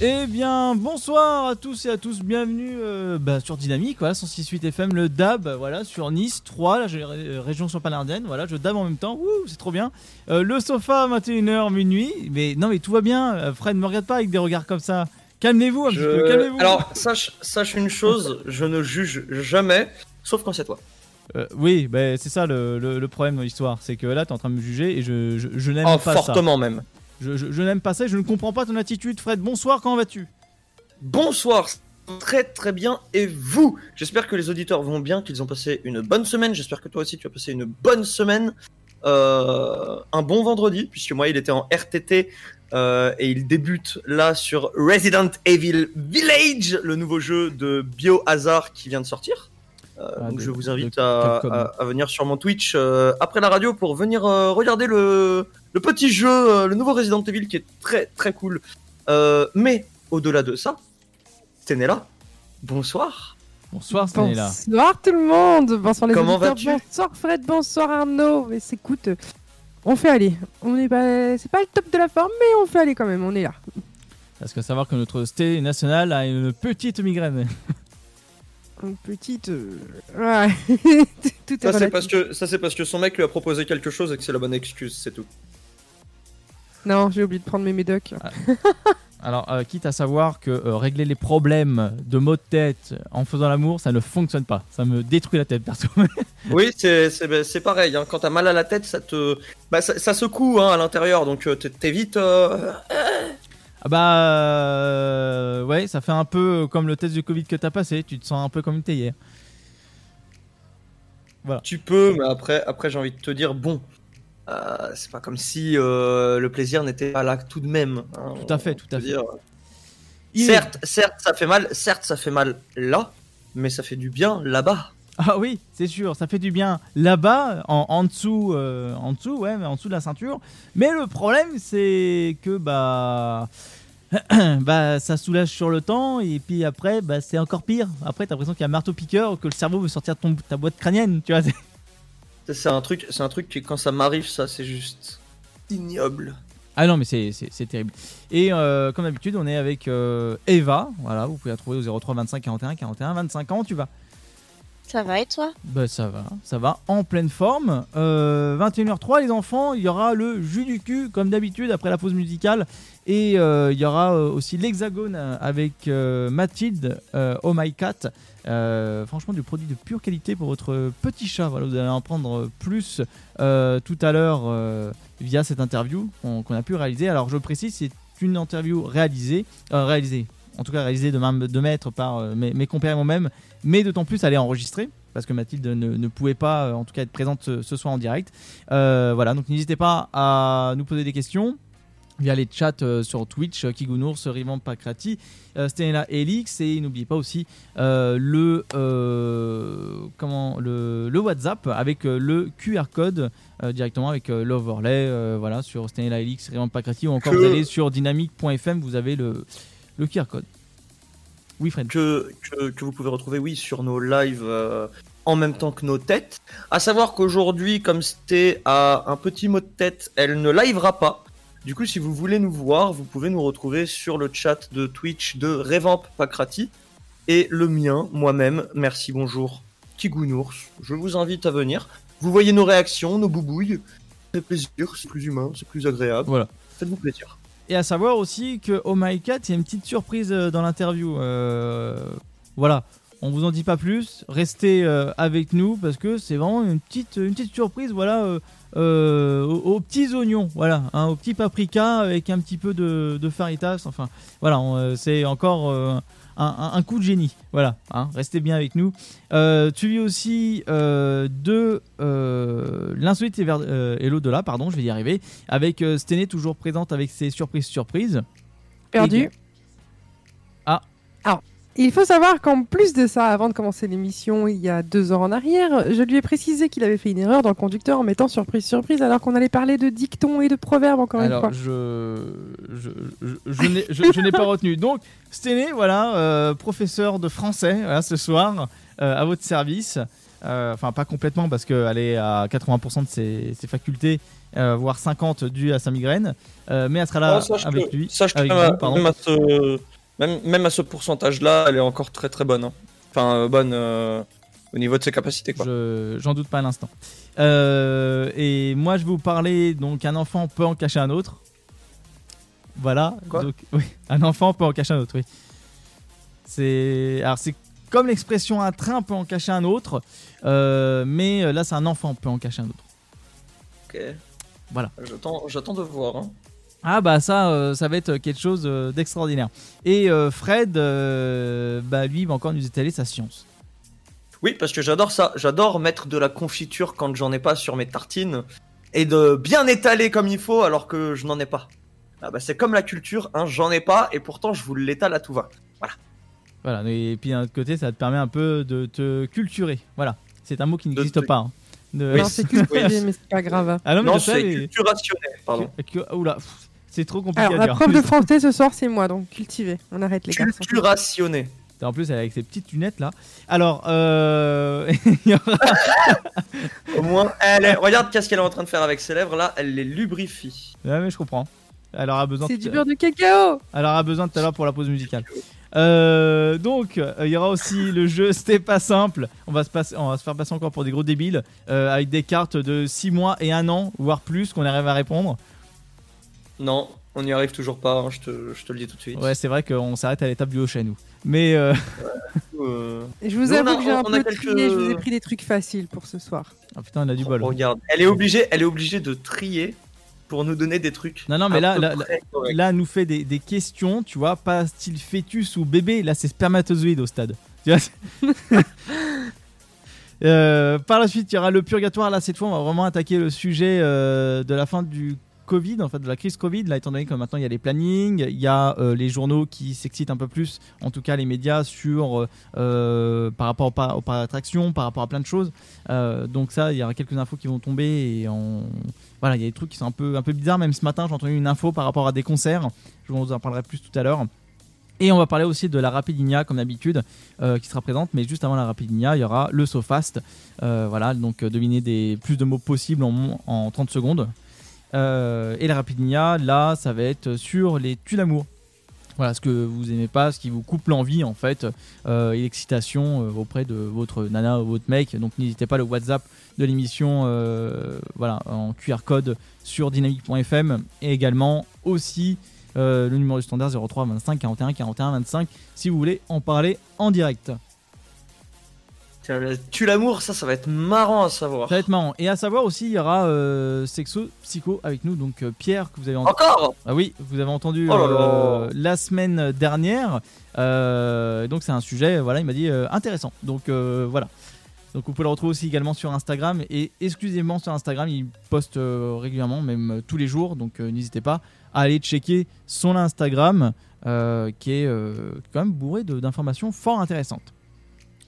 Eh bien, bonsoir à tous et à tous, bienvenue euh, bah, sur Dynamique, voilà, 106.8 FM, le DAB, voilà, sur Nice, 3, la région sur Palardaine, voilà, je DAB en même temps, Wouh, c'est trop bien. Euh, le sofa, 21h, minuit, mais non, mais tout va bien, euh, Fred, ne me regarde pas avec des regards comme ça. Calmez-vous un petit peu, calmez-vous. Alors, sache, sache une chose, je ne juge jamais, sauf quand c'est toi. oui, bah, c'est ça le, problème dans l'histoire, c'est que là, tu es en train de me juger et je, je, n'aime oh, pas ça. Fortement même. Je, n'aime pas ça, je ne comprends pas ton attitude. Fred, bonsoir, comment vas-tu? Bonsoir, très très bien. Et vous? J'espère que les auditeurs vont bien, qu'ils ont passé une bonne semaine. J'espère que toi aussi tu as passé une bonne semaine. Euh, un bon vendredi, puisque moi il était en RTT euh, et il débute là sur Resident Evil Village, le nouveau jeu de Biohazard qui vient de sortir. Euh, ah, donc je vous invite à, venir sur mon Twitch euh, après la radio pour venir euh, regarder le, petit jeu, le nouveau Resident Evil qui est très très cool. mais au-delà de ça, Stenella, bonsoir. Bonsoir Stenella. Bonsoir tout le monde. Bonsoir les Comment Bonsoir Fred, bonsoir Arnaud. Mais écoute, on fait aller. On est pas, c'est pas le top de la forme, mais on fait aller quand même. On est là. Parce que savoir que notre sté national a une petite migraine. une petite. Euh, ouais. tout ça, c'est parce que ça, c'est parce que son mec lui a proposé quelque chose et que c'est la bonne excuse, c'est tout. Non, j'ai oublié de prendre mes médocs. Ah. Alors, euh, quitte à savoir que euh, régler les problèmes de maux de tête en faisant l'amour, ça ne fonctionne pas. Ça me détruit la tête, perso. oui, c'est ben, pareil. Hein. Quand t'as mal à la tête, ça te. Bah, ça, secoue hein, à l'intérieur, donc t'évites. Ah bah euh, ouais, ça fait un peu comme le test de Covid que t'as passé. Tu te sens un peu comme une théière. Voilà. Tu peux, mais après, après j'ai envie de te dire bon. Euh, c'est pas comme si euh, le plaisir n'était pas là tout de même. Hein, tout à fait, tout à fait. Certes, certes, ça fait mal. Certes, ça fait mal là, mais ça fait du bien là-bas. Ah oui, c'est sûr, ça fait du bien là-bas, en, dessous, euh, en dessous, ouais, en dessous de la ceinture. Mais le problème, c'est que bah, bah, ça soulage sur le temps, et puis après, bah, c'est encore pire. Après, t'as l'impression qu'il y a un marteau piqueur, que le cerveau veut sortir de ton, ta boîte crânienne, tu vois. C'est un truc, c'est un truc qui quand ça m'arrive, ça, c'est juste ignoble. Ah non, mais c'est terrible. Et euh, comme d'habitude, on est avec euh, Eva. Voilà, vous pouvez la trouver au 03 25 41 41 25 ans. Tu vas ça va et toi? Bah ça va, ça va, en pleine forme. 21h03 euh, les enfants, il y aura le jus du cul comme d'habitude après la pause musicale. Et euh, il y aura euh, aussi l'hexagone avec Mathilde, Oh My Cat. franchement du produit de pure qualité pour votre petit chat. Vous allez en prendre plus tout à l'heure via cette interview qu'on a pu réaliser. Alors je précise, c'est une interview réalisée, réalisée en tout cas réalisée de, de maître par mes, compères et moi-même mais d'autant plus elle est enregistrée parce que Mathilde ne, pouvait pas euh, en tout cas être présente ce, soir en direct. Euh, voilà, donc n'hésitez pas à nous poser des questions via les chats euh, sur Twitch, Kigounours, Rivan Pakrati, Stella Elix et n'oubliez pas aussi le, comment, le, le, WhatsApp avec le QR code directement avec l'overlay voilà, sur Stella Elix, Rivan Pakrati ou encore vous allez sur dynamique.fm, vous avez le, le QR code. Oui, Fred. Que, que, vous pouvez retrouver, oui, sur nos lives euh, en même temps que nos têtes. À savoir qu'aujourd'hui, comme c'était à un petit mot de tête, elle ne livera pas. Du coup, si vous voulez nous voir, vous pouvez nous retrouver sur le chat de Twitch de Revamp Pakrati et le mien, moi-même. Merci, bonjour, Kigounours. Je vous invite à venir. Vous voyez nos réactions, nos boubouilles. C'est plaisir, c'est plus humain, c'est plus agréable. Voilà. Faites-vous plaisir. Et à savoir aussi que Oh My Cat, il y a une petite surprise euh, dans l'interview. Euh, voilà, on vous en dit pas plus. Restez euh, avec nous parce que c'est vraiment une petite, une petite surprise. Voilà, aux, petits oignons, voilà, hein, aux petits paprika avec un petit peu de, de faritas. Enfin, voilà, c'est encore un, coup de génie. Voilà, hein, restez bien avec nous. Euh, tu vis aussi euh, de euh, l'insolite et, et l'au-delà, pardon, je vais y arriver, avec euh, Stené toujours présente avec ses surprises surprises. Perdu. Ah. Il faut savoir qu'en plus de ça, avant de commencer l'émission, il y a deux heures en arrière, je lui ai précisé qu'il avait fait une erreur dans le conducteur en mettant surprise surprise alors qu'on allait parler de dictons et de proverbes encore une fois. je, je, je, je n'ai- je- je n'ai pas retenu. Donc, Sténé, voilà, euh, professeur de français, voilà, ce soir, euh, à votre service. Euh, Enfin, pas complètement, parce qu'elle est à 80% de ses, ses facultés, euh, voire 50 dues à sa migraine. Euh, mais elle sera là Oh, sache avec que- lui. sache que avec même, à, vous, pardon. Même à ce, même, même à ce pourcentage-là, elle est encore très très bonne. hein. Enfin, euh, bonne euh, au niveau de ses capacités. Quoi. Je- J'en doute pas un instant. Euh, et moi, je vais vous parler. Donc, un enfant peut en cacher un autre. Voilà. Quoi? Donc, oui, un enfant peut en cacher un autre, oui. C'est. Alors, c'est comme l'expression un train peut en cacher un autre. euh, mais là, c'est un enfant peut en cacher un autre. Ok. Voilà. J'attends, j'attends de voir. hein. Ah, bah, ça, euh, ça va être quelque chose euh, d'extraordinaire. Et euh, Fred, euh, bah, lui, va encore nous étaler sa science. Oui, parce que j'adore ça. J'adore mettre de la confiture quand j'en ai pas sur mes tartines et de bien étaler comme il faut alors que je n'en ai pas. Ah bah, c'est comme la culture, hein, j'en ai pas et pourtant je vous l'étale à tout va. Voilà. Et puis, d'un autre côté, ça te permet un peu de te culturer. Voilà. C'est un mot qui n'existe te- pas. hein. De- Non, c'est cultivé, mais c'est pas grave. Ah non, mais non, c'est mais- culturationnel, pardon. Oula, pff, c'est trop compliqué Alors, à la dire. prof de français ce soir, c'est moi, donc cultivé. On arrête les garçons. Culturationné. En plus, avec ses petites lunettes là. Alors, euh... Au moins, elle est... regarde qu'est-ce qu'elle est en train de faire avec ses lèvres là, elle les lubrifie. Ouais, mais je comprends. Elle aura besoin. C'est de- du beurre de cacao Elle aura besoin tout à l'heure pour la pause musicale. Euh, donc, euh, il y aura aussi le jeu C'était pas simple. On va, se passer, on va se faire passer encore pour des gros débiles euh, avec des cartes de 6 mois et 1 an, voire plus, qu'on arrive à répondre. Non, on n'y arrive toujours pas, hein, je, te, je te le dis tout de suite. Ouais, c'est vrai qu'on s'arrête à l'étape du haut chez nous. Mais euh, Euh, Et je vous avoue a- que j'ai un on a peu quelques- trié, je vous ai pris des trucs faciles pour ce soir. oh, putain, on a du bol. Regarde, elle est obligée, elle est obligée de trier pour nous donner des trucs. Non, non, mais là, là, nous fait des, des questions, tu vois, pas style fœtus ou bébé, là c'est spermatozoïde au stade. Tu vois, c'est- Euh, par la suite, il y aura le purgatoire. Là, cette fois, on va vraiment attaquer le sujet euh, de la fin du Covid, en fait, de la crise Covid. Là, étant donné que maintenant il y a les plannings, il y a euh, les journaux qui s'excitent un peu plus, en tout cas les médias, sur euh, par rapport au, par- d'attraction, par rapport à plein de choses. Euh, donc, ça, il y aura quelques infos qui vont tomber et voilà, il y a des trucs qui sont un peu, un peu bizarres. Même ce matin, j'ai entendu une info par rapport à des concerts. Je vous en parlerai plus tout à l'heure. Et on va parler aussi de la Rapidinia, comme d'habitude, euh, qui sera présente. Mais juste avant la Rapidinia, il y aura le SoFast. Euh, voilà, donc euh, deviner des plus de mots possibles en, en 30 secondes. Euh, et la Rapidinia, là, ça va être sur les tues d'amour. Voilà, ce que vous aimez pas, ce qui vous coupe l'envie, en fait, euh, et l'excitation euh, auprès de votre nana ou votre mec. Donc n'hésitez pas, le WhatsApp de l'émission, voilà, en QR code sur dynamique.fm et également aussi le numéro du standard 03 25 41 41 25 si vous voulez en parler en direct. Tu l'amour, ça, ça va être marrant à savoir. Ça va être marrant. Et à savoir aussi, il y aura euh, Sexo Psycho avec nous, donc euh, Pierre que vous avez entendu. Encore? Ah oui, vous avez entendu Oh là euh, là. la semaine dernière. Donc c'est un sujet, voilà, il m'a dit intéressant. Donc voilà. Donc vous pouvez le retrouver aussi également sur Instagram et exclusivement sur Instagram, il poste régulièrement, même tous les jours. Donc euh, n'hésitez pas à aller checker son Instagram euh, qui est euh, quand même bourré d'informations fort intéressantes.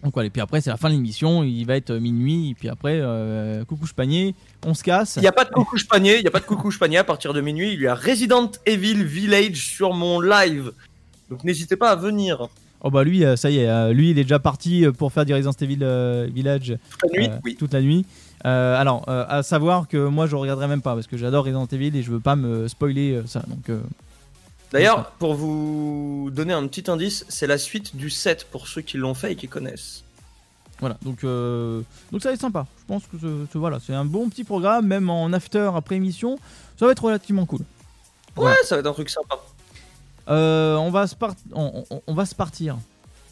Donc voilà, et puis après c'est la fin de l'émission, il va être minuit, et puis après euh, coucou panier, on se casse. Il n'y a pas de coucouche panier, il n'y a pas de coucouche panier à partir de minuit. Il y a Resident Evil Village sur mon live. Donc n'hésitez pas à venir. Oh bah lui, euh, ça y est, euh, lui il est déjà parti euh, pour faire du Resident Evil Village Toute la nuit euh, Oui. toute la nuit. Euh, alors, à savoir que moi je regarderai même pas parce que j'adore Resident Evil et je veux pas me spoiler ça. Donc, D'ailleurs, pour vous donner un petit indice, c'est la suite du 7 pour ceux qui l'ont fait et qui connaissent. voilà, donc, euh, donc ça va être sympa. Je pense que ce- ce- voilà, c'est un bon petit programme, même en after après émission, ça va être relativement cool. Ouais, Voilà. ça va être un truc sympa. Euh, on, va se part- on, on- on va se partir.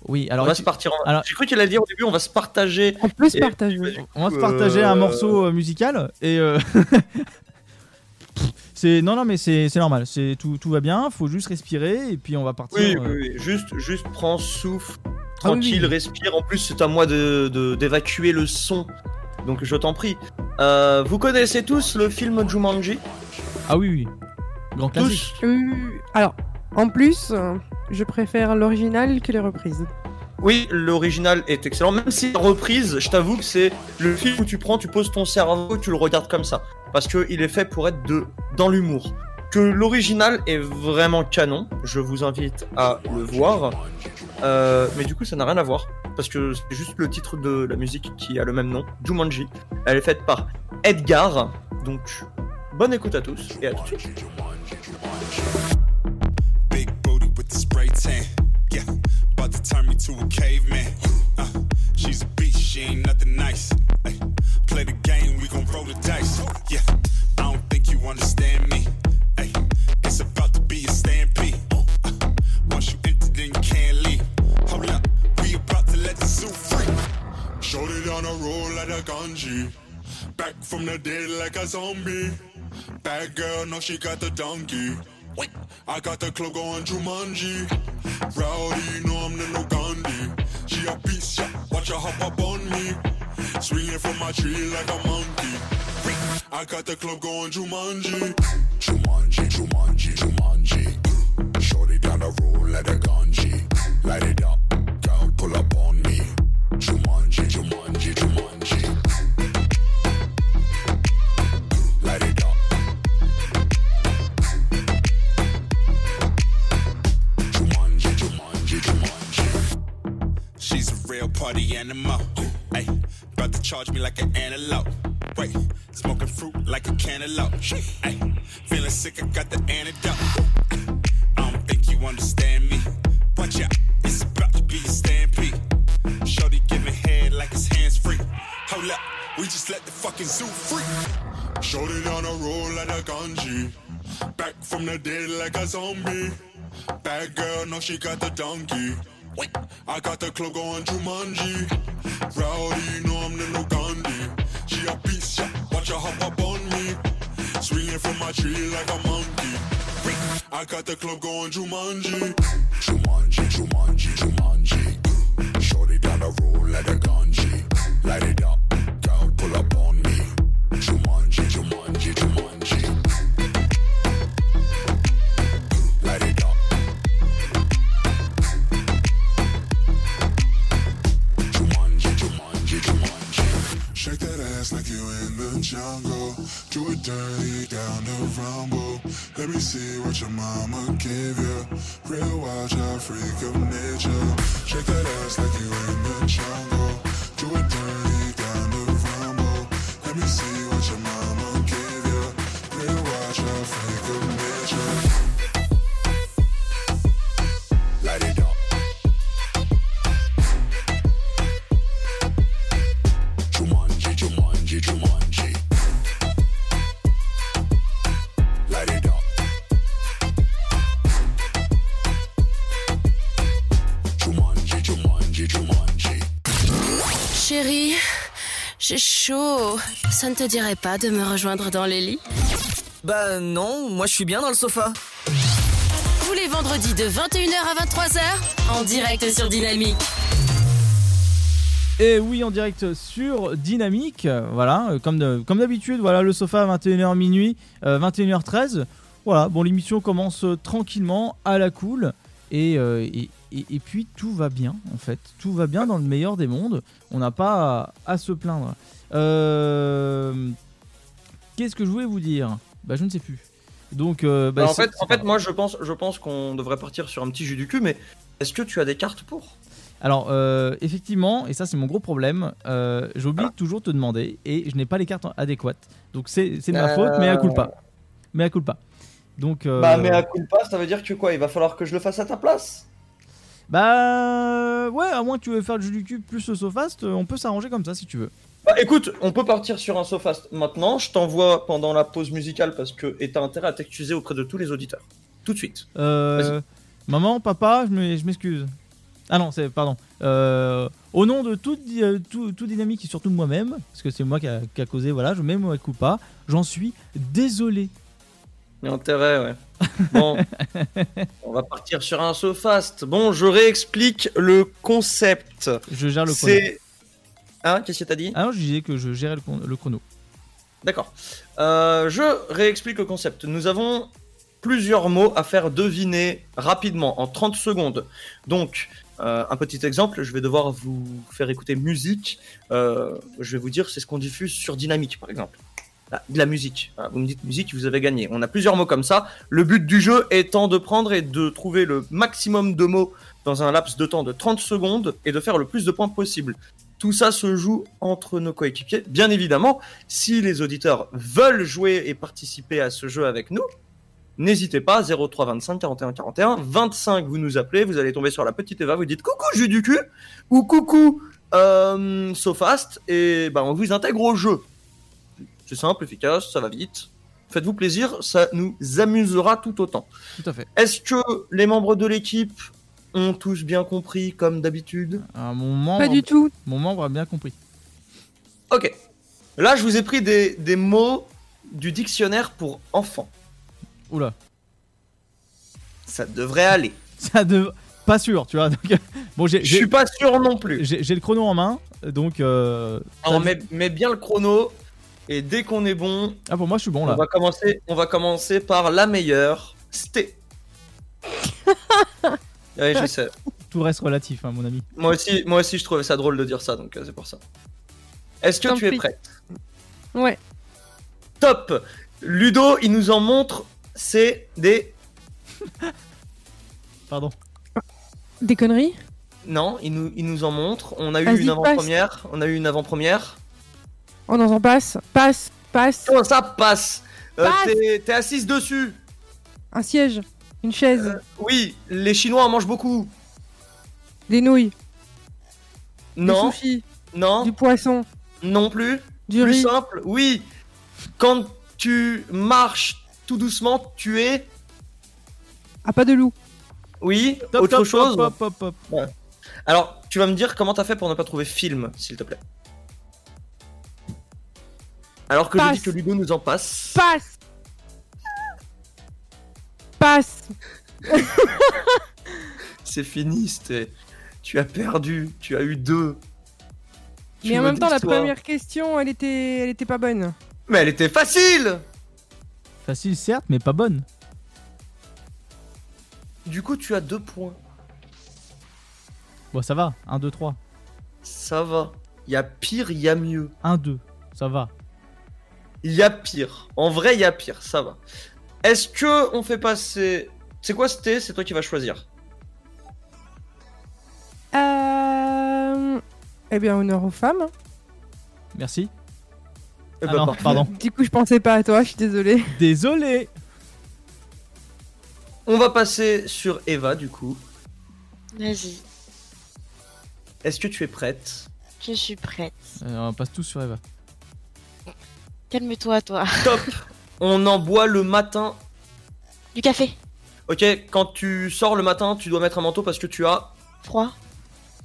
Oui, alors on va tu- se partir. en- alors- J'ai cru qu'il allait dire au début, on va se partager. On peut se Et- partager. on va se Euh, partager un morceau euh, musical et euh, c'est non non mais c'est normal, c'est tout, tout va bien, faut juste respirer et puis on va partir. Oui, euh, oui, oui, juste, juste prends souffle, Ah oui, tranquille, respire. En plus, c'est à moi de de- d'évacuer le son. Donc je t'en prie. Euh, vous connaissez tous le film Jumanji? Ah oui oui, grand classique. Tous Euh, alors, en plus, je préfère l'original que les reprises. oui, l'original est excellent. Même si la reprise, je t'avoue que c'est le film où tu prends, tu poses ton cerveau, tu le regardes comme ça. Parce que il est fait pour être de dans l'humour. Que l'original est vraiment canon. Je vous invite à le voir. Euh, mais du coup, ça n'a rien à voir. Parce que c'est juste le titre de la musique qui a le même nom, Jumanji. Elle est faite par Edgar. Donc, bonne écoute à tous et à tout. Big booty with the spray tan. Yeah, about to turn me to a caveman. Uh, she ain't nothing nice. Ay, play the game, we gon' roll the dice. Yeah, I don't think you understand me. Ay, it's about to be a stampede. Uh, once you enter, then you can't leave. Hold up, we about to let the zoo free. Showed it on a roll like a ganji. Back from the dead like a zombie. Bad girl, know she got the donkey. Wait, I got the club going Jumanji. Rowdy, know I'm the no Gandhi. A beast. Watch her hop up on me. Swinging from my tree like a monkey. I got the club going Jumanji. Jumanji, Jumanji, Jumanji. Shorty down the road like a ganji. Light it up, club going Jumanji. Rowdy, know I'm the no Gandhi. She a beast, yeah. Watch her hop up on me. Swinging from my tree like a monkey. I got the club going Jumanji, Ça ne te dirait pas de me rejoindre dans les lits Bah non, moi je suis bien dans le sofa. Tous les vendredis de 21h à 23h, en direct sur Dynamique. Et oui, en direct sur Dynamique, voilà, euh, comme de- comme d'habitude, voilà, le sofa à 21h minuit, euh, 21h13. Voilà, bon, l'émission commence euh, tranquillement, à la cool, et, euh, et, et- et puis tout va bien, en fait. Tout va bien dans le meilleur des mondes, on n'a pas à, à se plaindre. Euh, Qu'est-ce que je voulais vous dire? Bah, je ne sais plus. Donc, euh, bah, Bah, en fait, en fait moi je pense, je pense qu'on devrait partir sur un petit jus du cul, mais est-ce que tu as des cartes pour? Alors, euh, effectivement, et ça c'est mon gros problème, euh, j'oublie Ah. de toujours te demander et je n'ai pas les cartes adéquates. Donc c'est de ma Euh, faute, mais à culpa. Mais à culpa. Donc, Bah, mais à culpa, ça veut dire que quoi? Il va falloir que je le fasse à ta place? Bah, ouais, à moins que tu veux faire le jeu du cul plus le Sofast, on peut s'arranger comme ça si tu veux. Bah écoute, on peut partir sur un Sofast maintenant. Je t'envoie pendant la pause musicale parce que et t'as intérêt à t'excuser auprès de tous les auditeurs. Tout de suite. Euh, maman, papa, je me- je m'excuse. Ah non, c'est pardon. Euh, au nom de tout, di- euh, tout, tout dynamique et surtout moi-même, parce que c'est moi qui a, qui a causé, voilà, je mets moi culpa. J'en suis désolé. Il y a intérêt, ouais. Bon, on va partir sur un Sofast. Bon, je réexplique le concept. Je gère le chrono. Hein Qu'est-ce que t'as dit Ah non, je disais que je gérais le, chron- le chrono. D'accord. Euh, je réexplique le concept. Nous avons plusieurs mots à faire deviner rapidement, en 30 secondes. Donc, Euh, un petit exemple, je vais devoir vous faire écouter musique. Euh, je vais vous dire, c'est ce qu'on diffuse sur Dynamique, par exemple. Ah, de la musique. Voilà, vous me dites musique, vous avez gagné. On a plusieurs mots comme ça. Le but du jeu étant de prendre et de trouver le maximum de mots dans un laps de temps de 30 secondes et de faire le plus de points possible. Tout ça se joue entre nos coéquipiers. Bien évidemment, si les auditeurs veulent jouer et participer à ce jeu avec nous, n'hésitez pas, 03 25 41 41 25, vous nous appelez, vous allez tomber sur la petite Eva, vous dites coucou jus du cul ou coucou euh, Sofast et ben on vous intègre au jeu. C'est simple, efficace, ça va vite. Faites-vous plaisir, ça nous amusera tout autant. Tout à fait. Est-ce que les membres de l'équipe ont tous bien compris comme d'habitude Ah, mon, membre, Pas du tout. mon membre a bien compris. Ok. Là, je vous ai pris des, des mots du dictionnaire pour enfants. Oula. Ça devrait aller. Ça dev... Pas sûr, tu vois. donc, bon, j'ai Je suis pas sûr non plus. j'ai- j'ai le chrono en main, donc. euh, Alors, ça- mets, mets bien le chrono. Et dès qu'on est bon, Ah, pour moi, je suis bon on là. va commencer. On va commencer par la meilleure. Sté. ouais, je sais. Tout reste relatif, hein, mon ami. Moi aussi, moi aussi, je trouvais ça drôle de dire ça, donc euh, c'est pour ça. Est-ce que Tant tu es pis. prête? Ouais. Top. Ludo, il nous en montre. C'est des. Pardon. Des conneries? Non, il nous, il nous en montre. On a eu Vas-y, une avant-première. On a eu une avant-première. On en passe. Passe. Passe. Comment ça passe? Euh, Passe. T'es t'es assise dessus. Un siège. Une chaise. Oui, les Chinois en mangent beaucoup. Des nouilles. Non, Du sushi. non, Du poisson. non plus. Du Plus riz. simple, oui. Quand tu marches tout doucement, tu es. Ah, pas de loup. Oui, Top, autre top, chose. Hop, hop, hop, hop. Alors, tu vas me dire comment t'as fait pour ne pas trouver film, s'il te plaît. Alors que je Passe. dis que Ludo nous en passe. Passe. Passe. C'est fini, c'était. Tu as perdu, tu as eu deux. Tu Mais en me même temps, la première question, elle était, elle était pas bonne. Mais elle était facile Facile, certes, mais pas bonne. Du coup, tu as deux points. Bon, ça va. 1, 2, 3. Ça va. Il y a pire, il y a mieux. 1, 2. Ça va. Il y a pire. En vrai, il y a pire, ça va. Est-ce que on fait passer. C'est quoi c'était C'est toi qui vas choisir. Euh... Eh bien, honneur aux femmes. Merci. Eh Ah ben, non, parfait. pardon. Du coup, je pensais pas à toi, je suis désolée. Désolé. On va passer sur Eva, du coup. Vas-y, Est-ce que tu es prête? Je suis prête. Euh, on passe tous sur Eva. Calme-toi, toi. Top On en boit le matin. Du café. Ok, quand tu sors le matin, tu dois mettre un manteau parce que tu as. Froid.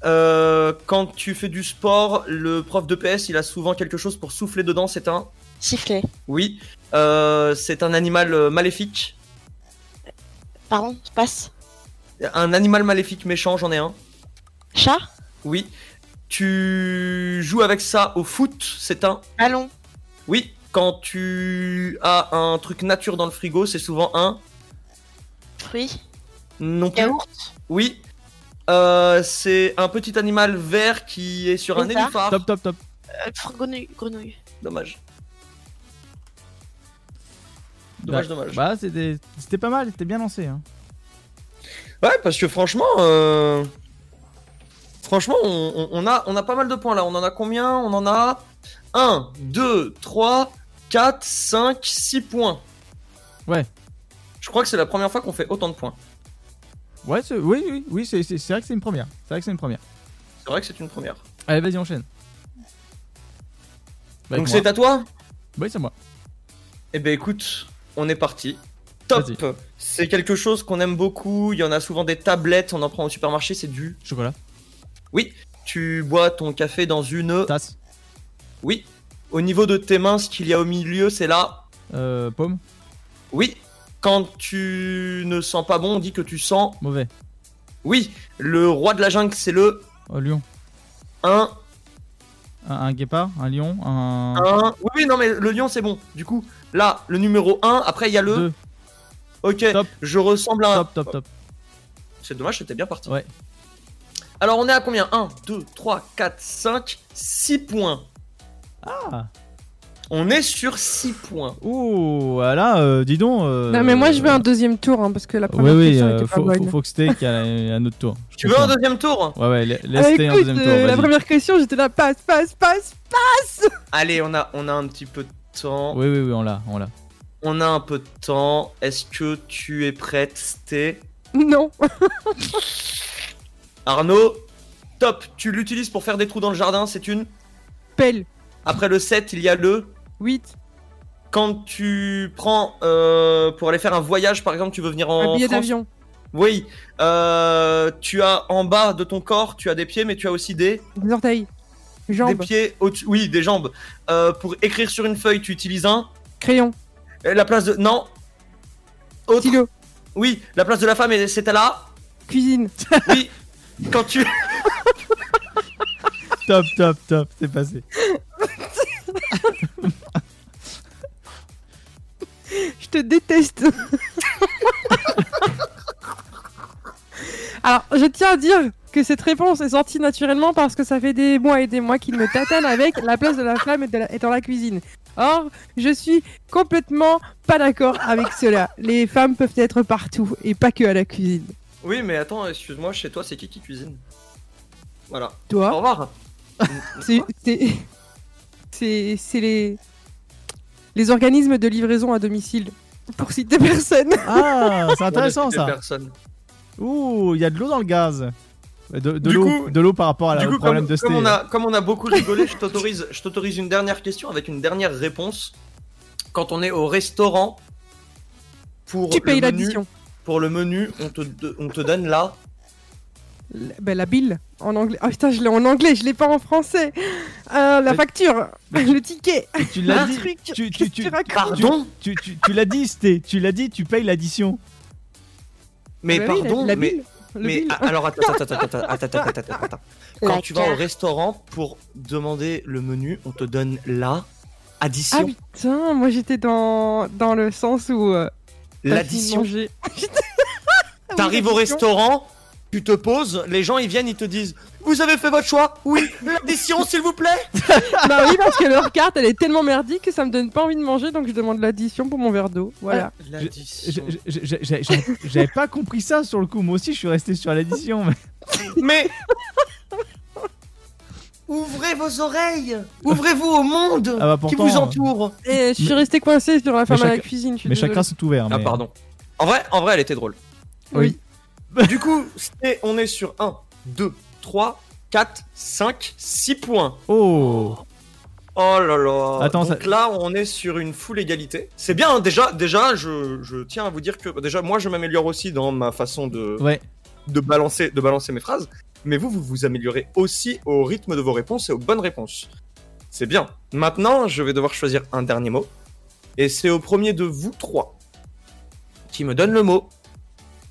Euh, quand tu fais du sport, le prof de PS, il a souvent quelque chose pour souffler dedans. C'est un. Sifflet. Oui. Euh, c'est un animal euh, maléfique. Pardon, passe. Un animal maléfique méchant, j'en ai un. Chat? Oui. Tu joues avec ça au foot, c'est un. Ballon. Oui. Quand tu as un truc nature dans le frigo, c'est souvent un. Fruit. Non plus. Yaourt. Oui. Euh, c'est un petit animal vert qui est sur un nénuphar. Top, top, top. Euh, grenouille. Grenouille. Dommage. Dommage, Bah, dommage. Bah, c'était c'était pas mal. C'était bien lancé. Hein. Ouais, parce que franchement, euh, franchement, on, on- on a, on a pas mal de points là. On en a combien? On en a 1, 2, 3, 4, 5, 6 points. Ouais. Je crois que c'est la première fois qu'on fait autant de points. Ouais, oui, oui, oui, c'est vrai que c'est une première. C'est vrai que c'est une première. C'est vrai que c'est une première. Allez, vas-y, enchaîne. Bah, Donc c'est à toi. Oui, c'est moi. Eh ben écoute, on est parti. Top. C'est quelque chose qu'on aime beaucoup. Il y en a souvent des tablettes, on en prend au supermarché, c'est du. Chocolat. Tu bois ton café dans une. Tasse. Oui. Au niveau de tes mains, ce qu'il y a au milieu, c'est là. Euh, pomme. Oui. Quand tu ne sens pas bon, on dit que tu sens. Mauvais. Oui. Le roi de la jungle, c'est le Oh, lion. 1. Un, un guépard. Un lion. Un. 1. Oui, oui, non, mais le lion, c'est bon. Du coup, là, le numéro 1. Après, il y a le. Deux. Ok. Top. Je ressemble à un. Top, top, top. C'est dommage, c'était bien parti. Ouais. Alors on est à combien? 1, 2, 3, 4, 5, 6 points. Ah On est sur 6 points. Ouh, là, euh, dis donc. euh, Non, mais moi je veux un deuxième tour hein, parce que la Oui, première oui, question euh, était pas faut, faut, bonne. faut que Steak ait un autre tour. Je Tu veux un deuxième tour? Ouais, ouais, la- Ah, laisse Steak un deuxième euh, tour. la première question, j'étais là, passe, passe, passe, passe Allez, on a, on a un petit peu de temps. Oui, oui, oui, on l'a, on l'a. On a un peu de temps. Est-ce que tu es prête, Sté Non. Arnaud, top. Tu l'utilises pour faire des trous dans le jardin, c'est une. Pelle. Après le 7, il y a le. 8. Quand tu prends euh, pour aller faire un voyage, par exemple, tu veux venir en Un billet d'avion. Oui. Euh, tu as en bas de ton corps, tu as des pieds, mais tu as aussi des, Des orteils. des Jambes. pieds au-dessus. Oui, des jambes. Euh, pour écrire sur une feuille, tu utilises un. Crayon. Et La place de. Non. Autre. Stylo. Oui, la place de la femme, et c'était là. Cuisine. Oui. Quand tu. Top, top, top, c'est passé. Je te déteste. Alors, je tiens à dire que cette réponse est sortie naturellement parce que ça fait des mois et des mois qu'il me tatane avec la place de la flamme est, dans la cuisine. Or, je suis complètement pas d'accord avec cela. Les femmes peuvent être partout et pas que à la cuisine. Oui, mais attends, excuse-moi, chez toi, c'est qui qui cuisine? Voilà. Au Toi, revoir. c'est c'est- les les organismes de livraison à domicile. Pour citer personne. Ah, c'est intéressant ça. personnes. Ouh, il y a de l'eau dans le gaz. Euh, De, de Du l'eau, coup- de l'eau par rapport à la, Du au coup, problème comme, de comme on a, comme on a beaucoup rigolé, je t'autorise, je t'autorise une dernière question avec une dernière réponse. Quand on est au restaurant, pour Tu le payes menu- l'addition. Pour le menu, on te, on te donne là. La- Ben, la bill en anglais. Oh putain, je l'ai en anglais, je l'ai pas en français. Euh, la Mais- facture, le ticket. Tu l'as dit. truc. Tu, tu, tu, tu racontes Pardon? tu, tu, tu l'as dit, Sté. Tu l'as dit, tu payes l'addition. Mais Bah oui, la- pardon, la mais, bill, le mais a- alors attends, attends, attends, attends, attends, attends, attends, attends. Quand La tu vas au restaurant pour demander le menu, on te donne la Ah addition. putain, moi j'étais dans, dans le sens où. euh, L'addition. manger. T'arrives au restaurant, tu te poses, les gens ils viennent, ils te disent Vous avez fait votre choix? Oui, l'addition s'il vous plaît bah oui, parce que leur carte elle est tellement merdique que ça me donne pas envie de manger donc je demande l'addition pour mon verre d'eau. Voilà. J'ai- J'avais pas compris ça sur le coup. Moi aussi, je suis resté sur l'addition. mais- Mais Ouvrez vos oreilles Ouvrez-vous au monde Ah bah qui vous entoure Et je suis Mais- resté coincé sur la femme à la cuisine. je suis Mais chacun sont ouverts. Ah mais- pardon. En vrai, en vrai, elle était drôle. Oui. Du coup, on est sur 1, 2, 3, 4, 5, 6 points. Oh. Oh là là. Attends, Donc ça- là, on est sur une full égalité. C'est bien, hein, déjà, déjà je, je tiens à vous dire que déjà, moi, je m'améliore aussi dans ma façon de, Ouais. de, balancer, de balancer mes phrases. Mais vous, vous vous améliorez aussi au rythme de vos réponses et aux bonnes réponses. C'est bien. Maintenant, je vais devoir choisir un dernier mot. Et c'est au premier de vous trois qui me donne le mot.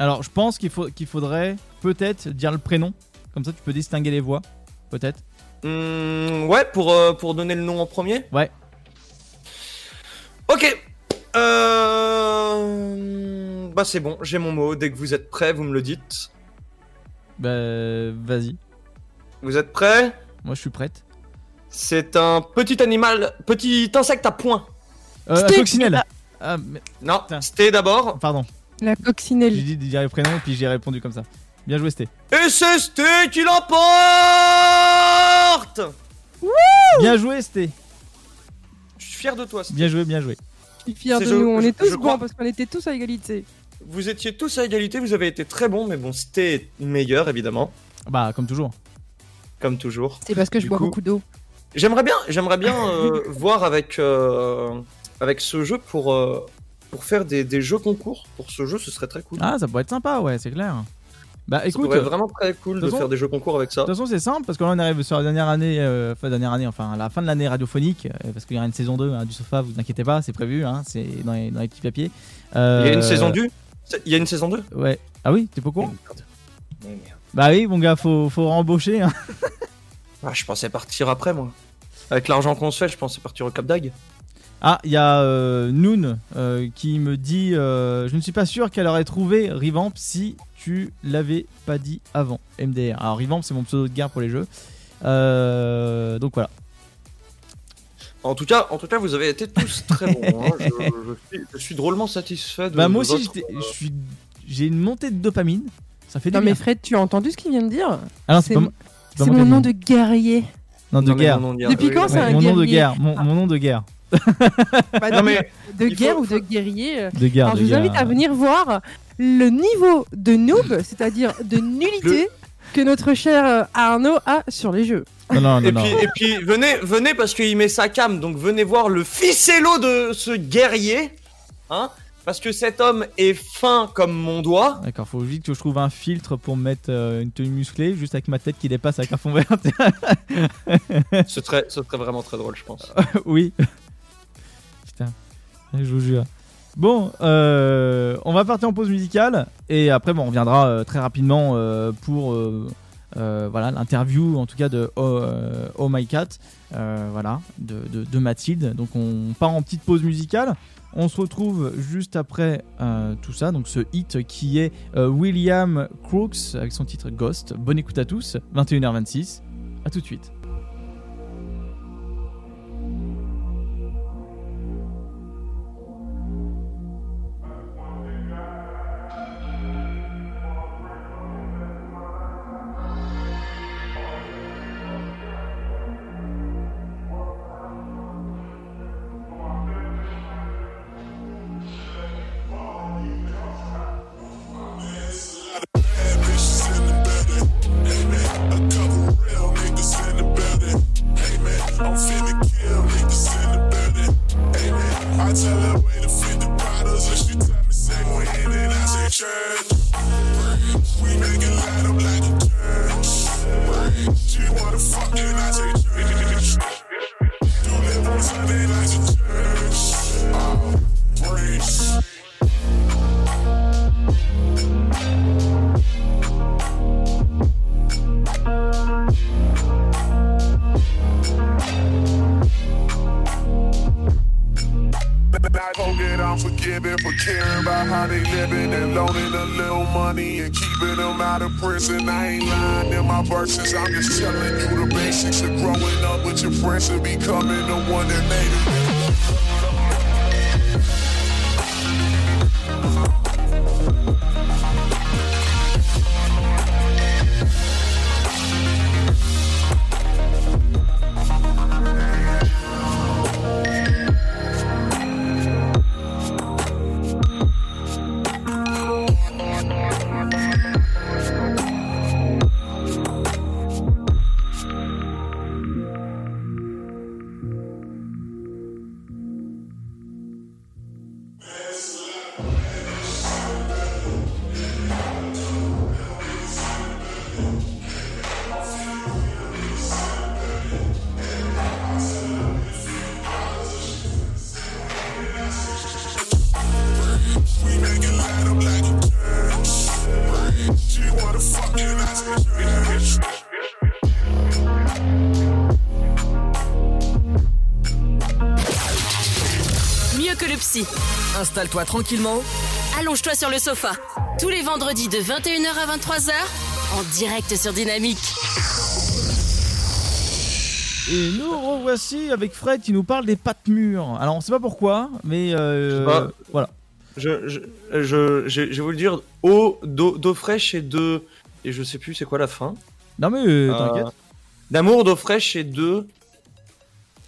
Alors, je pense qu'il faut qu'il faudrait peut-être dire le prénom. Comme ça, tu peux distinguer les voix. Peut-être. Hmm, ouais, pour, euh, pour donner le nom en premier Ouais. Ok. Euh... Bah c'est bon, j'ai mon mot. Dès que vous êtes prêts, vous me le dites. Bah, vas-y. Vous êtes prêts? Moi, je suis prête. C'est un petit animal, petit insecte à poing. Euh, coccinelle. Ah, mais- Non, Putain. c'était d'abord. pardon. La J'ai coccinelle. dit de dire le prénom et puis j'ai répondu comme ça. Bien joué, Sté. Et c'est Sté qui l'emporte Bien joué, Sté. Je suis fier de toi. Sté. Bien joué, bien joué. Je suis fier de je- nous. On je- est tous bons parce qu'on était tous à égalité. Vous étiez tous à égalité, vous avez été très bons, mais bon, Sté est meilleur évidemment, Bah, comme toujours. comme toujours. C'est parce que je Du bois coup- beaucoup d'eau. J'aimerais bien, j'aimerais bien euh, voir avec euh, avec ce jeu pour euh, pour faire des, des jeux concours. Pour ce jeu, ce serait très cool. Ah, ça pourrait être sympa, ouais, c'est clair. Bah, ça écoute. pourrait être vraiment très cool de faire des jeux concours avec ça. De toute façon, c'est simple parce que là, on arrive sur la dernière année, euh, enfin, dernière année, enfin, la fin de l'année radiophonique, euh, parce qu'il y aura une saison 2 hein, du sofa, vous inquiétez pas, c'est prévu, hein, c'est dans les, dans les petits papiers. Euh, Il y a une saison 2 Il y a une saison 2 Ouais. Ah oui, t'es pas con. Oh. Bah oui, mon gars, faut, faut rembaucher. Hein. Ah, je pensais partir après moi. Avec l'argent qu'on se fait, je pensais partir au Cap d'Agde. Ah, il y a euh, Noon euh, qui me dit euh, Je ne suis pas sûr qu'elle aurait trouvé Revamp si tu l'avais pas dit avant. MDR. Alors, Revamp, c'est mon pseudo de guerre pour les jeux. Euh, donc voilà. En tout cas, en tout cas, vous avez été tous très bons. hein. Je, je suis, je suis drôlement satisfait de. Bah, moi aussi, j'ai une montée de dopamine. Ça fait du Non mais bien. Fred, tu as entendu ce qu'il vient de dire Ah c'est mon- nom de guerrier. Non, de Non, guerre. mon nom de guerre. Depuis quand c'est mais- un mon nom de guerrier. guerre. Mon, mon nom de guerre. Bah, Non, de, mais de il faut- guerre ou de guerrier. euh. De guerre. Alors de je vous guerre. invite à venir voir le niveau de noob, c'est-à-dire de nullité que notre cher euh, Arnaud a sur les jeux. Non, non, non. Et non. puis, et puis venez, venez parce qu'il met sa cam, donc venez voir le ficello de ce guerrier, hein, parce que cet homme est fin comme mon doigt. D'accord, faut vite que je trouve un filtre pour mettre euh, une tenue musclée, juste avec ma tête qui dépasse avec un fond vert. Ce serait, ce serait vraiment très drôle, je pense. oui. Je vous jure. Bon, euh, on va partir en pause musicale et après, on reviendra euh, très rapidement euh, pour voilà l'interview, en tout cas de Oh, Oh My Cat, voilà, de, de- de Mathilde. Donc, on part en petite pause musicale. On se retrouve juste après tout ça, donc ce hit qui est William Crooks avec son titre Ghost. Bonne écoute à tous, 21h26. À tout de suite. I tell her where to fit the bottles, and she tell me say when, and I say church. We make it light up like a church. She wanna fuck, and I say I forget I'm forgiving for caring about how they living and loaning a little money and keeping them out of prison. I ain't lying in my verses. I'm just telling you the basics of growing up with your friends and becoming the one that made it. Installe-toi tranquillement. Allonge-toi sur le sofa. Tous les vendredis de 21h à 23h, en direct sur Dynamique. Et nous revoici avec Fred qui nous parle des pattes mûres. Alors on sait pas pourquoi, mais euh, Je sais pas. voilà. Je, je, je, je, je vais vous le dire, eau, d'eau, d'eau fraîche et de, et je sais plus c'est quoi la fin. Non mais euh, Euh, t'inquiète. D'amour, d'eau fraîche et de.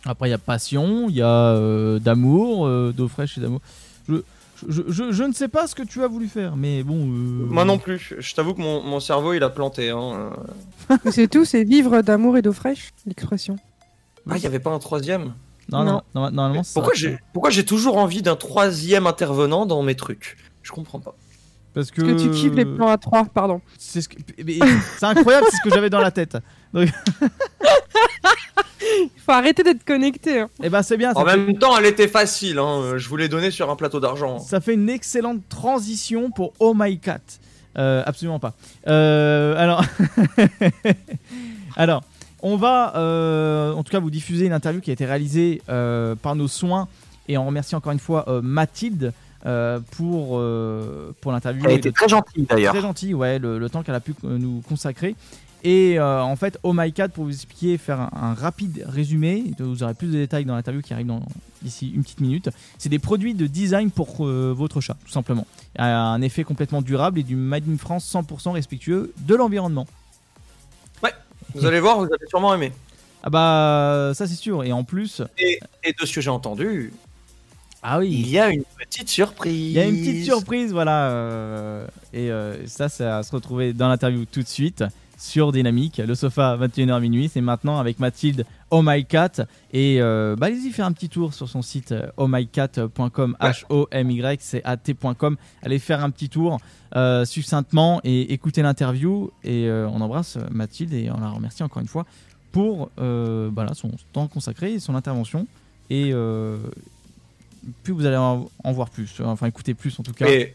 Après il y a passion, il y a euh, d'amour, euh, d'eau fraîche et d'amour. Je, je, je, je ne sais pas ce que tu as voulu faire, mais bon. euh, Moi non plus. Je t'avoue que mon, mon cerveau il a planté. Hein. Mais c'est tout, c'est vivre d'amour et d'eau fraîche, l'expression. Ah, il y avait pas un troisième? Non, non, Non. non. Pourquoi j'ai, pourquoi j'ai toujours envie d'un troisième intervenant dans mes trucs? Je comprends pas. Parce que, Parce que tu kiffes les plans à 3, pardon. C'est ce que- incroyable, c'est ce que j'avais dans la tête. Il faut arrêter d'être connecté. hein. Et ben c'est bien, ça En fait, même temps, elle était facile. Hein. Je vous l'ai donnée sur un plateau d'argent. ça fait une excellente transition pour Oh My Cat. Euh, absolument pas. Euh, alors, alors, on va, euh, en tout cas, vous diffuser une interview qui a été réalisée euh, par nos soins Et on remercie encore une fois euh, Mathilde euh, pour, euh, pour l'interview. Elle le- très gentille d'ailleurs. Très gentil, ouais, le, le temps qu'elle a pu nous consacrer. Et euh, en fait, Oh My Cat, pour vous expliquer, faire un, un rapide résumé, vous aurez plus de détails dans l'interview qui arrive dans, d'ici une petite minute. C'est des produits de design pour euh, votre chat, tout simplement. Un effet complètement durable et du Made in France 100% respectueux de l'environnement. Vous allez voir, vous allez sûrement aimer. Ah bah, ça c'est sûr. Et en plus, Et, et de ce que j'ai entendu, ah oui, il y a une petite surprise. Il y a une petite surprise, voilà. euh, et euh, ça, ça va se retrouver dans l'interview tout de suite sur Dynamique. Le sofa, 21h minuit. C'est maintenant avec Mathilde Oh My Cat. Et euh, bah, allez-y faire un petit tour sur son site euh, ohmycat.com, H-O-M-Y-C-A-T.com. Allez faire un petit tour euh, succinctement et écouter l'interview. Et euh, on embrasse Mathilde et on la remercie encore une fois pour là, son temps consacré et son intervention. Et plus vous allez en, en voir plus, enfin écouter plus en tout cas. Et,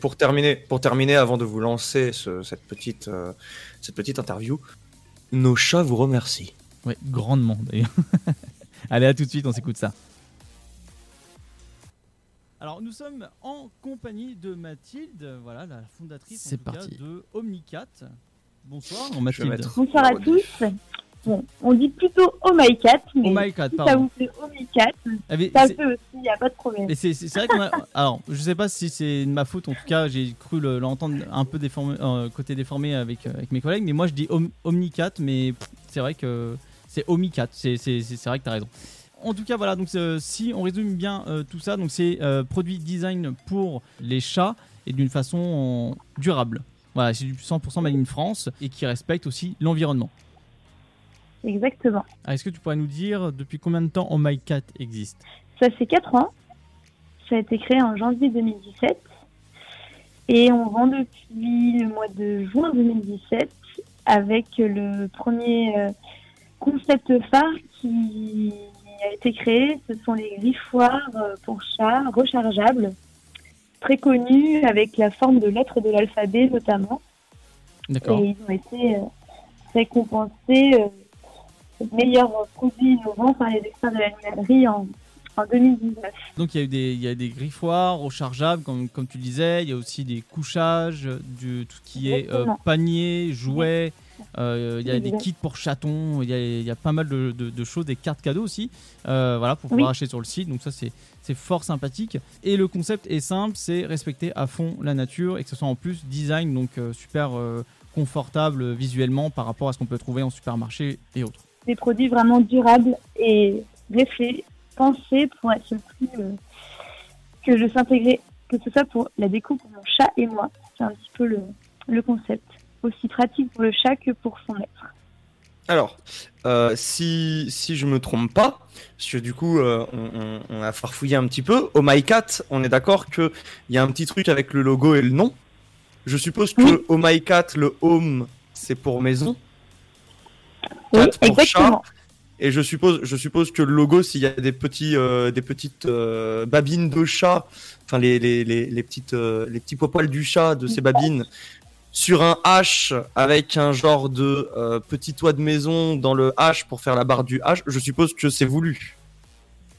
pour terminer, pour terminer, avant de vous lancer ce- cette petite, euh, cette petite interview, nos chats vous remercient. Ouais, grandement d'ailleurs. Allez, à tout de suite, on s'écoute ça. Alors, nous sommes en compagnie de Mathilde, voilà, la fondatrice en C'est tout cas, parti. de Omnicat. Bonsoir, Mathilde. mettre- Bonsoir à tous. Bon, on dit plutôt Oh My Cat, mais Oh my god, si ça vous fait Oh My Cat, Ah, ça peut aussi, il n'y a pas de problème. c'est vrai qu'on a. Alors, je sais pas si c'est de ma faute, en tout cas, j'ai cru le- l'entendre un peu déformé, euh, côté déformé avec, euh, avec mes collègues, mais moi je dis Om- Omnicat, mais c'est vrai que c'est Omicat, c'est vrai que tu as raison. En tout cas, voilà, donc euh, si on résume bien euh, tout ça, donc c'est produit design pour les chats et d'une façon durable. Voilà, c'est du 100% made in France et qui respecte aussi l'environnement. Exactement. Ah, Est-ce que tu pourrais nous dire depuis combien de temps Oh My Cat existe? Ça fait 4 ans. Ça a été créé en janvier 2017. Et on vend depuis le mois de juin 2017 avec le premier euh, concept phare qui a été créé. Ce sont les griffoirs euh, pour chats rechargeables, très connus avec la forme de lettres de l'alphabet notamment. D'accord. Et ils ont été euh, récompensés euh, meilleur produit innovant par les experts de l'animalerie en, en 2019. Donc il y a eu des, il y a des griffoirs rechargeables, comme, comme tu disais. Il y a aussi des couchages, du, tout ce qui est euh, panier, jouets. euh, il y a des kits pour chatons. Il y a, il y a pas mal de, de- de choses, des cartes cadeaux aussi. euh, voilà, pour pouvoir Oui. acheter sur le site. Donc ça c'est c'est fort sympathique. Et le concept est simple, c'est respecter à fond la nature et que ce soit en plus design, donc euh, super confortable visuellement par rapport à ce qu'on peut trouver en supermarché et autres. Des produits vraiment durables et réfléchis, pensés pour être le plus euh, que je s'intégrer, que ce soit pour la déco pour mon chat et moi. C'est un petit peu le, le concept. Aussi pratique pour le chat que pour son maître. Alors, euh, si, si je me trompe pas, parce que du coup, euh, on, a farfouillé un petit peu, au My Cat, on est d'accord qu'il y a un petit truc avec le logo et le nom. Je suppose que Oui. au My Cat, le home, c'est pour maison. Oui. Et je suppose, je suppose que le logo, s'il y a des petits, euh, des petites euh, babines de chat, enfin les, les, les, les petites, euh, les petits poils du chat de ces babines, sur un H avec un genre de petit toit de maison dans le H pour faire la barre du H, je suppose que c'est voulu.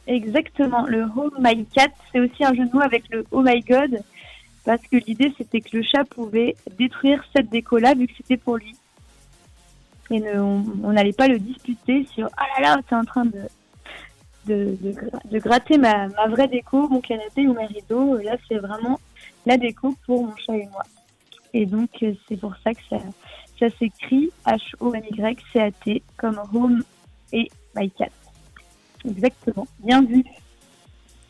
Exactement. Le Oh My Cat, c'est aussi un jeu de mots avec le Oh My God, parce que l'idée c'était que le chat pouvait détruire cette déco-là vu que c'était pour lui. Et on n'allait pas le disputer sur Ah là là, t'es en train de, de, de gratter ma, ma vraie déco, mon canapé ou mes rideaux. Là, c'est vraiment la déco pour mon chat et moi. Et donc, euh, c'est pour ça que ça, ça s'écrit H-O-M-Y-C-A-T comme Home et My Cat. Exactement. Bien vu.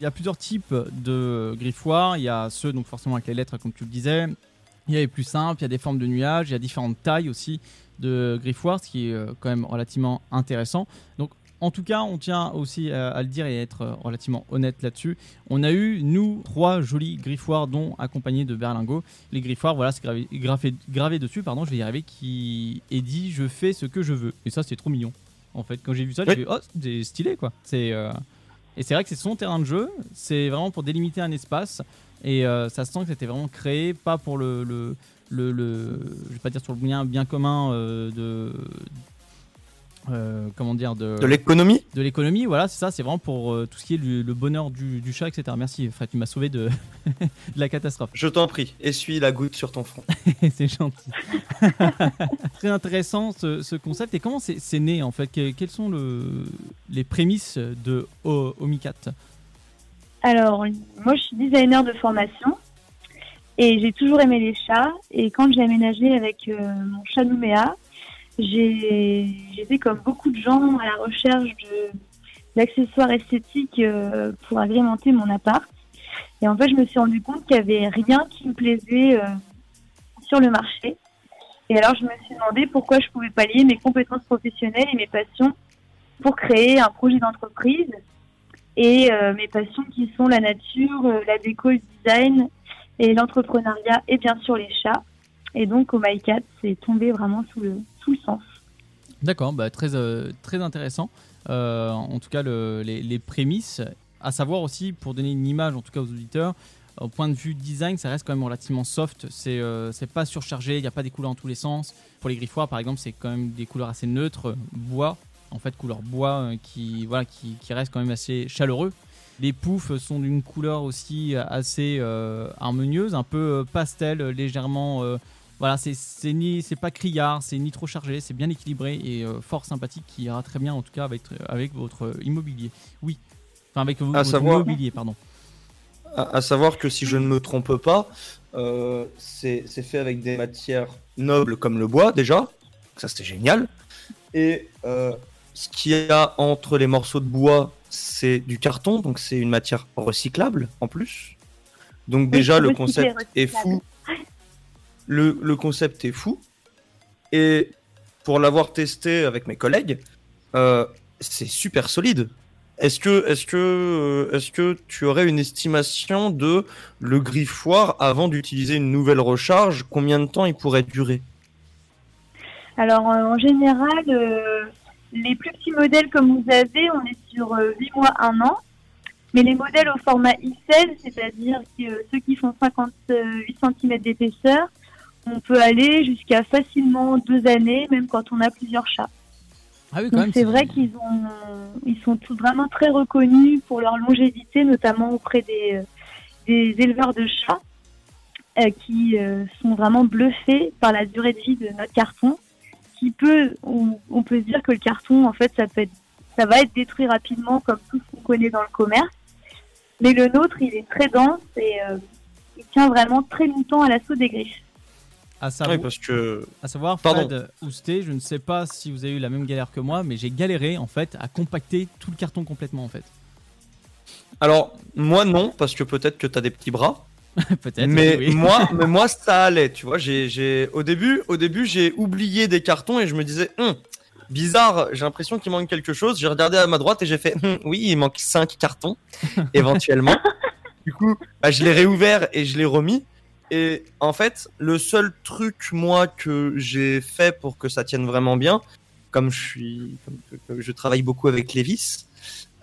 Il y a plusieurs types de griffoirs. Il y a ceux, donc forcément avec les lettres, comme tu le disais. Il y a les plus simples, il y a des formes de nuages, il y a différentes tailles aussi de griffoirs, ce qui est euh, quand même relativement intéressant. Donc, en tout cas, on tient aussi à, à le dire et à être euh, relativement honnête là-dessus. On a eu, nous, trois jolis griffoirs, dont accompagnés de berlingots. Les griffoirs, voilà, c'est gravé, gravé, gravé dessus, pardon, je vais y arriver, qui est dit Je fais ce que je veux. Et ça, c'est trop mignon. En fait, quand j'ai vu ça, Oui. j'ai fait Oh, c'est stylé, quoi. C'est. euh, et c'est vrai que c'est son terrain de jeu, c'est vraiment pour délimiter un espace. Et euh, ça se sent que c'était vraiment créé, pas pour le, le, le, le- je vais pas dire sur le bien, bien commun euh, de, euh, comment dire de, De l'économie de l'économie. Voilà, c'est ça. C'est vraiment pour euh, tout ce qui est le, le bonheur du, du chat, etc. Merci, Fred. Tu m'as sauvé de, de la catastrophe. Je t'en prie, essuie la goutte sur ton front. c'est gentil. Très intéressant ce, ce concept. Et comment c'est c'est né en fait? Que- Quelles sont le, les prémices de O- Omicat? Alors, moi, je suis designer de formation et j'ai toujours aimé les chats. Et quand j'ai aménagé avec euh, mon chat Nouméa, j'étais comme beaucoup de gens à la recherche d'accessoires esthétiques euh, pour agrémenter mon appart. Et en fait, je me suis rendu compte qu'il n'y avait rien qui me plaisait euh, sur le marché. Et alors, je me suis demandé pourquoi je pouvais pas lier mes compétences professionnelles et mes passions pour créer un projet d'entreprise et euh, mes passions qui sont la nature, euh, la déco, le design et l'entrepreneuriat et bien sûr les chats. Et donc au My Cat, c'est tombé vraiment sous le, sous le sens. D'accord, bah, très, euh, très intéressant. Euh, en tout cas, le- les, les prémices. À savoir aussi, pour donner une image, en tout cas aux auditeurs, au point de vue design, ça reste quand même relativement soft. C'est euh, pas surchargé, il n'y a pas des couleurs dans tous les sens. Pour les griffoirs, par exemple, c'est quand même des couleurs assez neutres, bois, en fait, couleur bois, euh, qui, voilà, qui, qui reste quand même assez chaleureux. Les poufs sont d'une couleur aussi assez euh, harmonieuse, un peu euh, pastel, euh, légèrement. euh, voilà, c'est ni c'est pas criard, c'est ni trop chargé, c'est bien équilibré et euh, fort sympathique qui ira très bien en tout cas avec avec votre immobilier. Oui. Enfin avec votre savoir- mobilier, pardon. À, à savoir que si je ne me trompe pas, euh, c'est c'est fait avec des matières nobles comme le bois déjà. Ça c'était génial. Et euh, ce qu'il y a entre les morceaux de bois, c'est du carton, donc c'est une matière recyclable en plus. Donc déjà le concept est fou. Le, le concept est fou. Et pour l'avoir testé avec mes collègues, euh, c'est super solide. Est-ce que, est-ce que, euh, est-ce que tu aurais une estimation de le griffoir avant d'utiliser une nouvelle recharge? Combien de temps il pourrait durer? Alors euh, en général, euh, les plus petits modèles comme vous avez, on est sur euh, 8 mois, 1 an. Mais les modèles au format I16, c'est-à-dire euh, ceux qui font 58 cm d'épaisseur, on peut aller jusqu'à facilement deux années, même quand on a plusieurs chats. Ah oui, c'est vrai qu'ils ont, ils sont tous vraiment très reconnus pour leur longévité, notamment auprès des, euh, des éleveurs de chats, euh, qui euh, sont vraiment bluffés par la durée de vie de notre carton. Qui peut, on, on peut se dire que le carton, en fait, ça peut être, ça va être détruit rapidement, comme tout ce qu'on connaît dans le commerce. Mais le nôtre, il est très dense et euh, il tient vraiment très longtemps à l'assaut des griffes. À savoir, Oui, parce que à savoir Pardon. Fred Ousté, je ne sais pas si vous avez eu la même galère que moi, mais j'ai galéré en fait à compacter tout le carton complètement en fait. alors moi non, parce que peut-être que tu as des petits bras. Peut-être. Mais oui. moi, mais moi ça allait, tu vois. J'ai, au début, au début, j'ai oublié des cartons et je me disais, Hum, bizarre, j'ai l'impression qu'il manque quelque chose. J'ai regardé à ma droite et j'ai fait, Hum, oui, il manque cinq cartons éventuellement. du coup, bah, je l'ai réouvert et je l'ai remis. Et en fait, le seul truc moi que j'ai fait pour que ça tienne vraiment bien, comme je suis, comme je travaille beaucoup avec les vis,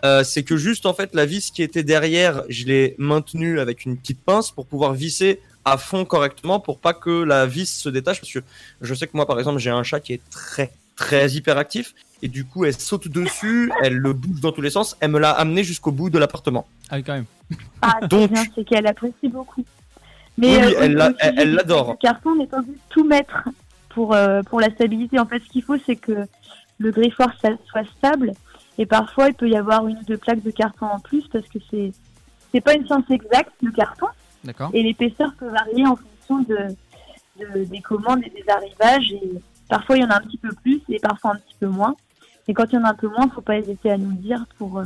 euh, c'est que juste en fait la vis qui était derrière, je l'ai maintenue avec une petite pince pour pouvoir visser à fond correctement pour pas que la vis se détache parce que je sais que moi par exemple j'ai un chat qui est très très hyperactif et du coup elle saute dessus, elle le bouge dans tous les sens, elle me l'a amené jusqu'au bout de l'appartement. Ah oui, quand même. Ah, c'est Donc- c'est qu'elle apprécie beaucoup. Oui, oui, au- elle au l'a- sujet elle- elle l'adore. du carton, on n'est pas obligé de tout mettre pour, euh, pour la stabilité. En fait, ce qu'il faut, c'est que le griffoir ça- soit stable. Et parfois, il peut y avoir une ou deux plaques de carton en plus parce que c'est c'est pas une science exacte, le carton. D'accord. Et l'épaisseur peut varier en fonction de, de- des commandes et des arrivages. Et parfois, il y en a un petit peu plus et parfois un petit peu moins. Et quand il y en a un peu moins, faut pas hésiter à nous le dire pour, euh,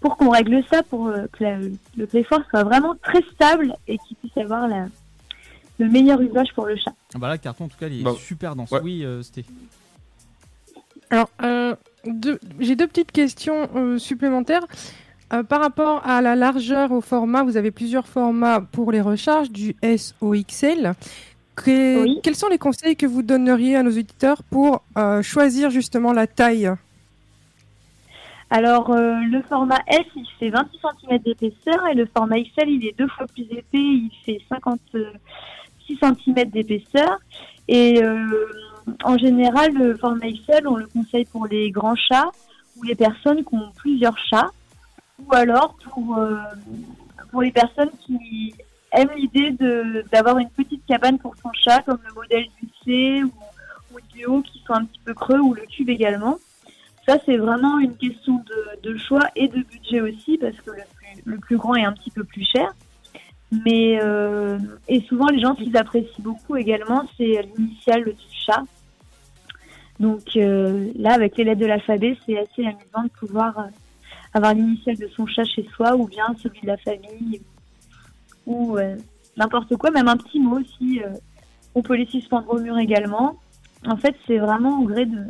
pour qu'on règle ça, pour euh, que la- le griffoir soit vraiment très stable et qu'il puisse avoir la- le meilleur usage pour le chat. Ah bah là, le carton en tout cas, il est super dense. ouais. Oui, euh, c'était. Alors, euh, deux- j'ai deux petites questions euh, supplémentaires. Euh, par rapport à la largeur, au format, vous avez plusieurs formats pour les recharges, du S au XL. Que- Oui. Quels sont les conseils que vous donneriez à nos auditeurs pour euh, choisir justement la taille? Alors, euh, le format S, il fait 26 cm d'épaisseur et le format XL, il est deux fois plus épais, il fait 56 cm d'épaisseur. Et en général, le format on le conseille pour les grands chats ou les personnes qui ont plusieurs chats, ou alors pour, euh, pour les personnes qui aiment l'idée d'avoir une petite cabane pour son chat, comme le modèle du C ou, ou du haut qui sont un petit peu creux, ou le cube également. Ça, c'est vraiment une question de, de choix et de budget aussi, parce que le plus, le plus grand est un petit peu plus cher. Mais euh, et souvent les gens qu'ils apprécient beaucoup également c'est l'initiale du chat. Donc euh, là avec les lettres de l'alphabet c'est assez amusant de pouvoir euh, avoir l'initiale de son chat chez soi ou bien celui de la famille ou euh, n'importe quoi même un petit mot aussi. euh, on peut les suspendre au mur également. En fait c'est vraiment au gré de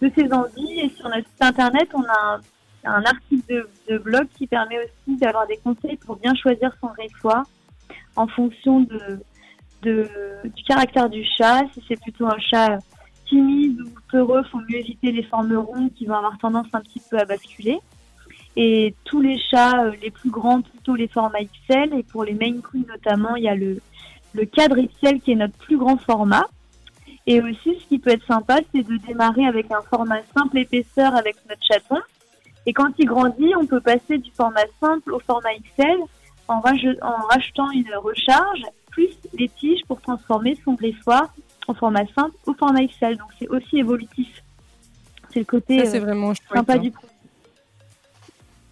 de ses envies et sur notre site internet on a un un article de, blog qui permet aussi d'avoir des conseils pour bien choisir son griffoir en fonction de, du caractère du chat. Si c'est plutôt un chat timide ou peureux, faut mieux éviter les formes rondes qui vont avoir tendance un petit peu à basculer. Et tous les chats, euh, les plus grands, plutôt les formats XL. Et pour les Maine Coon notamment, il y a le, le cadre XL qui est notre plus grand format. Et aussi, ce qui peut être sympa, c'est de démarrer avec un format simple épaisseur avec notre chaton. Et quand il grandit, on peut passer du format simple au format XL en, rachetant une recharge plus les tiges pour transformer son griffoir en format simple au format XL. Donc c'est aussi évolutif. C'est le côté Ça, euh, vraiment chouette. sympa hein. du produit.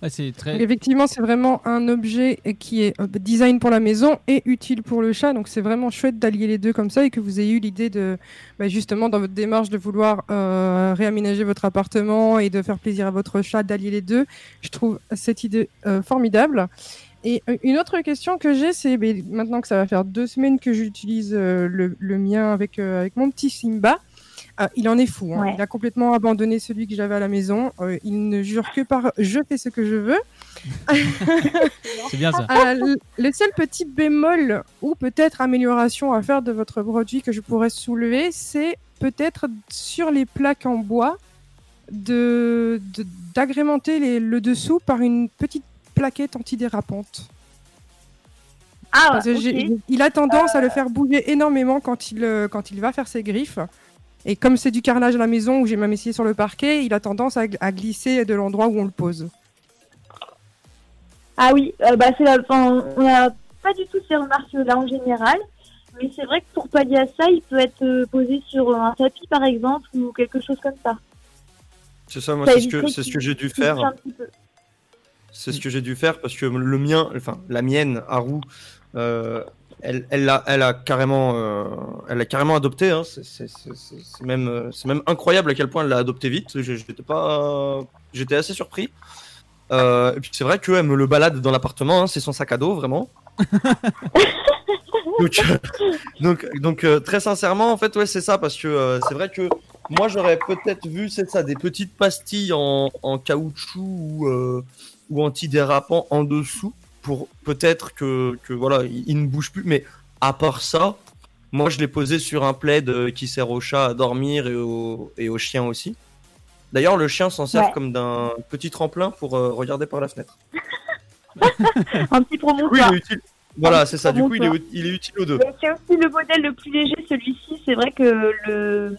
C'est très. Effectivement, c'est vraiment un objet qui est euh, design pour la maison et utile pour le chat. Donc, c'est vraiment chouette d'allier les deux comme ça et que vous ayez eu l'idée de, bah, justement, dans votre démarche de vouloir euh, réaménager votre appartement et de faire plaisir à votre chat, d'allier les deux. Je trouve cette idée euh, formidable. Et une autre question que j'ai, c'est mais maintenant que ça va faire deux semaines que j'utilise le, mien avec, avec mon petit Simba. Euh, il en est fou. hein. Ouais. Il a complètement abandonné celui que j'avais à la maison. Euh, il ne jure que par je fais ce que je veux. C'est bien ça. Euh, le- seul petit bémol ou peut-être amélioration à faire de votre produit que je pourrais soulever, c'est peut-être sur les plaques en bois de de- d'agrémenter le dessous par une petite plaquette antidérapante. Ah, Parce que ok. j'ai- il a tendance à le faire bouger énormément quand il, euh, quand il va faire ses griffes. Et comme c'est du carrelage à la maison où j'ai même essayé sur le parquet, il a tendance à, à glisser de l'endroit où on le pose. Ah oui, euh, bah c'est enfin, on n'a pas du tout ces remarques-là en général, mais c'est vrai que pour pallier à ça, il peut être euh, posé sur un tapis par exemple ou quelque chose comme ça. C'est ça, moi, c'est ce que, ce que j'ai dû faire. C'est ce que j'ai dû faire parce que le mien, enfin la mienne, Haru, euh, elle, elle a, elle a carrément, euh, elle a carrément adopté. Hein. C'est- même, euh, c'est même incroyable à quel point elle l'a adopté vite. J'étais pas, j'étais assez surpris. Euh, et puis c'est vrai qu'elle me le balade dans l'appartement. hein. C'est son sac à dos, vraiment. donc, euh, donc, donc, euh, très sincèrement, en fait, ouais, c'est ça parce que c'est vrai que moi j'aurais peut-être vu, c'est ça, des petites pastilles en, en caoutchouc ou euh, ou antidérapant en dessous pour peut-être que, que voilà, il, il ne bouge plus. Mais à part ça, moi je l'ai posé sur un plaid euh, qui sert au chat à dormir et au, et au chien aussi. D'ailleurs, le chien s'en sert Ouais. comme d'un petit tremplin pour euh, regarder par la fenêtre. Un petit promontoire. il est utile. Voilà, c'est ça. Du coup, il est, il est utile aux deux. C'est aussi le modèle le plus léger, celui-ci. C'est vrai que le,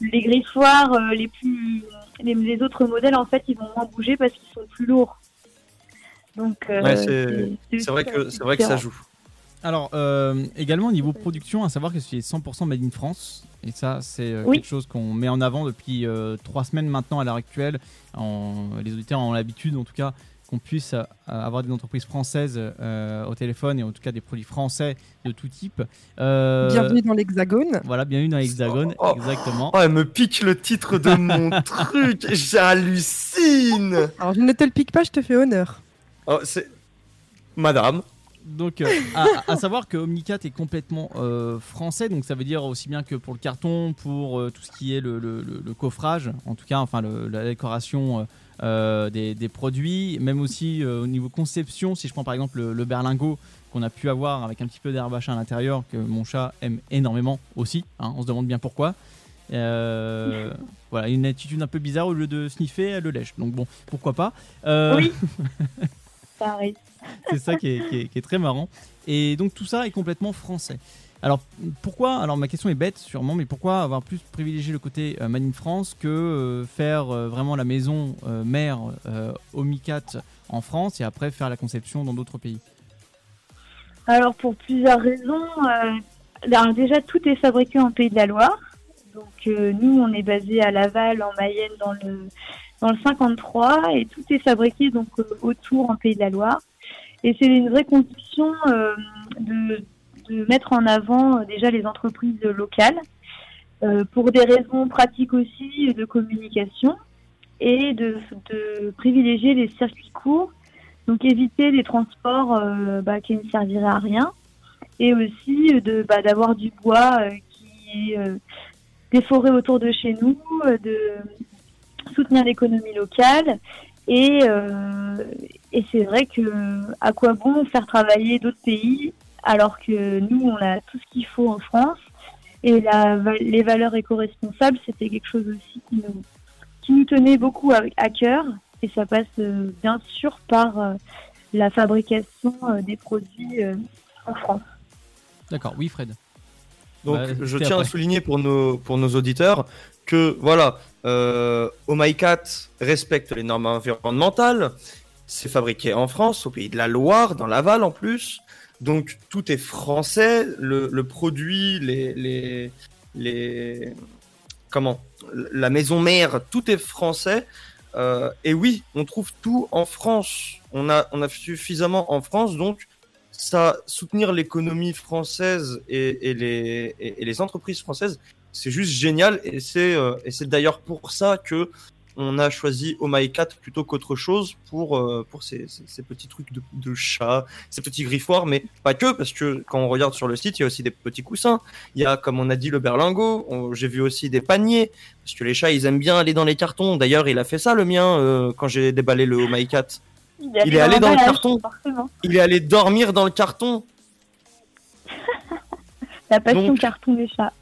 les griffoirs, euh, les plus, les, les autres modèles, en fait, ils vont moins bouger parce qu'ils sont plus lourds. Donc, euh, Ouais, c'est- vrai que c'est vrai que ça joue. Alors, euh, également au niveau production, à savoir que c'est 100% made in France. Et ça, c'est euh, Oui. quelque chose qu'on met en avant depuis euh, trois semaines maintenant à l'heure actuelle. En- les auditeurs ont l'habitude, en tout cas, qu'on puisse euh, avoir des entreprises françaises euh, au téléphone et en tout cas des produits français de tout type. Euh, Bienvenue dans l'Hexagone. Voilà, bienvenue dans l'Hexagone, Oh. exactement. Oh, elle me pique le titre de mon truc. J'hallucine. Alors, je ne te le pique pas, je te fais honneur. Oh, c'est Madame. Donc, euh, à, à savoir que Omnicat est complètement euh, français, donc ça veut dire aussi bien que pour le carton, pour euh, tout ce qui est le, le- le- le coffrage, en tout cas, enfin le- la décoration des, des produits, même aussi euh, au niveau conception. Si je prends par exemple le, le berlingot qu'on a pu avoir avec un petit peu d'herbe à chat à l'intérieur, que mon chat aime énormément aussi, hein, on se demande bien pourquoi. Euh, voilà, une attitude un peu bizarre, au lieu de sniffer, elle le lèche. Donc bon, pourquoi pas. Euh, Oui. arrive. C'est ça qui est, qui est- qui est très marrant. Et donc tout ça est complètement français. Alors pourquoi Alors ma question est bête sûrement, mais pourquoi avoir plus privilégié le côté euh, Made in France que euh, faire euh, vraiment la maison euh, mère Omicat en France et après faire la conception dans d'autres pays? Alors pour plusieurs raisons, alors, déjà tout est fabriqué en Pays de la Loire. Donc nous on est basé à Laval en Mayenne dans le dans le 53 et tout est fabriqué donc euh, autour en Pays de la Loire. Et c'est une vraie conviction euh, de, de mettre en avant euh, déjà les entreprises locales pour des raisons pratiques aussi de communication et de, de privilégier les circuits courts, donc éviter les transports bah, qui ne serviraient à rien et aussi de bah, d'avoir du bois qui est forêts autour de chez nous, de soutenir l'économie locale. Et, euh, et c'est vrai que à quoi bon faire travailler d'autres pays alors que nous on a tout ce qu'il faut en France? Et la, les valeurs éco-responsables c'était quelque chose aussi qui nous, qui nous tenait beaucoup à, à cœur. Et ça passe euh, bien sûr par euh, la fabrication euh, des produits euh, en France. D'accord, oui Fred. Donc, Bah, je tiens à souligner pour nos, pour nos auditeurs que, voilà, euh, respecte les normes environnementales. C'est fabriqué en France, au pays de la Loire, dans Laval en plus. Donc, tout est français. Le, produit, les, les. Comment? La maison mère, tout est français. Euh, et oui, on trouve tout en France. On a, on a suffisamment en France, donc ça soutenir l'économie française et, les, et les entreprises françaises, c'est juste génial. Et c'est euh, et c'est d'ailleurs pour ça que on a choisi Oh My Cat plutôt qu'autre chose pour, euh, pour ces, ces, ces petits trucs de, de chat, ces petits griffoirs, mais pas que, parce que quand on regarde sur le site, il y a aussi des petits coussins. Il y a, comme on a dit, le berlingot. J'ai vu aussi des paniers, parce que les chats, ils aiment bien aller dans les cartons. D'ailleurs, il a fait ça, le mien, euh, quand j'ai déballé le Oh My Cat. Il est allé dans le carton. Forcément. Il est allé dormir dans le carton. La passion Donc- carton des chats.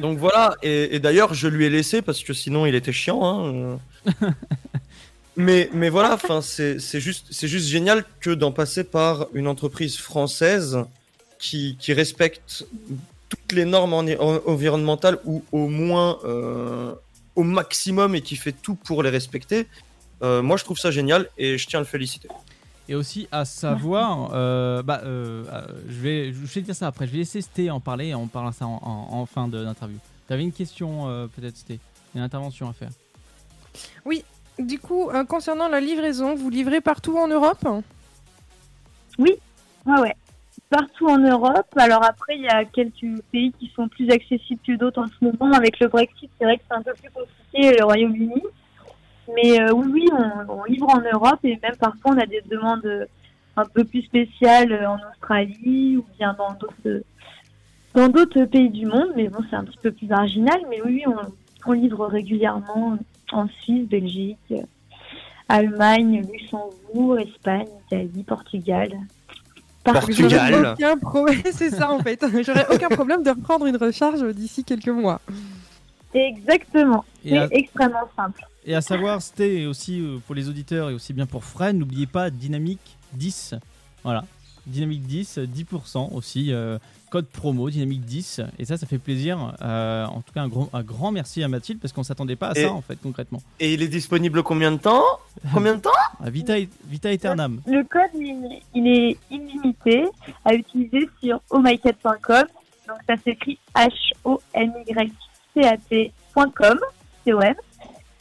Donc voilà, et, et d'ailleurs je lui ai laissé parce que sinon il était chiant. Hein. mais, mais voilà, enfin c'est juste, c'est juste génial que d'en passer par une entreprise française qui, qui respecte toutes les normes en- en- environnementales ou au moins euh, au maximum et qui fait tout pour les respecter. Euh, moi je trouve ça génial et je tiens à le féliciter. Et aussi à savoir, euh, bah, euh, euh, je, vais, je vais dire ça après, je vais laisser Sté en parler et on parlera ça en, en- en fin de- d'interview. T'avais une question euh, peut-être Sté, une intervention à faire? Du coup, euh, concernant la livraison, vous livrez partout en Europe? Ouais, ouais. Partout en Europe. Alors après, il y a quelques pays qui sont plus accessibles que d'autres en ce moment. Avec le Brexit, c'est vrai que c'est un peu plus compliqué, le Royaume-Uni. Mais euh, oui, oui, on, on livre en Europe et même parfois on a des demandes euh, un peu plus spéciales euh, en Australie ou bien dans d'autres dans d'autres pays du monde. Mais bon, c'est un petit peu plus marginal. Mais oui, on, on livre régulièrement en Suisse, Belgique, Allemagne, Luxembourg, Espagne, Italie, Portugal. Portugal. Aucun problème, c'est ça en fait. J'aurais aucun problème de reprendre une recharge d'ici quelques mois. Exactement. C'est à, extrêmement simple. et à savoir, et aussi euh, pour les auditeurs et aussi bien pour Fred, n'oubliez pas Dynamique 10. Voilà, Dynamique 10, euh, 10% aussi, euh, code promo Dynamique 10. Et ça, ça fait plaisir. Euh, en tout cas, un, gros, un grand merci à Mathilde parce qu'on s'attendait pas à Et- ça en fait concrètement. Et il est disponible combien de temps? Combien de temps? Vita, Vita Eternam. Le code, il, il est illimité à utiliser sur ohmycat.com. Donc ça s'écrit H-O-M-Y-C-A-T.com, C-O-M.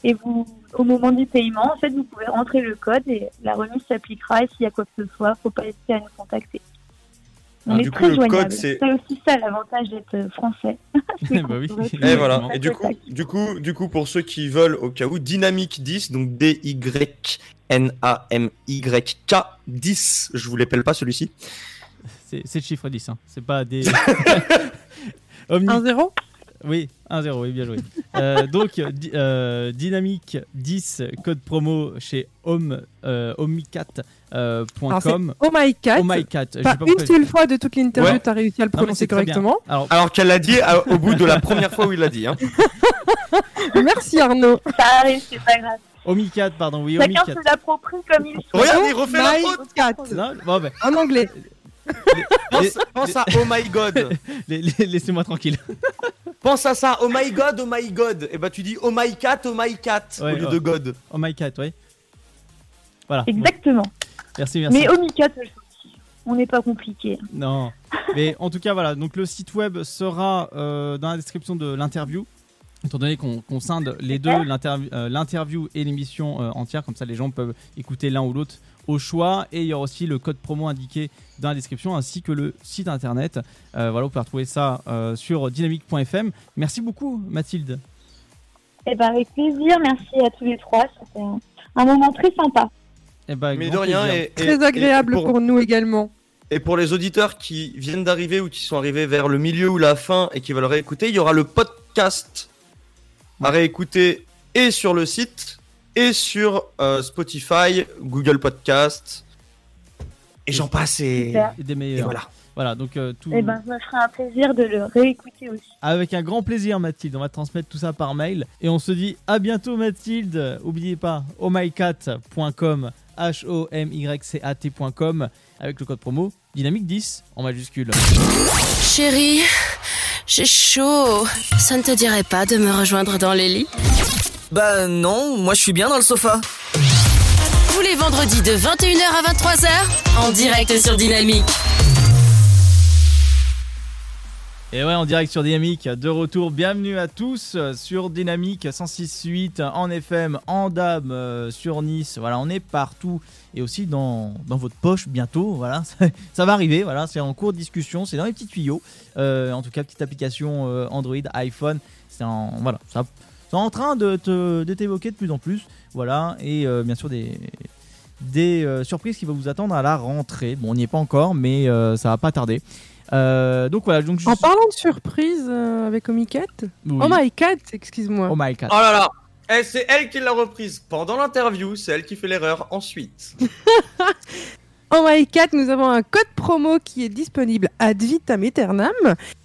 Et vous, au moment du paiement, en fait, vous pouvez rentrer le code et la remise s'appliquera. Et s'il y a quoi que ce soit, faut pas hésiter à nous contacter. On Ah, est du coup, très le joignable. code, c'est- aussi ça l'avantage d'être français. bah oui. Et voilà. Et du coup, du coup, du coup, pour ceux qui veulent au cas où, Dynamique 10, donc D-Y-N-A-M-Y-K 10. Je vous l'appelle pas celui-ci. C'est c'est le chiffre 10, hein. c'est pas des. Omni- 1-0 Oui, 1-0, oui, bien joué. Euh, donc, euh, di- euh, Dynamique 10, code promo chez home, euh, homicat.com. Euh. Oh my cat. oh my cat. Pas pas une seule fois de toute l'interview, Ouais. t'as réussi à le prononcer correctement. Alors, Alors qu'elle l'a dit à- au bout de la première fois où il l'a dit. Hein. Merci Arnaud. Ça arrive, c'est pas grave. Omicat, pardon, oui, Chacun Omicat. se l'approprie comme il souhaite. Regarde, il refait la My faute. cat. Non, bon, ben, En anglais. Pense, pense à Oh my God. les- les- laissez-moi tranquille. Pense à ça. Oh my God, oh my God. Et bah tu dis Oh my cat, oh my cat Ouais, au lieu ouais. de God. Oh my cat, oui. Voilà. Exactement. Bon, merci, merci. Mais Omicat aussi. On n'est pas compliqué. Non. Mais en tout cas, voilà. Donc le site web sera euh, dans la description de l'interview. Étant donné qu'on scinde les deux, l'interview euh, l'interview et l'émission euh, entière, comme ça les gens peuvent écouter l'un ou l'autre au choix. Et il y aura aussi le code promo indiqué dans la description ainsi que le site internet. Euh, voilà, vous pouvez retrouver ça euh, sur dynamique.fm. Merci beaucoup, Mathilde. Eh ben, avec plaisir. Merci à tous les trois. C'était un, un moment très sympa. Eh ben, Mais de rien. Et, et- Très et agréable pour, pour nous également. et pour les auditeurs qui viennent d'arriver ou qui sont arrivés vers le milieu ou la fin et qui veulent réécouter, il y aura le podcast à réécouter et sur le site et sur euh, Spotify, Google Podcast. Et j'en passe et. Et des et meilleurs. Voilà. voilà. donc euh, tout. Eh ben, ça me ferait un plaisir de le réécouter aussi. Avec un grand plaisir, Mathilde. On va transmettre tout ça par mail. Et on se dit à bientôt, Mathilde. Oubliez pas, ohmycat.com, H-O-M-Y-C-A-T.com, avec le code promo Dynamique 10 en majuscule. Chérie, j'ai chaud. Ça ne te dirait pas de me rejoindre dans les lits? Bah non, moi je suis bien dans le sofa. Tous les vendredis de 21h à 23h, en direct sur Dynamique. Et ouais, en direct sur Dynamique, de retour. Bienvenue à tous sur Dynamique 106.8 en FM, en DAB, euh, sur Nice. Voilà, on est partout et aussi dans, dans votre poche bientôt. Voilà, ça, ça va arriver. Voilà, c'est en cours de discussion, c'est dans les petits tuyaux. Euh, en tout cas, petite application euh, Android, iPhone. C'est en voilà, ça, en train de te de t'évoquer de plus en plus. Voilà, et euh, bien sûr des des euh, surprises qui vont vous attendre à la rentrée. Bon, on n'y est pas encore, mais euh, ça va pas tarder. Euh, donc voilà, donc je En parlant de surprise euh, avec Omicat. oui. Oh my cat, excuse-moi. Oh my god. Oh là là Eh, C'est elle qui l'a reprise pendant l'interview, c'est elle qui fait l'erreur ensuite. En My Cat, nous avons un code promo qui est disponible ad vitam aeternam,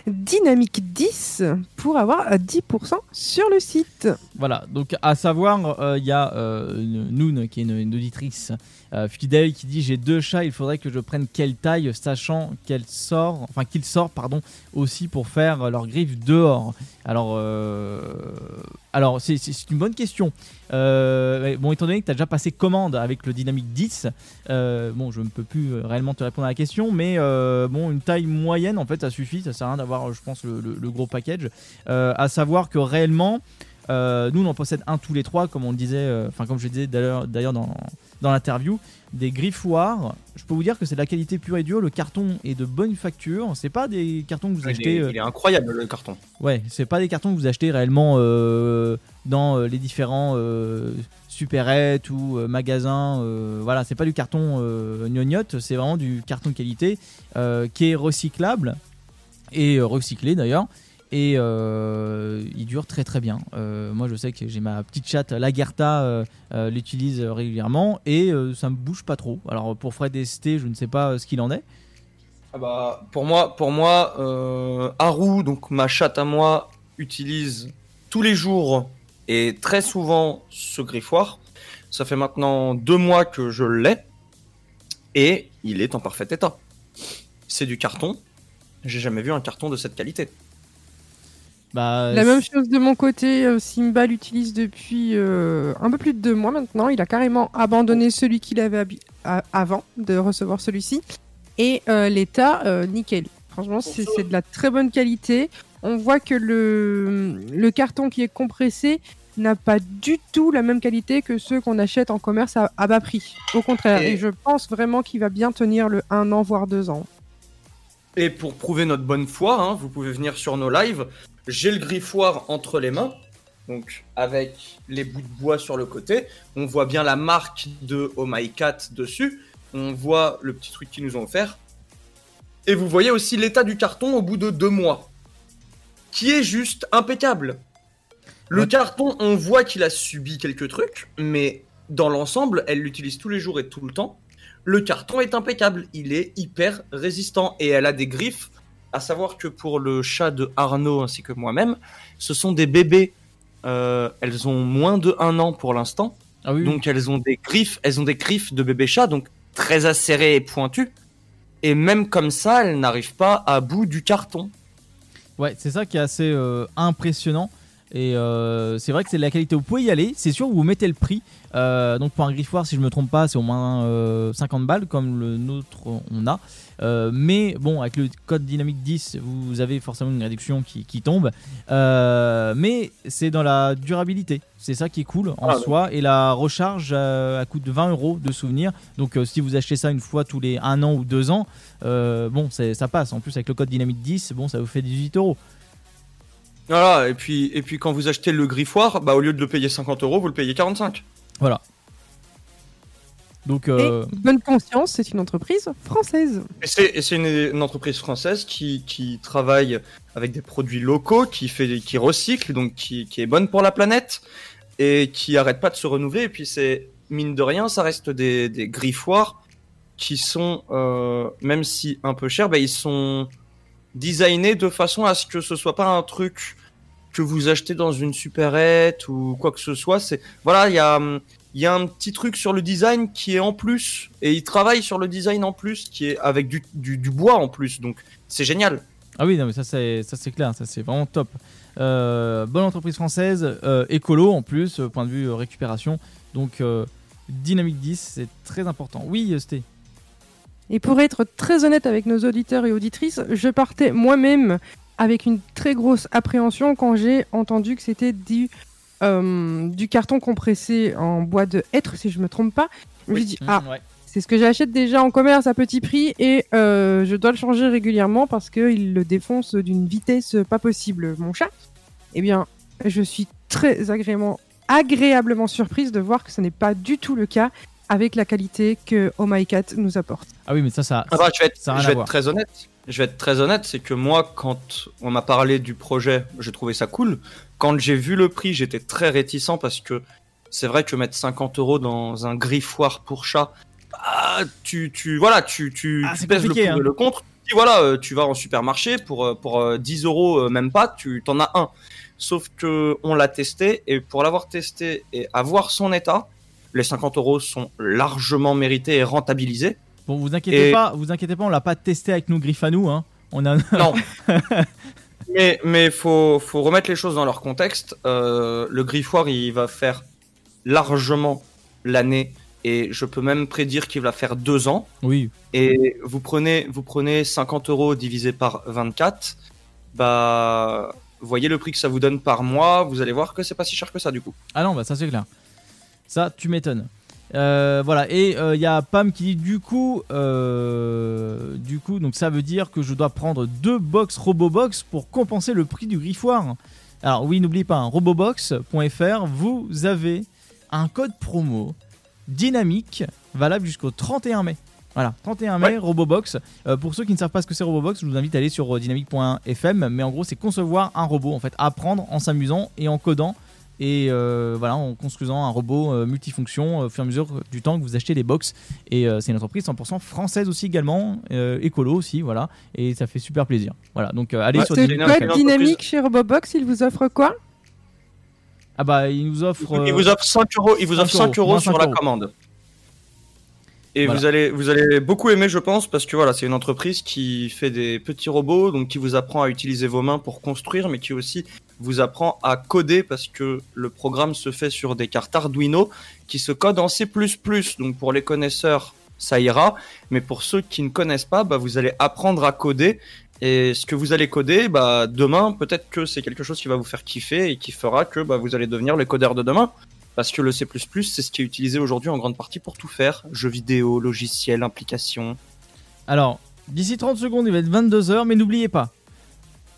dynamique 10, pour avoir 10% sur le site. Voilà, donc à savoir, euh, il y a euh, Noon qui est une, auditrice euh, fidèle qui dit j'ai deux chats, il faudrait que je prenne quelle taille, sachant qu'elle sort, enfin qu'il sort pardon, aussi pour faire leurs griffes dehors. Alors, euh, alors c'est- une bonne question. Euh, bon, étant donné que tu as déjà passé commande avec le Dynamic 10, euh, bon, je ne peux plus euh, réellement te répondre à la question, mais euh, bon, une taille moyenne en fait, ça suffit, ça sert à rien d'avoir, je pense, le, le- le gros package. Euh, à savoir que réellement, euh, nous, on en possède un tous les trois, comme on le disait, euh, enfin comme je le disais d'ailleurs d'ailleurs dans, dans l'interview, des griffoirs. Je peux vous dire que c'est de la qualité pure et dure. Le carton est de bonne facture. C'est pas des cartons que vous Il achetez. est, il est incroyable le carton. Ouais, c'est pas des cartons que vous achetez réellement euh, dans les différents supérettes ou magasins. voilà, c'est pas du carton gnognotte, c'est vraiment du carton qualité qui est recyclable et euh, recyclé d'ailleurs. Et euh, il dure très très bien. Euh, moi je sais que j'ai ma petite chatte Lagerta, euh, l'utilise régulièrement et ça me bouge pas trop. Alors pour Fred ST, je ne sais pas ce qu'il en est. Ah bah, pour moi, pour moi Haru, donc ma chatte à moi, utilise tous les jours et très souvent ce griffoir. Ça fait maintenant deux mois que je l'ai et il est en parfait état. C'est du carton. J'ai jamais vu un carton de cette qualité. Bah, La même chose de mon côté, euh, Simba l'utilise depuis euh, un peu plus de deux mois maintenant. Il a carrément abandonné celui qu'il avait avant de recevoir celui-ci. Et euh, l'état, euh, nickel. Franchement, c'est de la très bonne qualité. On voit que le, le carton qui est compressé n'a pas du tout la même qualité que ceux qu'on achète en commerce à, à bas prix. Au contraire, Et- et je pense vraiment qu'il va bien tenir le un an voire deux ans. Et pour prouver notre bonne foi, hein, vous pouvez venir sur nos lives. J'ai le griffoir entre les mains, donc avec les bouts de bois sur le côté. On voit bien la marque de Oh My Cat dessus. On voit le petit truc qu'ils nous ont offert. Et vous voyez aussi l'état du carton au bout de deux mois, qui est juste impeccable. Le Ouais. carton, on voit qu'il a subi quelques trucs, mais dans l'ensemble, elle l'utilise tous les jours et tout le temps. Le carton est impeccable, il est hyper résistant et elle a des griffes. À savoir que pour le chat de Arnaud ainsi que moi-même, ce sont des bébés. Euh, elles ont moins de un an pour l'instant Ah oui. Donc elles ont des griffes, elles ont des griffes de bébé chat, donc très acérées et pointues. Et même comme ça, elles n'arrivent pas à bout du carton. Ouais, c'est ça qui est assez euh, impressionnant. Et euh, c'est vrai que c'est de la qualité. Vous pouvez y aller. C'est sûr, vous mettez le prix. Euh, donc pour un griffoir, si je me trompe pas, c'est au moins euh, 50 balles comme le nôtre on a. Euh, mais bon, avec le code dynamique 10, vous avez forcément une réduction qui, qui tombe. Euh, mais c'est dans la durabilité. C'est ça qui est cool en Ah ouais. soi. Et la recharge euh, à coût de 20 euros de souvenirs. Donc euh, si vous achetez ça une fois tous les un an ou deux ans, euh, bon, ça passe. En plus avec le code dynamique 10, bon, ça vous fait 18 euros. Voilà, et puis, et puis quand vous achetez le griffoir, bah, au lieu de le payer 50 euros, vous le payez 45. Voilà. Donc, euh, Et bonne conscience, c'est une entreprise française. Et c'est et c'est une, une entreprise française qui, qui travaille avec des produits locaux, qui, fait, qui recycle, donc qui, qui est bonne pour la planète, et qui arrête pas de se renouveler. Et puis c'est, mine de rien, ça reste des, des griffoirs qui sont, euh, même si un peu chers, bah, ils sont designés de façon à ce que ce soit pas un truc que vous achetez dans une supérette ou quoi que ce soit. C'est voilà, il y a il y a un petit truc sur le design qui est en plus et ils travaillent sur le design en plus qui est avec du, du, du bois en plus. Donc c'est génial. ah oui, non, mais ça c'est ça c'est clair, ça c'est vraiment top. Euh, bonne entreprise française, euh, écolo en plus, euh, point de vue euh, récupération. Donc euh, Dynamique 10, c'est très important. Oui, euh, c'était. Et pour être très honnête avec nos auditeurs et auditrices, je partais moi-même avec une très grosse appréhension quand j'ai entendu que c'était du, euh, du carton compressé en bois de hêtre, si je me trompe pas. Je me suis dit, ah, ouais. c'est ce que j'achète déjà en commerce à petit prix et euh, je dois le changer régulièrement parce qu'il le défonce d'une vitesse pas possible, mon chat. Eh bien, je suis très agréablement, agréablement surprise de voir que ce n'est pas du tout le cas avec la qualité que Oh My Cat nous apporte. Ah oui, mais ça, ça. Ah bah, je vais être, ça je vais être très honnête. Je vais être très honnête, c'est que moi, quand on m'a parlé du projet, j'ai trouvé ça cool. Quand j'ai vu le prix, j'étais très réticent parce que c'est vrai que mettre 50 euros dans un griffoir pour chat, bah, tu, tu, voilà, tu, tu, Ah, tu pèses le hein. le contre. Et voilà, euh, tu vas en supermarché pour, euh, pour euh, 10 euros, euh, même pas, tu t'en as un. Sauf que on l'a testé et pour l'avoir testé et avoir son état, les 50 euros sont largement mérités et rentabilisés. Bon, vous inquiétez Et- pas, vous inquiétez pas, on l'a pas testé avec nos griffes à nous. Hein. On a. Non. mais mais faut faut remettre les choses dans leur contexte. Euh, le griffoir, il va faire largement l'année et je peux même prédire qu'il va faire deux ans. Oui. Et vous prenez vous prenez 50 euros divisé par 24, bah voyez le prix que ça vous donne par mois. Vous allez voir que c'est pas si cher que ça du coup. Ah non, bah ça c'est clair. Ça, tu m'étonnes. Euh, voilà, et il y a Pam qui dit du coup, euh, du coup, donc ça veut dire que je dois prendre deux box Robobox pour compenser le prix du griffoir. Alors oui, n'oubliez pas, hein, robobox.fr, vous avez un code promo dynamique valable jusqu'au 31 mai. Voilà, 31 mai, Ouais. Robobox. Euh, pour ceux qui ne savent pas ce que c'est Robobox, je vous invite à aller sur euh, dynamique.fm. Mais en gros, c'est concevoir un robot, en fait, apprendre en s'amusant et en codant et euh, voilà en construisant un robot euh, multifonction euh, au fur et à mesure du temps que vous achetez les box et euh, c'est une entreprise 100% française aussi également euh, écolo aussi voilà et ça fait super plaisir voilà donc euh, allez Ouais, sur Dynamic une- code dynamique chez Robobox, il vous offre quoi? Ah bah il nous offre Il vous offre 5 euros, il vous 5 offre 5 euros, sur 5 la euros. commande. Et Voilà. vous allez, vous allez beaucoup aimer, je pense, parce que voilà, c'est une entreprise qui fait des petits robots, donc qui vous apprend à utiliser vos mains pour construire, mais qui aussi vous apprend à coder parce que le programme se fait sur des cartes Arduino qui se codent en C++. Donc pour les connaisseurs, ça ira, mais pour ceux qui ne connaissent pas, bah, vous allez apprendre à coder. Et ce que vous allez coder, bah, demain, peut-être que c'est quelque chose qui va vous faire kiffer et qui fera que bah, vous allez devenir le codeur de demain. Parce que le C++, c'est ce qui est utilisé aujourd'hui en grande partie pour tout faire. Jeux vidéo, logiciels, implications. alors d'ici 30 secondes il va être 22h mais n'oubliez pas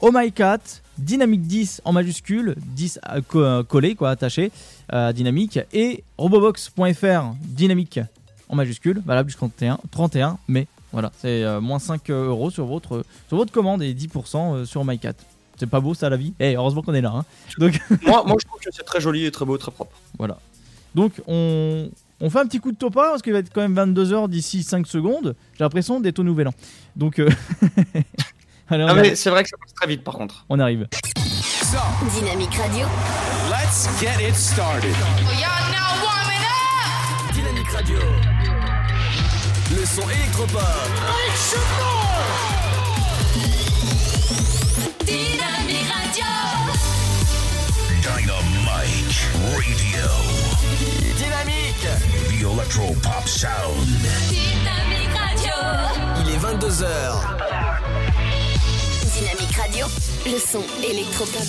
Oh My Cat Dynamique 10 en majuscule 10 à- co- euh, collé quoi attaché euh, Dynamique et robobox.fr Dynamique en majuscule valable jusqu'au 31, 31 mai voilà c'est euh, moins 5 euros sur votre sur votre commande et 10% euh, sur Oh My Cat c'est pas beau ça la vie? Eh heureusement qu'on est là hein. donc moi, moi, je trouve que c'est très joli et très beau, très propre. Voilà. Donc on, on fait un petit coup de topa parce qu'il va être quand même 22h d'ici 5 secondes. J'ai l'impression d'être au nouvel an. Donc euh, Allez, ah mais c'est vrai que ça passe très vite par contre. On arrive. Dynamique Radio. Let's get it started. Oh, y'all now warming up. Dynamique Radio. Le son électropop. Dynamique Radio. Dynamite Radio. Dynamique. The electropop sound. Dynamique Radio. Il est 22h. Dynamique Radio. Le son électropop.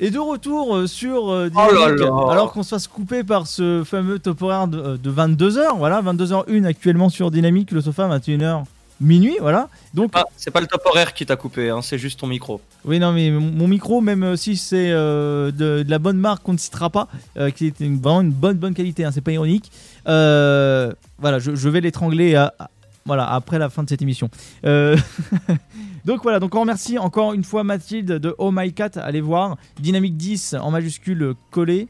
Et de retour euh, sur euh, Oh là là. alors qu'on se fasse couper par ce fameux top horaire de, euh, de 22h, voilà, 22h01 actuellement sur Dynamique, le sofa 21h minuit, voilà. Donc, Ah, c'est pas le top horaire qui t'a coupé, hein, c'est juste ton micro. oui, non, mais mon, mon micro, même euh, si c'est euh, de, de la bonne marque qu'on ne citera pas, euh, qui est une- vraiment une bonne bonne qualité, hein, c'est pas ironique, euh, voilà, je, je vais l'étrangler à- à- voilà, après la fin de cette émission. Donc voilà, donc on remercie encore une fois Mathilde de Oh My Cat, allez voir, Dynamique 10 en majuscule collé.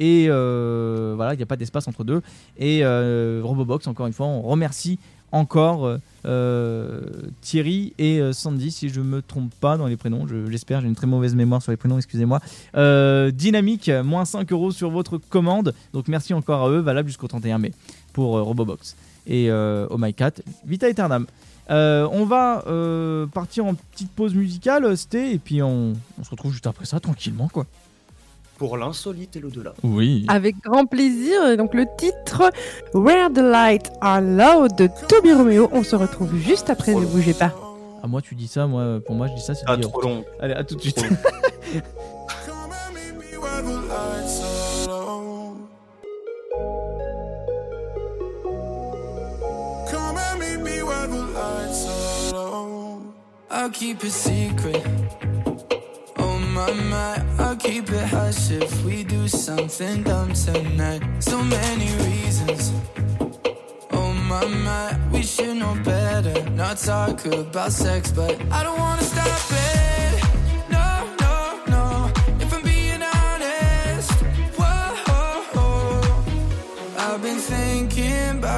Et euh, voilà, il n'y a pas d'espace entre deux. Et euh, Robobox, encore une fois, on remercie encore euh, Thierry et Sandy, si je me trompe pas dans les prénoms. Je- J'espère, j'ai une très mauvaise mémoire sur les prénoms, excusez-moi. Dynamique, moins 5 euros sur votre commande. Donc merci encore à eux, valable jusqu'au 31 mai pour Robobox. Et Oh My Cat, Vita Eternam. Euh, on va euh, partir en petite pause musicale, Sté, et puis on, on se retrouve juste après ça, tranquillement, quoi. Pour l'insolite et l'au-delà. Oui. Avec grand plaisir. Donc le titre Where the Light Are Loud de Toby Romeo. On se retrouve juste après, ne bougez pas. Ah, moi, tu dis ça, moi, pour moi, je dis ça, c'est Ah, trop long. Allez, à tout de suite. I'll keep it secret. Oh my my, I'll keep it hush if we do something dumb tonight. So many reasons. Oh my my, we should know better. Not talk about sex, but I don't wanna stop it.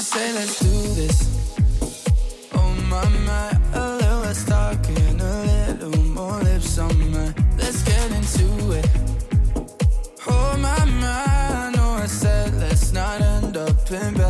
Say let's do this. Oh my my, a little less talking, a little more lips on my. Let's get into it. Oh my my, I know I said let's not end up in bed,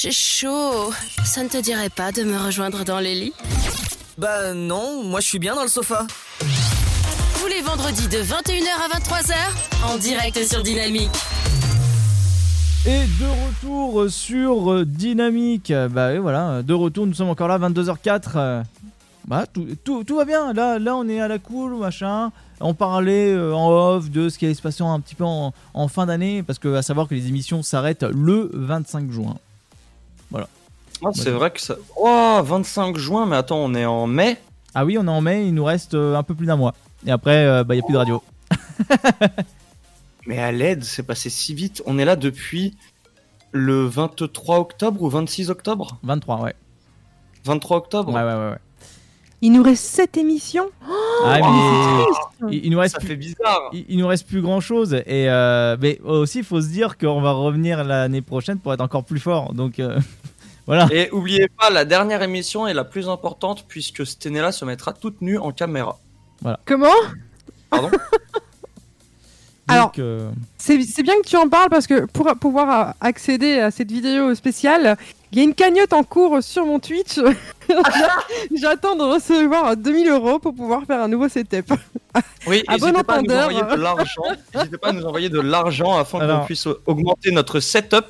J'ai chaud. Ça ne te dirait pas de me rejoindre dans les lits? Bah non, moi je suis bien dans le sofa. Tous les vendredis de 21h à 23h, en direct sur Dynamique. Et de retour sur euh, Dynamique. Bah oui, voilà, de retour, nous sommes encore là, 22h04. euh, Bah, tout, tout, tout va bien. Là, là, on est à la cool, machin. On parlait euh, en off de ce qui allait se passer un petit peu en, en fin d'année, parce que à savoir que les émissions s'arrêtent le 25 juin. Ah, c'est vrai que ça. Oh, 25 juin, mais attends, on est en mai Ah oui, on est en mai, il nous reste euh, un peu plus d'un mois. Et après, euh, bah, il n'y a plus de radio. Mais à l'aide, c'est passé si vite. On est là depuis le 23 octobre ou 26 octobre 23, ouais. 23 octobre Ouais, ouais, ouais. ouais. Il nous reste 7 émissions. Ah, Oh, mais c'est triste. il, il nous reste Ça plus, fait bizarre. il, il nous reste plus grand chose. Et euh, mais aussi, il faut se dire qu'on va revenir l'année prochaine pour être encore plus fort. Donc, euh, Voilà. Et oubliez pas, la dernière émission est la plus importante puisque Stenella se mettra toute nue en caméra. Comment? Pardon? Alors, euh, C'est c'est bien que tu en parles parce que pour pouvoir accéder à cette vidéo spéciale, il y a une cagnotte en cours sur mon Twitch. J'attends de recevoir 2000 euros pour pouvoir faire un nouveau setup. Oui, À bon n'hésitez pas à nous entendeur. envoyer de l'argent. N'hésitez pas à nous envoyer de l'argent afin qu'on puisse augmenter notre setup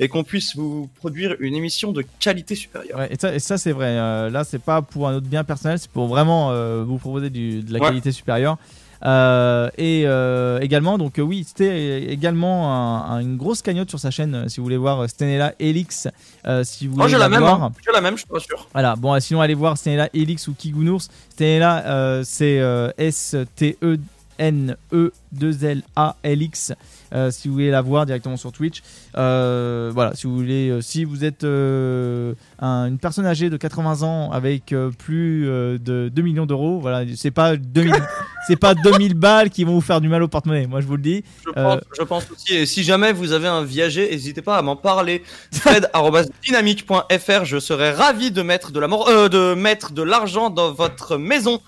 et qu'on puisse vous produire une émission de qualité supérieure. ouais, et ça, et ça, c'est vrai. euh, là, c'est pas pour un autre bien personnel, c'est pour vraiment euh, vous proposer du- de la Ouais. qualité supérieure. Euh, et euh, également, donc euh, oui, c'était également un- un- une grosse cagnotte sur sa chaîne. si vous voulez voir Stenella Elix, euh, si vous Moi voulez j'ai la même, voir. hein. j'ai la même, je suis pas sûr. Voilà, bon, sinon allez voir Stenella Elix ou Kigunours. Stenella, c'est euh, S-T-E-N-E-2-L-A-L-X. Euh, si vous voulez la voir directement sur Twitch. Euh, voilà, si vous voulez, euh, si vous êtes euh, un- une personne âgée de 80 ans avec euh, plus euh, de 2 millions d'euros, voilà, c'est pas 2000, c'est pas 2000 balles qui vont vous faire du mal au porte-monnaie. Moi, je vous le dis. Je Euh, pense, je pense aussi. Et si jamais vous avez un viager, n'hésitez pas à m'en parler. Fred@dynamique.fr. Je serais ravi de mettre de la mor- euh, de mettre de l'argent dans votre maison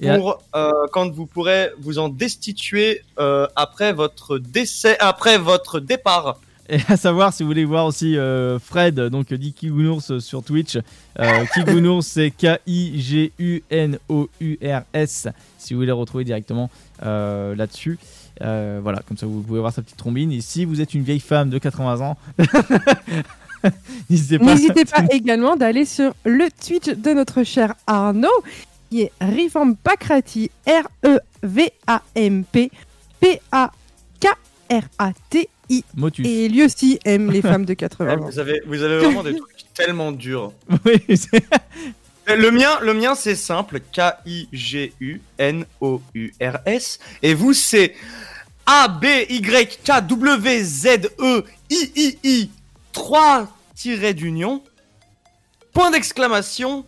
pour euh, quand vous pourrez vous en destituer euh, après votre décès, après votre départ. Et à savoir, si vous voulez voir aussi euh, Fred, donc dit Kigunours sur Twitch. Kigunours, c'est K-I-G-U-N-O-U-R-S. Si vous voulez le retrouver directement là-dessus. Voilà, comme ça vous pouvez voir sa petite trombine. Et si vous êtes une vieille femme de 80 ans, n'hésitez pas. N'hésitez pas également d'aller sur le Twitch de notre cher Arnaud, qui est Rivamp Pakrati, E R-E-V-A-M-P, P-A-K-R-A-T-I. Motus. Et lui aussi aime les femmes de 80 ans. Vous avez, vous avez vraiment des trucs tellement durs. Oui, c'est- Le mien, le mien c'est simple, K-I-G-U-N-O-U-R-S. Et vous, c'est A-B-Y-K-W-Z-E-I-I-I 3 tirets d'union. Point d'exclamation.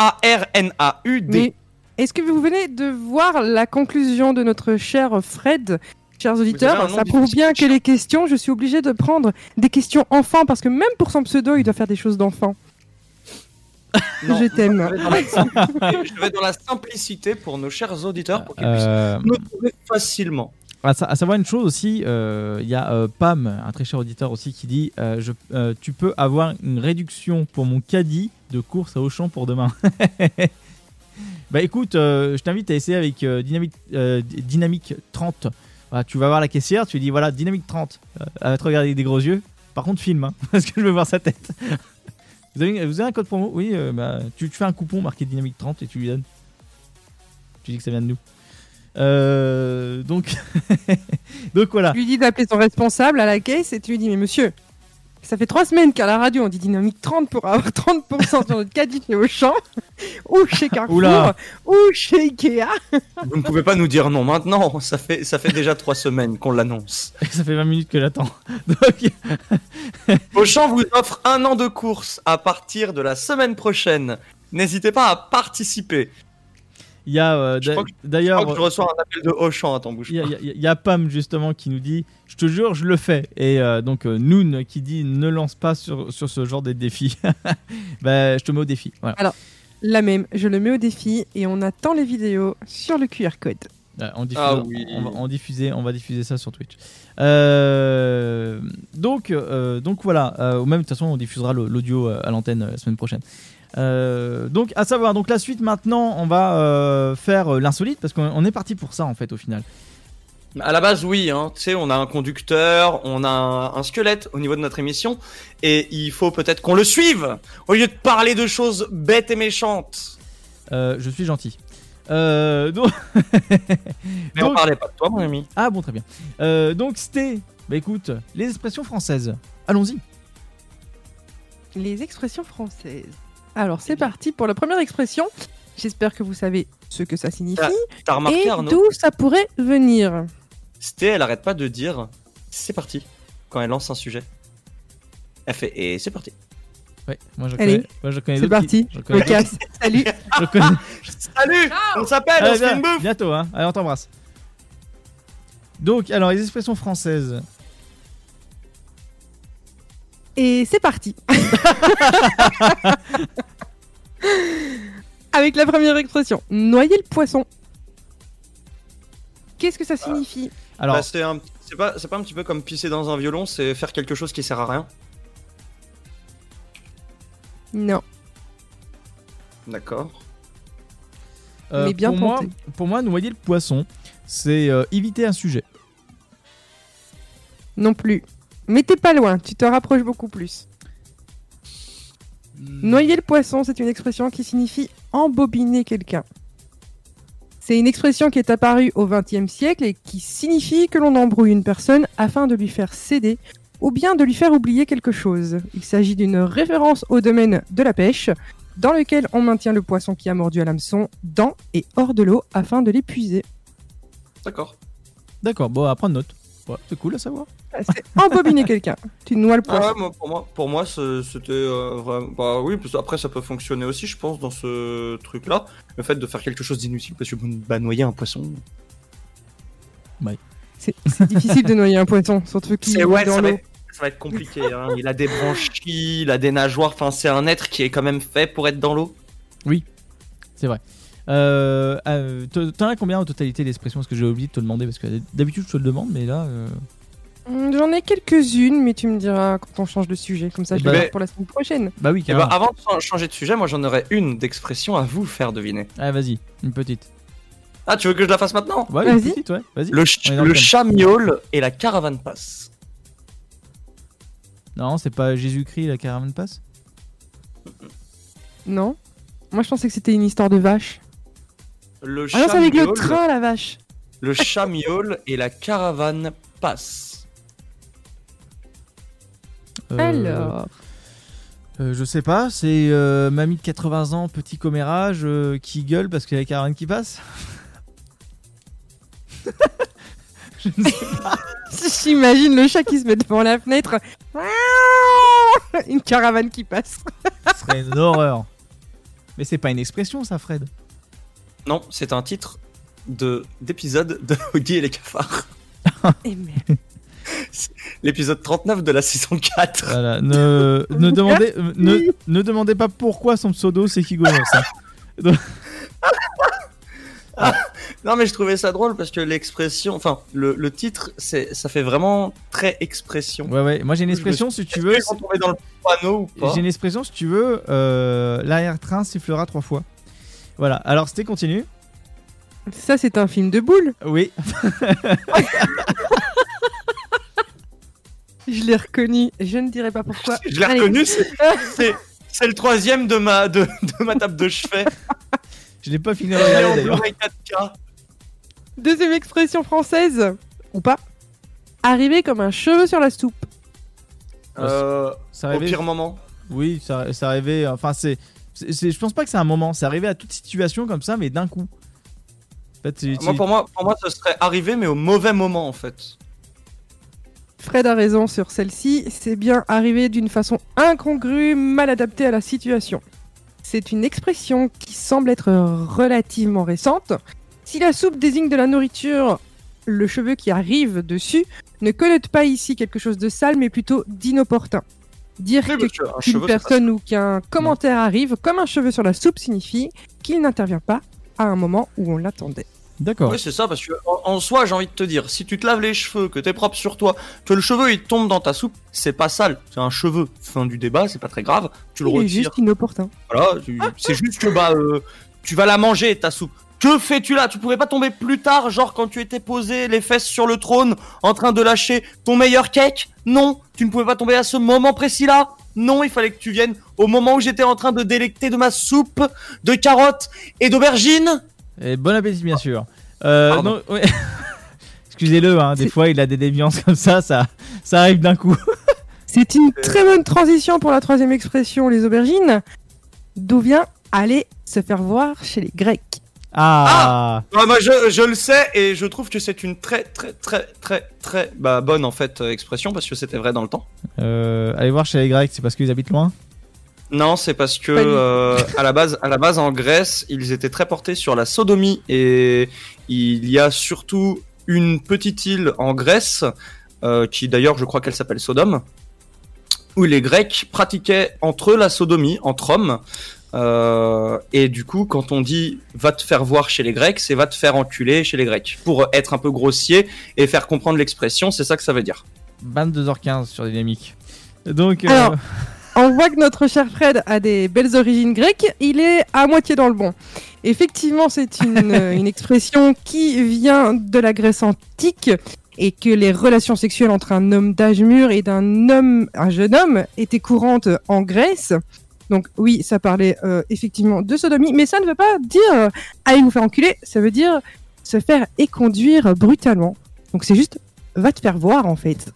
A-R-N-A-U-D. Mais est-ce que vous venez de voir la conclusion de notre cher Fred? Chers auditeurs, ça prouve bien que les questions, je suis obligé de prendre des questions enfants parce que même pour son pseudo, il doit faire des choses d'enfant. Non, Je t'aime. Je vais, dans la simplicité, je vais dans la simplicité pour nos chers auditeurs pour qu'ils Euh, puissent me trouver facilement. À, sa- à savoir une chose aussi, euh, il y a euh, Pam, un très cher auditeur aussi, qui dit euh, Tu peux avoir une réduction pour mon caddie de course à Auchan pour demain. bah écoute, je t'invite à essayer avec Dynamique, Dynamique 30. Voilà, tu vas voir la caissière, tu lui dis voilà, Dynamique 30. Euh, elle va te regarder avec des gros yeux. Par contre, filme, hein, parce que je veux voir sa tête. vous, avez, un code promo? Oui, bah, tu, tu fais un coupon marqué Dynamique 30 et tu lui donnes. Tu dis que ça vient de nous. Euh, donc, donc voilà. Tu lui dis d'appeler son responsable à la caisse et tu lui dis Mais monsieur, ça fait trois semaines qu'à la radio on dit dynamique 30 pour avoir 30% sur notre caddie chez Auchan, ou chez Carrefour, Oula. ou chez Ikea. Vous ne pouvez pas nous dire non maintenant. Ça fait, ça fait déjà trois semaines qu'on l'annonce. Ça fait 20 minutes que j'attends. Donc, Auchan vous offre un an de course à partir de la semaine prochaine. N'hésitez pas à participer. Il y a euh, Je crois que- Je d'ailleurs, je reçois un appel de Auchan à ton bouche. il y, a- y y Pam justement qui nous dit Je te jure, je le fais. Et euh, donc euh, Noon qui dit Ne lance pas sur, sur ce genre de défi. bah, je te mets au défi. Voilà. La même, je le mets au défi et on attend les vidéos sur le QR code. Euh, on, diffuse- Ah oui. on, va, on diffuser, on va diffuser ça sur Twitch. Euh, donc, euh, donc voilà. Euh, ou même de toute façon, on diffusera l'audio euh, à l'antenne euh, la semaine prochaine. Euh, donc, à savoir, donc la suite maintenant, on va euh, faire euh, l'insolite parce qu'on on est parti pour ça en fait au final. À la base, oui. Hein. Tu sais, on a un conducteur, on a un, un squelette au niveau de notre émission, et il faut peut-être qu'on le suive au lieu de parler de choses bêtes et méchantes. Euh, je suis gentil. Euh, donc, Mais on Donc- parlait pas de toi, mon ami. Ah bon, très bien. Euh, donc c'était, bah écoute, les expressions françaises. Allons-y. Les expressions françaises. Alors c'est parti pour la première expression. J'espère que vous savez ce que ça signifie T'as remarqué, et Arnaud d'où ça pourrait venir. Sté, elle arrête pas de dire c'est parti quand elle lance un sujet. Elle fait et c'est parti. Ouais, moi je Allez, connais. Moi, je connais C'est d'autres parti. qui- je connais casse. Salut. je connais- Salut On s'appelle, on Allez, se fait viens, une bouffe bientôt, hein. Allez, on t'embrasse. Donc, alors, les expressions françaises. Et c'est parti. Avec la première expression, noyer le poisson. Qu'est-ce que ça signifie? Alors, Bah, c'est un- c'est pas, c'est pas un petit peu comme pisser dans un violon, c'est faire quelque chose qui sert à rien. Non. D'accord. euh, mais bien pour, moi, pour moi, noyer le poisson, c'est euh, éviter un sujet. Non plus. Mais t'es pas loin, tu te rapproches beaucoup plus. Noyer le poisson, c'est une expression qui signifie embobiner quelqu'un. C'est une expression qui est apparue au XXe siècle et qui signifie que l'on embrouille une personne afin de lui faire céder ou bien de lui faire oublier quelque chose. Il s'agit d'une référence au domaine de la pêche, dans lequel on maintient le poisson qui a mordu à l'hameçon dans et hors de l'eau afin de l'épuiser. D'accord. D'accord, bon, à prendre note. Ouais, c'est cool à savoir. C'est embobiner quelqu'un. Tu noies le Ah poisson. ouais, moi, pour moi, pour moi c'était euh, vraiment. Bah oui, parce que après ça peut fonctionner aussi, je pense, dans ce truc-là. Le fait de faire quelque chose d'inutile, parce que bah, noyer un poisson. C'est c'est difficile de noyer un poisson, surtout qu'il C'est est ouais, dans ça va, l'eau. être, ça va être compliqué. hein. Il a des branchies, il a des nageoires. Enfin, c'est un être qui est quand même fait pour être dans l'eau. C'est vrai. Euh, euh, T'en as combien en totalité d'expressions? Parce que j'ai oublié de te demander, parce que d'habitude je te le demande, mais là. euh, Hum, J'en ai quelques-unes, mais tu me diras quand on change de sujet. Comme ça, je Eh les ben- pour la semaine prochaine. Bah oui, Et bah, carrément. avant de chan- changer de sujet, moi j'en aurais une d'expression à vous faire deviner. Ah, vas-y, une petite. Ah, tu veux que je la fasse maintenant? Ouais, une Vas-y. petite, ouais, vas-y. Le, ch- le chat miaule et la caravane passe. Non, c'est pas Jésus-Christ, la caravane passe? Non Moi, je pensais que c'était une histoire de vache. Le Ah non, chat c'est avec le miaule, train, la vache. Le chat miaule et la caravane passe. Euh, Alors. euh, Je sais pas, c'est euh, mamie de 80 ans, petit commérage, euh, qui gueule parce qu'il y a la caravane qui passe Je ne sais pas. J'imagine le chat qui se met devant la fenêtre. Une caravane qui passe. Ce serait une horreur. Mais c'est pas une expression, ça, Fred. Non, c'est un titre de d'épisode de Oggy et les cafards. Et merde. L'épisode 39 de la saison 4. Voilà, ne, ne, demandez, ne, ne demandez pas pourquoi son pseudo c'est Kigonos. hein. Non mais je trouvais ça drôle parce que l'expression, enfin le, le titre, c'est ça fait vraiment très expression. Ouais, ouais, moi j'ai une expression si tu veux. Est-ce qu'on est dans le panneau ou pas J'ai une expression si tu veux. euh, L'arrière-train sifflera trois fois. Voilà, alors c'était continue. Ça, c'est un film de boules. Oui. Je l'ai reconnu. Je ne dirai pas pourquoi. Je l'ai reconnu, c'est- le troisième de ma de, de ma table de chevet. Je l'ai pas fini d'ailleurs. Blu-ray 4K. Deuxième expression française. Ou pas. Arriver comme un cheveu sur la soupe. Euh, Ça au arrivait- pire moment. Oui, ça, ça arrivait. Enfin, c'est. C'est- c'est- Je pense pas que c'est un moment. C'est arrivé à toute situation comme ça, mais d'un coup. En fait, c'est- Moi, c'est- pour moi, pour moi, ce serait arrivé, mais au mauvais moment en fait. Fred a raison sur celle-ci. C'est bien arrivé d'une façon incongrue, mal adaptée à la situation. C'est une expression qui semble être relativement récente. Si la soupe désigne de la nourriture, le cheveu qui arrive dessus ne connote pas ici quelque chose de sale, mais plutôt d'inopportun. Dire Oui, qu'une c'est personne ou qu'un commentaire arrive comme un cheveu sur la soupe signifie qu'il n'intervient pas à un moment où on l'attendait. D'accord. Oui, c'est ça, parce que en, en soi, j'ai envie de te dire, si tu te laves les cheveux, que t'es propre sur toi, que le cheveu il tombe dans ta soupe, c'est pas sale, c'est un cheveu. Fin du débat, c'est pas très grave, tu le Il est retires. juste inopportun. Voilà, c'est juste que bah, euh, tu vas la manger ta soupe. Que fais-tu là? Tu pouvais pas tomber plus tard, genre quand tu étais posé les fesses sur le trône, en train de lâcher ton meilleur cake? Non, tu ne pouvais pas tomber à ce moment précis là? Non, il fallait que tu viennes au moment où j'étais en train de délecter de ma soupe de carottes et d'aubergines. Et bon appétit, bien sûr. Euh, Pardon. non, ouais. Excusez-le, hein, des fois il a des déviances comme ça, ça, ça arrive d'un coup. C'est une très bonne transition pour la troisième expression, les aubergines. D'où vient aller se faire voir chez les Grecs Ah, Ouais, moi je, je le sais et je trouve que c'est une très très très très très bah, bonne en fait euh, expression parce que c'était vrai dans le temps. Euh, allez voir chez les Grecs, c'est parce qu'ils habitent loin? Non, c'est parce que euh, à la base, à la base en Grèce, ils étaient très portés sur la sodomie et il y a surtout une petite île en Grèce euh, qui d'ailleurs, je crois qu'elle s'appelle Sodome. où les Grecs pratiquaient entre eux la sodomie, entre hommes. Euh, et du coup, quand on dit va te faire voir chez les Grecs, c'est va te faire enculer chez les Grecs. Pour être un peu grossier et faire comprendre l'expression, c'est ça que ça veut dire. 22h15 sur Dynamique. Donc, euh, Alors, on voit que notre cher Fred a des belles origines grecques, il est à moitié dans le bon. Effectivement, c'est une, une expression qui vient de la Grèce antique et que les relations sexuelles entre un homme d'âge mûr et d'un homme, un jeune homme, étaient courantes en Grèce. Donc oui, ça parlait euh, effectivement de sodomie, mais ça ne veut pas dire euh, allez vous faire enculer, ça veut dire se faire éconduire brutalement. Donc c'est juste va te faire voir en fait.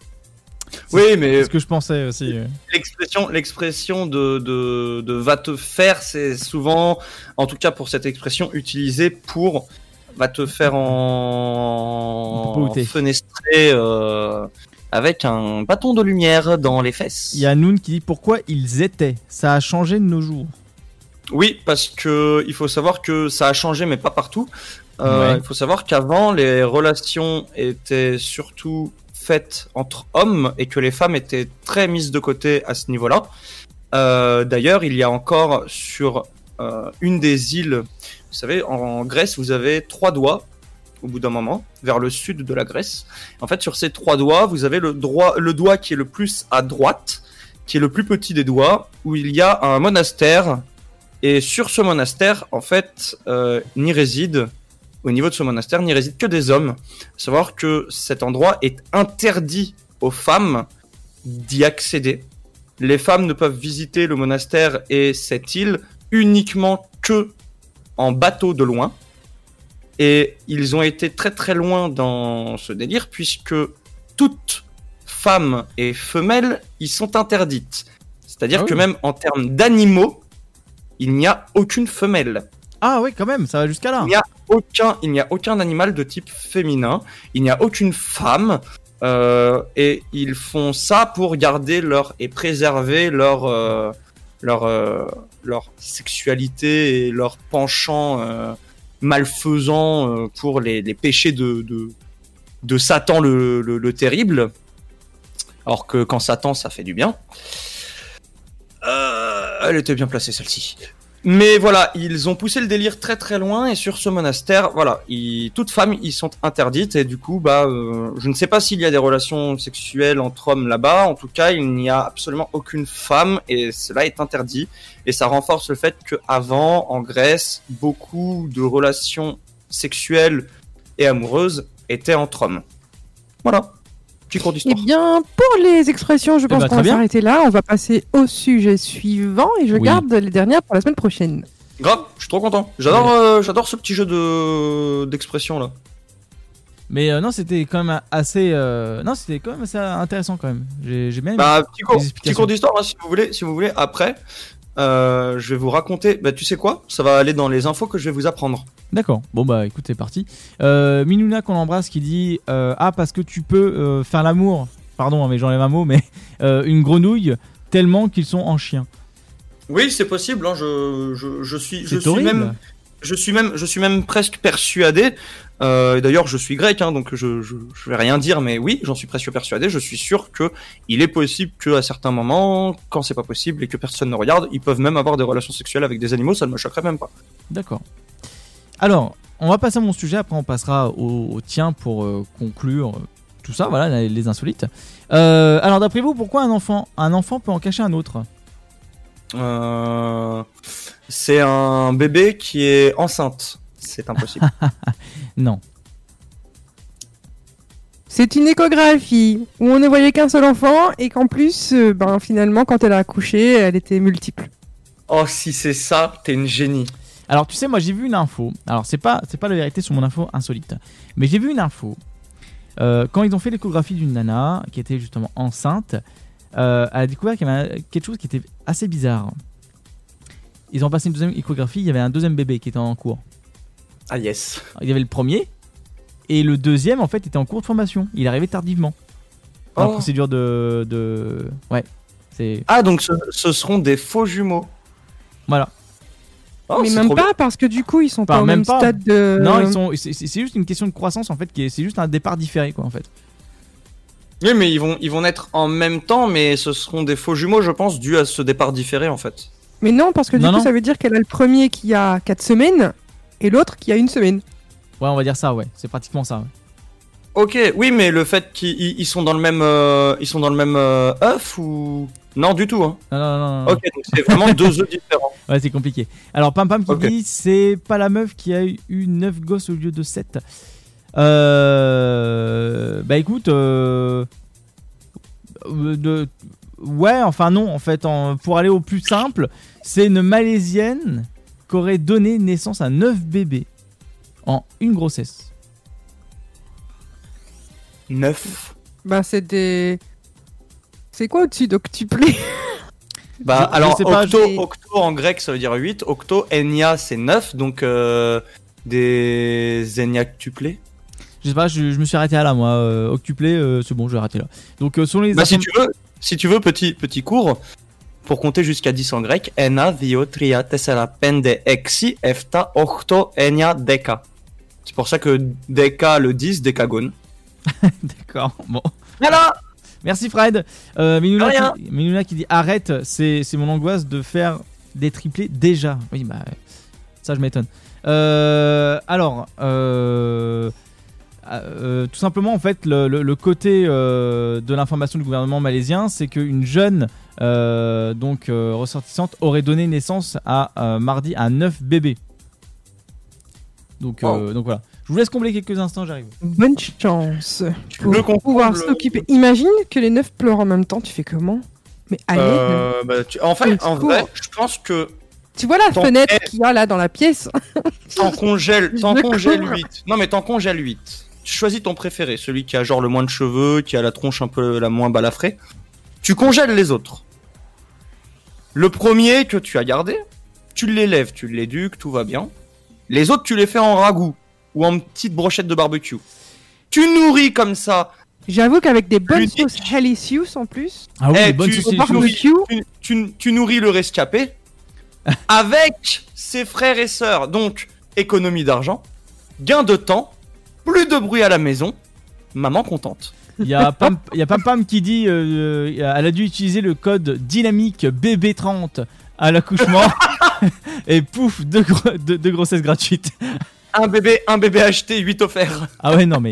Oui, mais c'est ce que je pensais aussi. l'expression, l'expression de, de, de va te faire, c'est souvent, en tout cas pour cette expression, utilisée pour va te faire en Popoter. fenestrer euh, avec un bâton de lumière dans les fesses. Il y a Noon qui dit pourquoi ils étaient. Ça a changé de nos jours. Oui, parce que il faut savoir que ça a changé, mais pas partout. Euh, Ouais. Il faut savoir qu'avant, les relations étaient surtout faites entre hommes et que les femmes étaient très mises de côté à ce niveau-là. Euh, D'ailleurs, il y a encore sur euh, une des îles, vous savez, en Grèce, vous avez trois doigts au bout d'un moment, vers le sud de la Grèce. En fait, sur ces trois doigts, vous avez le, le doigt qui est le plus à droite, qui est le plus petit des doigts, où il y a un monastère. Et sur ce monastère, en fait, euh, n'y réside, au niveau de ce monastère, n'y réside que des hommes. Faut savoir que cet endroit est interdit aux femmes d'y accéder. Les femmes ne peuvent visiter le monastère et cette île uniquement que en bateau de loin. Et ils ont été très très loin dans ce délire puisque toutes femmes et femelles y sont interdites. C'est-à-dire Ah oui. que même en termes d'animaux, il n'y a aucune femelle. Ah oui, quand même, ça va jusqu'à là. Il n'y a aucun, il n'y a aucun animal de type féminin. Il n'y a aucune femme. euh, et ils font ça pour garder leur et préserver leur euh, leur euh, leur sexualité et leur penchant malfaisant euh, pour les, péchés de, Satan le terrible. Alors que quand Satan, ça fait du bien. Euh, elle était bien placée celle-ci. Mais voilà, ils ont poussé le délire très très loin et sur ce monastère, voilà, ils, toutes femmes y sont interdites et du coup, bah, euh, je ne sais pas s'il y a des relations sexuelles entre hommes là-bas. En tout cas, il n'y a absolument aucune femme et cela est interdit. Et ça renforce le fait qu'avant, en Grèce, beaucoup de relations sexuelles et amoureuses étaient entre hommes. Voilà, petit cours Eh d'histoire. bien, pour les expressions, je pense bah, qu'on va s'arrêter là. On va passer au sujet suivant et je Oui. garde les dernières pour la semaine prochaine. Grave, je suis trop content. J'adore, euh, j'adore ce petit jeu de d'expression là. Mais euh, non, c'était quand même assez. euh, Non, c'était quand même assez intéressant quand même. J'ai j'ai bien aimé. Bah, petit cours d'histoire, hein, si vous voulez, si vous voulez. Après, euh, je vais vous raconter. Bah, tu sais quoi? Ça va aller dans les infos que je vais vous apprendre. D'accord. Bon bah écoute, c'est parti. Euh, Minouna qu'on embrasse qui dit euh, ah parce que tu peux euh, faire l'amour. Pardon, hein, mais j'enlève un mot, mais une grenouille tellement qu'ils sont en chien. Oui, c'est possible. Hein, je, je, je suis, je suis même, je suis même, je suis même presque persuadé. Euh, D'ailleurs, je suis grec, hein, donc je, je, vais rien dire, mais oui, j'en suis presque persuadé. Je suis sûr que il est possible que à certains moments, quand c'est pas possible et que personne ne regarde, ils peuvent même avoir des relations sexuelles avec des animaux. Ça ne me choquerait même pas. D'accord. Alors, on va passer à mon sujet. Après, on passera au, tien pour euh, conclure euh, tout ça. Voilà, les, insolites. Alors, d'après vous, pourquoi un enfant, un enfant peut en cacher un autre? Euh, c'est un bébé qui est enceinte. C'est impossible. Non. C'est une échographie où on ne voyait qu'un seul enfant et qu'en plus, euh, ben, finalement, quand elle a accouché, elle était multiple. oh, si c'est ça, t'es une génie. Alors tu sais, moi j'ai vu une info. Alors c'est pas c'est pas la vérité sur mon info insolite, mais j'ai vu une info. Euh, quand ils ont fait l'échographie d'une nana qui était justement enceinte, elle a découvert qu'il y avait quelque chose qui était assez bizarre. Ils ont passé une deuxième échographie, il y avait un deuxième bébé qui était en cours. Ah yes. Il y avait le premier et le deuxième en fait était en cours de formation. Il arrivait tardivement. En Oh. procédure de, de ouais. C'est Ah donc ce, ce seront des faux jumeaux. voilà. Oh, mais même pas parce que du coup, ils sont Enfin, pas au même même pas. stade de. Non, ils sont. C'est c'est- c'est juste une question de croissance en fait, qui est- c'est juste un départ différé quoi en fait. Oui, mais ils vont, ils vont naître en même temps, mais ce seront des faux jumeaux, je pense, dû à ce départ différé en fait. Mais non, parce que du Non, coup, non. ça veut dire qu'elle a le premier qui a 4 semaines et l'autre qui a une semaine. Ouais, on va dire ça, ouais. C'est pratiquement ça. ouais. Ok, oui, mais le fait qu'ils ils- ils sont dans le même, euh, ils sont dans le même euh, œuf ou? Non du tout. Hein. Non, non, non, non. Ok, donc c'est vraiment deux œufs différents. Ouais, c'est compliqué. Alors, Pam Pam qui dit c'est pas la meuf qui a eu 9 gosses au lieu de 7. Euh... Bah écoute, euh... de... ouais, enfin non, en fait, en- pour aller au plus simple, c'est une Malaisienne qui aurait donné naissance à 9 bébés en une grossesse. 9 Bah, c'est des. C'est quoi au-dessus d'octuplé? Bah Je- je alors sais pas, octo, octo en grec ça veut dire 8, octo, enya c'est 9, donc euh, des eniactuplés. Je sais pas, je, je me suis arrêté à là, moi. Euh, octuplé, euh, c'est bon, je vais arrêter là. Donc, euh, selon les Bah si tu veux, si tu veux petit petit cours pour compter jusqu'à 10 en grec, ena, dio, tria, tessera, pende, exi, efta, octo, enya, deca. C'est pour ça que deca le 10, décagone. D'accord, bon. Voilà Merci Fred. Euh, qui, dit arrête, c'est c'est mon angoisse de faire des triplés déjà. Oui, bah ça je m'étonne. Euh, alors, euh, euh, tout simplement en fait le, le- le côté euh, de l'information du gouvernement malaisien, c'est qu'une jeune euh, donc euh, ressortissante aurait donné naissance à euh, mardi à 9 bébés. Donc, euh, donc voilà. Je vous laisse combler quelques instants, j'arrive. Bonne chance. Pour comprendre pouvoir le- s'occuper. Imagine que les neuf pleurent en même temps, tu fais comment? Mais Euh, bah, tu- En fait, en vrai, je pense que Tu vois la fenêtre qu'il y a là dans la pièce? T'en congèles, t'en Je congèles cours. 8. Non mais t'en congèles 8. Tu choisis ton préféré, celui qui a genre le moins de cheveux, qui a la tronche un peu la moins balafrée. Tu congèles les autres. Le premier que tu as gardé, tu l'élèves, tu l'éduques, tout va bien. Les autres, tu les fais en ragoût ou en petite brochette de barbecue. Tu nourris comme ça. J'avoue qu'avec des bonnes sauces Helicious en plus. Ah oui, Eh, les bonnes tu- saucisses. Au barbecue. tu, tu- tu nourris le rescapé avec ses frères et sœurs. Donc, économie d'argent, gain de temps, plus de bruit à la maison, maman contente. Il y a Pam, y a Pam Pam qui dit euh, euh, elle a dû utiliser le code dynamique BB30 à l'accouchement et pouf, deux, gro- deux- deux grossesses gratuites. Un bébé, un bébé acheté, 8 offerts. Ah ouais, non mais.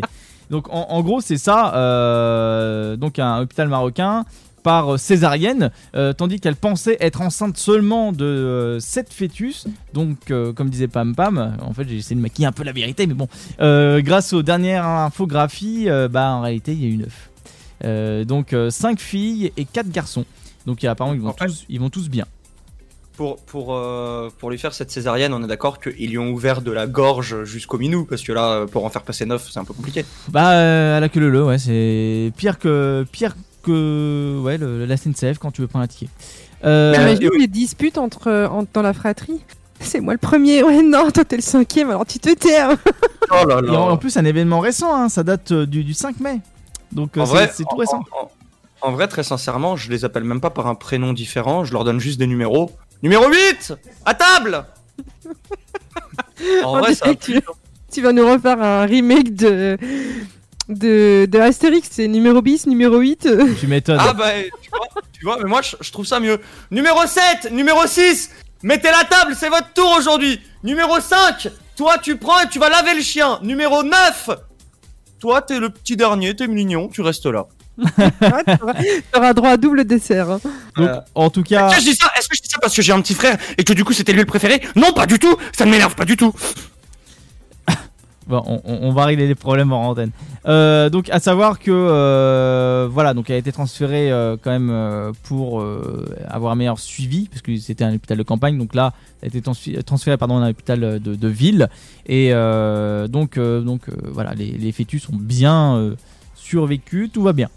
Donc en, en gros, c'est ça. euh, donc un hôpital marocain par césarienne, euh, tandis qu'elle pensait être enceinte seulement de 7 fœtus. Donc, euh, comme disait Pam Pam, en fait, j'ai essayé de maquiller un peu la vérité, mais bon, euh, grâce aux dernières infographies, euh, bah en réalité, il y a eu 9. donc 5 filles et 4 garçons. Donc apparemment, ils vont, En fait- tous, ils vont tous bien. Pour, pour, euh, pour lui faire cette césarienne, on est d'accord qu'ils lui ont ouvert de la gorge jusqu'au minou, parce que là, pour en faire passer 9, c'est un peu compliqué. Bah, euh, à la queue le le, ouais, c'est pire que pire que ouais, le, la SNCF quand tu veux prendre un ticket. Euh, Imagine oui. les disputes entre, entre- dans la fratrie. C'est moi le premier, ouais, non, toi t'es le cinquième, alors tu te tais. hein. Oh là et là. en, en plus, un événement récent, hein, ça date euh, du, du 5 mai. Donc, euh, En c'est tout en- récent. En, en- en vrai, très sincèrement, je les appelle même pas par un prénom différent, je leur donne juste des numéros. Numéro 8 À table En vrai, ça. que tu, tu vas nous refaire un remake de, de, de Astérix, c'est numéro bis, numéro 8. Tu m'étonnes. Ah bah, tu vois, tu vois mais moi, je, je trouve ça mieux. Numéro 7 Numéro 6 Mettez la table, c'est votre tour aujourd'hui Numéro 5 Toi, tu prends et tu vas laver le chien. Numéro 9 Toi, t'es le petit dernier, t'es mignon, tu restes là. Ouais, t'auras- droit à double dessert. hein. Donc, Euh, en tout cas, Est-ce que je dis ça Est-ce que je dis ça parce que j'ai un petit frère et que du coup c'était lui le préféré? Non, pas du tout Ça ne m'énerve pas du tout bon, on, on- on va régler les problèmes en antenne. Euh, donc, à savoir que euh, voilà, donc elle a été transférée euh, quand même euh, pour euh, avoir un meilleur suivi, parce que c'était un hôpital de campagne. Donc là, elle a été transférée pardon, dans un hôpital de, de ville. Et euh, donc, euh, donc euh, voilà, les, les fœtus ont bien euh, survécu, tout va bien.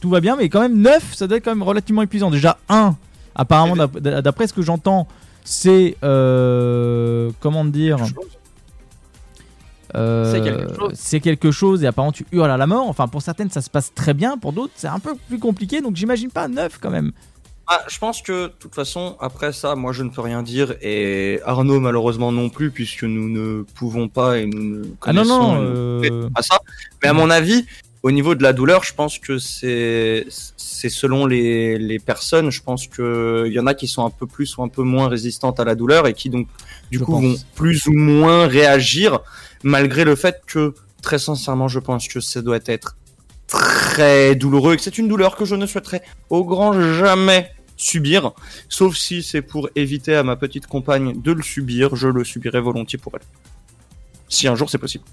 Tout va bien, mais quand même 9, ça doit être quand même relativement épuisant. Déjà 1, apparemment, d'ap- d'après ce que j'entends, c'est euh, comment dire euh, C'est quelque chose. c'est quelque chose et apparemment tu hurles à la mort. Enfin, pour certaines, ça se passe très bien. Pour d'autres, c'est un peu plus compliqué. Donc, j'imagine pas 9 quand même. Ah, je pense que, de toute façon, après ça, moi je ne peux rien dire et Arnaud malheureusement non plus puisque nous ne pouvons pas et nous ne Ah non, connaissons non. euh, pas ça. Mais à mon avis, au niveau de la douleur, je pense que c'est c'est selon les, les personnes. Je pense que il y en a qui sont un peu plus ou un peu moins résistantes à la douleur et qui donc du Je coup pense. vont plus ou moins réagir malgré le fait que très sincèrement, je pense que ça doit être très douloureux et que c'est une douleur que je ne souhaiterais au grand jamais subir, sauf si c'est pour éviter à ma petite compagne de le subir, je le subirai volontiers pour elle. Si un jour c'est possible.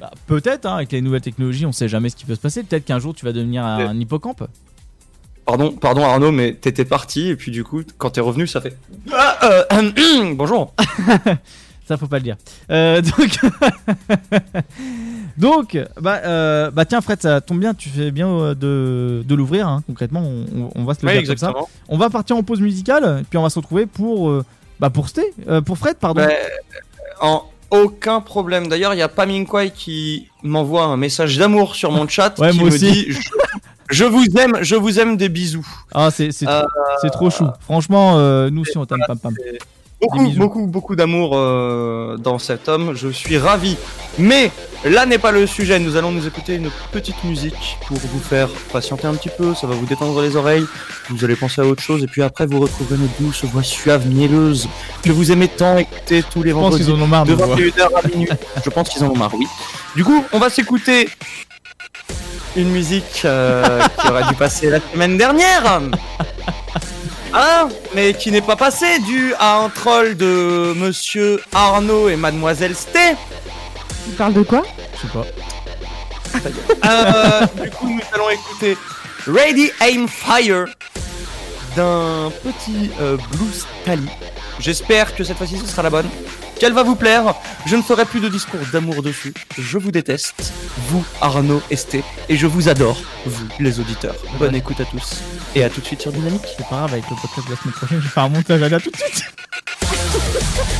Bah, peut-être, hein, avec les nouvelles technologies, on sait jamais ce qui peut se passer. Peut-être qu'un jour tu vas devenir un hippocampe. Pardon, pardon Arnaud, mais t'étais parti et puis du coup, quand t'es revenu, ça fait. Ah, euh, bonjour. Ça faut pas le dire. Euh, donc, donc, bah, euh, bah tiens Fred, ça tombe bien, tu fais bien euh, de, de l'ouvrir. hein, concrètement, on, va se le Oui, dire comme ça. On va partir en pause musicale, puis on va se retrouver pour, euh, bah pour Sté, euh, pour Fred, pardon. En aucun problème. D'ailleurs, il y a Pam Kwai qui m'envoie un message d'amour sur mon chat Ouais, qui moi me aussi. dit je, je vous aime, je vous aime des bisous. Ah, c'est Euh, trop, trop chou. Franchement, euh, nous aussi on t'aime pam pam. Beaucoup, beaucoup, beaucoup d'amour euh, dans cet homme. Je suis ravi. Mais là n'est pas le sujet. Nous allons nous écouter une petite musique pour vous faire patienter un petit peu. Ça va vous détendre les oreilles. Vous allez penser à autre chose. Et puis après, vous retrouverez notre douce voix suave, mielleuse, que vous aimez tant écouter tous les Je pense vendredis. qu'ils en ont marre de de voix. 21h à minuit. Je pense qu'ils en ont marre, oui. Du coup, on va s'écouter une musique euh, qui aurait dû passer la semaine dernière. Hein Mais qui n'est pas passée dû à un troll de monsieur Arnaud et mademoiselle Sté. Tu parles de quoi? Je sais pas. Euh, du coup, nous allons écouter Ready Aim Fire d'un petit euh, Blue Stally. J'espère que cette fois-ci ce sera la bonne, qu'elle va vous plaire. Je ne ferai plus de discours d'amour dessus. Je vous déteste, vous Arnaud Esté, et je vous adore, vous les auditeurs. Bonne écoute à tous et à tout de suite sur Dynamique. C'est pas grave, avec le podcast de la semaine prochaine, je vais faire un montage. Allez, à tout de suite.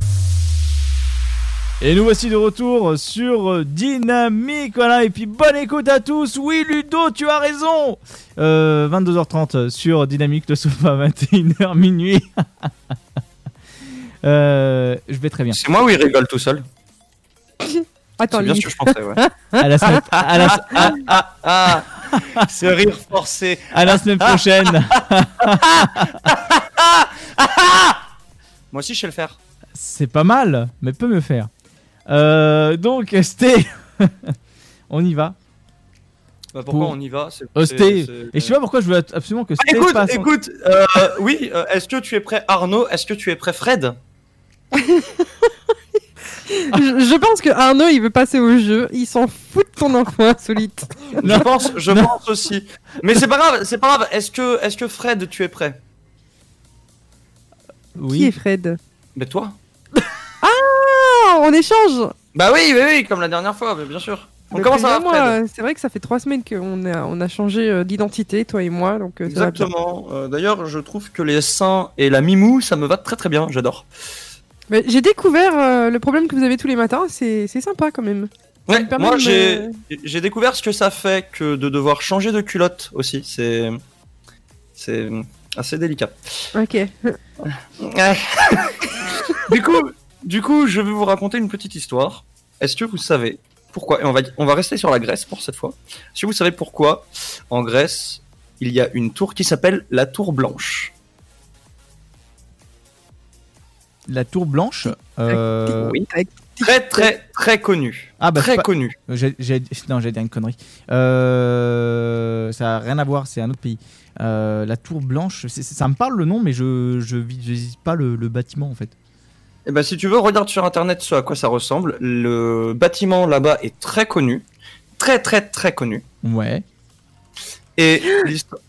Et nous voici de retour sur Dynamique, voilà, et puis bonne écoute à tous, oui Ludo, tu as raison Euh, 22h30 sur Dynamique, le sofa, 21h minuit. Euh, je vais très bien. C'est moi où il rigole tout seul? Attends, C'est bien ce que je pensais, ouais. À la semaine, à la, Ah, ah, ah, ce rire forcé. à la semaine prochaine. Moi aussi, je sais le faire. C'est pas mal, mais peut me faire. Euh, donc, Sté, on y va. Bah, pourquoi Pour- on y va C'est- Euh, et je sais pas pourquoi je veux absolument que Ah, Sté écoute, passe. en- écoute, euh, oui, euh, est-ce que tu es prêt Arnaud Est-ce que tu es prêt Fred? Je, je pense que Arnaud il veut passer au jeu, il s'en fout de ton enfant insolite. Je pense, je pense aussi. Mais c'est pas grave, c'est pas grave. Est-ce que, est-ce que Fred, tu es prêt? Qui est Fred? Mais toi on échange Bah oui, oui, oui, comme la dernière fois, mais bien sûr. Ça va, préviens-moi, Fred euh, C'est vrai que ça fait trois semaines qu'on a, on a changé euh, d'identité, toi et moi, donc euh. Exactement. Euh, D'ailleurs, je trouve que les seins et la mimou, ça me va très très bien. J'adore. J'ai découvert euh, le problème que vous avez tous les matins, c'est sympa quand même. Ouais, moi me- j'ai découvert ce que ça fait que de devoir changer de culotte aussi. C'est c'est assez délicat. Ok. Du coup, du coup, je vais vous raconter une petite histoire. Est-ce que vous savez pourquoi Et on va on va rester sur la Grèce pour cette fois. Est-ce que vous savez pourquoi en Grèce il y a une tour qui s'appelle la Tour Blanche? La tour blanche. euh, Oui. Très très très connue. Ah bah très c'est pas- connue. J'ai- j'ai- Non, j'ai dit une connerie. Euh, Ça a rien à voir, c'est un autre pays. Euh, la Tour Blanche, c'est- c'est- ça me parle le nom, mais je je visualise pas le, le bâtiment en fait. Eh ben, si tu veux, regarde sur internet ce à quoi ça ressemble. Le bâtiment là-bas est très connu. Très, très, très connu. Ouais. Et l'histoire-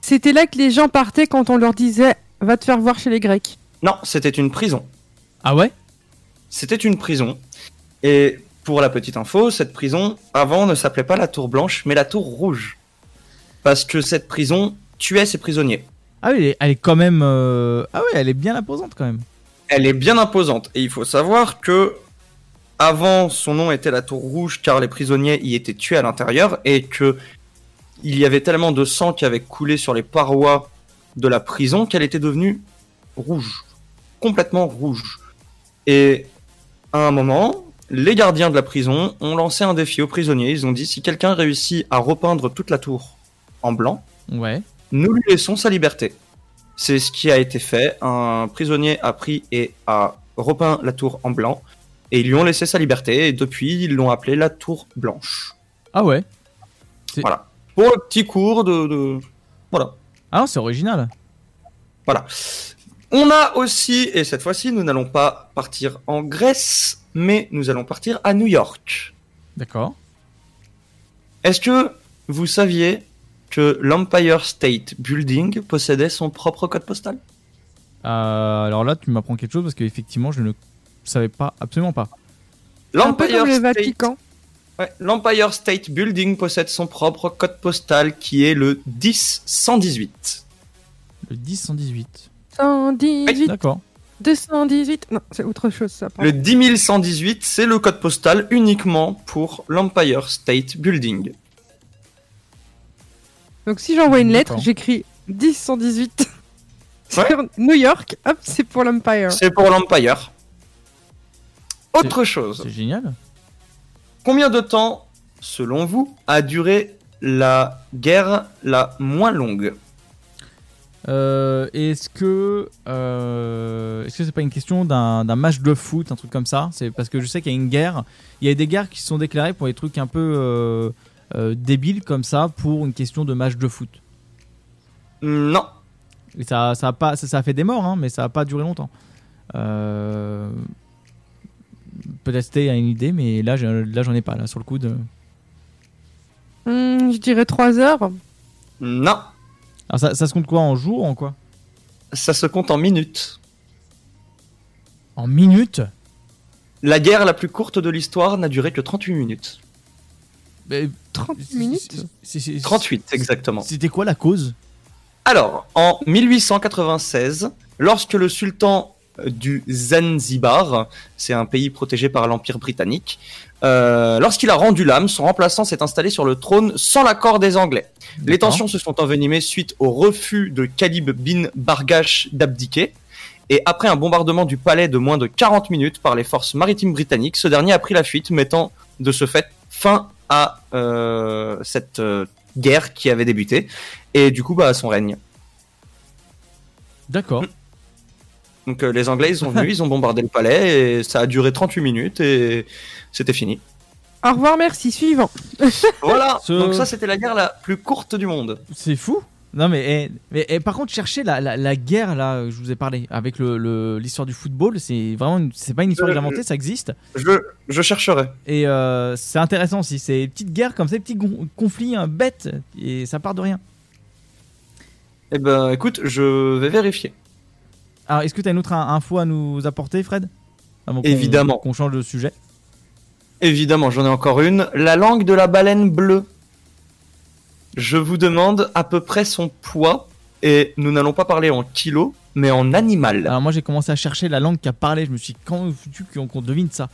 C'était là que les gens partaient quand on leur disait va te faire voir chez les Grecs. Non, c'était une prison. Ah ouais? C'était une prison. Et pour la petite info, cette prison, avant, ne s'appelait pas la Tour Blanche, mais la Tour Rouge. Parce que cette prison tuait ses prisonniers. Ah oui, elle est, elle est quand même. euh, Ah oui, elle est bien imposante quand même. Elle est bien imposante. Et il faut savoir que avant, son nom était la Tour Rouge car les prisonniers y étaient tués à l'intérieur et que il y avait tellement de sang qui avait coulé sur les parois de la prison qu'elle était devenue rouge. Complètement rouge. Et à un moment, les gardiens de la prison ont lancé un défi aux prisonniers. Ils ont dit si quelqu'un réussit à repeindre toute la tour en blanc, Ouais. nous lui laissons sa liberté. C'est ce qui a été fait. Un prisonnier a pris et a repeint la tour en blanc. Et ils lui ont laissé sa liberté. Et depuis, ils l'ont appelée la tour blanche. Ah ouais. Voilà. Pour le petit cours de. de- Voilà. Ah non, c'est original. Voilà. On a aussi, et cette fois-ci, nous n'allons pas partir en Grèce, mais nous allons partir à New York. D'accord. Est-ce que vous saviez que l'Empire State Building possédait son propre code postal Euh, alors là, tu m'apprends quelque chose parce qu'effectivement, je ne savais pas, absolument pas. Un peu comme le State- Vatican. Ouais, L'Empire State Building possède son propre code postal qui est le 10118. Le 1018. 118, D'accord. 218. Non, c'est autre chose ça. pardon. Le 10118, c'est le code postal uniquement pour l'Empire State Building. Donc si j'envoie une lettre, j'écris 10 118 Ouais. sur New York. Hop, c'est pour l'Empire. C'est pour l'Empire. Autre chose. C'est génial. Combien de temps, selon vous, a duré la guerre la moins longue Euh, est-ce que euh, est-ce que c'est pas une question d'un d'un match de foot, un truc comme ça? C'est parce que je sais qu'il y a une guerre. Il y a des guerres qui se sont déclarées pour des trucs un peu euh, euh, débiles comme ça pour une question de match de foot. Non. Et ça, ça a pas, ça, ça a fait des morts, hein, mais ça a pas duré longtemps. Euh, Peut-être a une idée, mais là, là, j'en ai pas là sur le coup de. Hmm, je dirais 3 heures. Non. Alors ça, ça se compte quoi en jours, en quoi? Ça se compte en minutes. En minutes? La guerre la plus courte de l'histoire n'a duré que 38 minutes. 30 minutes 38 exactement. C'était quoi la cause? Alors, en 1896, lorsque le sultan du Zanzibar, c'est un pays protégé par l'Empire britannique, euh, lorsqu'il a rendu l'âme, son remplaçant s'est installé sur le trône sans l'accord des Anglais. Les tensions se sont envenimées suite au refus de Khalib bin Bargash d'abdiquer. Et après un bombardement du palais de moins de 40 minutes par les forces maritimes britanniques, ce dernier a pris la fuite, mettant de ce fait fin à euh, cette euh, guerre qui avait débuté, et du coup bah, à son règne. D'accord. Donc euh, les Anglais ils sont venus, ils ont bombardé le palais, et ça a duré 38 minutes, et c'était fini. Au revoir, merci. Suivant. Voilà, Ce- donc ça c'était la guerre la plus courte du monde. C'est fou. Non mais, eh, mais eh, par contre chercher la, la, la guerre là, je vous ai parlé avec le- le- l'histoire du football, c'est vraiment c'est pas une histoire que j'ai inventée, ça existe. Je, je chercherai. Et euh, c'est intéressant aussi, c'est des petites guerres comme ça, des petits conflits hein, bêtes et ça part de rien. Eh ben écoute, je vais vérifier. Alors est-ce que tu as une autre in- info à nous apporter, Fred? Avant Évidemment. Qu'on change de sujet. Évidemment, j'en ai encore une. La langue de la baleine bleue. Je vous demande à peu près son poids, et nous n'allons pas parler en kilos, mais en animal. Alors moi j'ai commencé à chercher la langue qui a parlé, je me suis dit quand veux-tu qu'on devine ça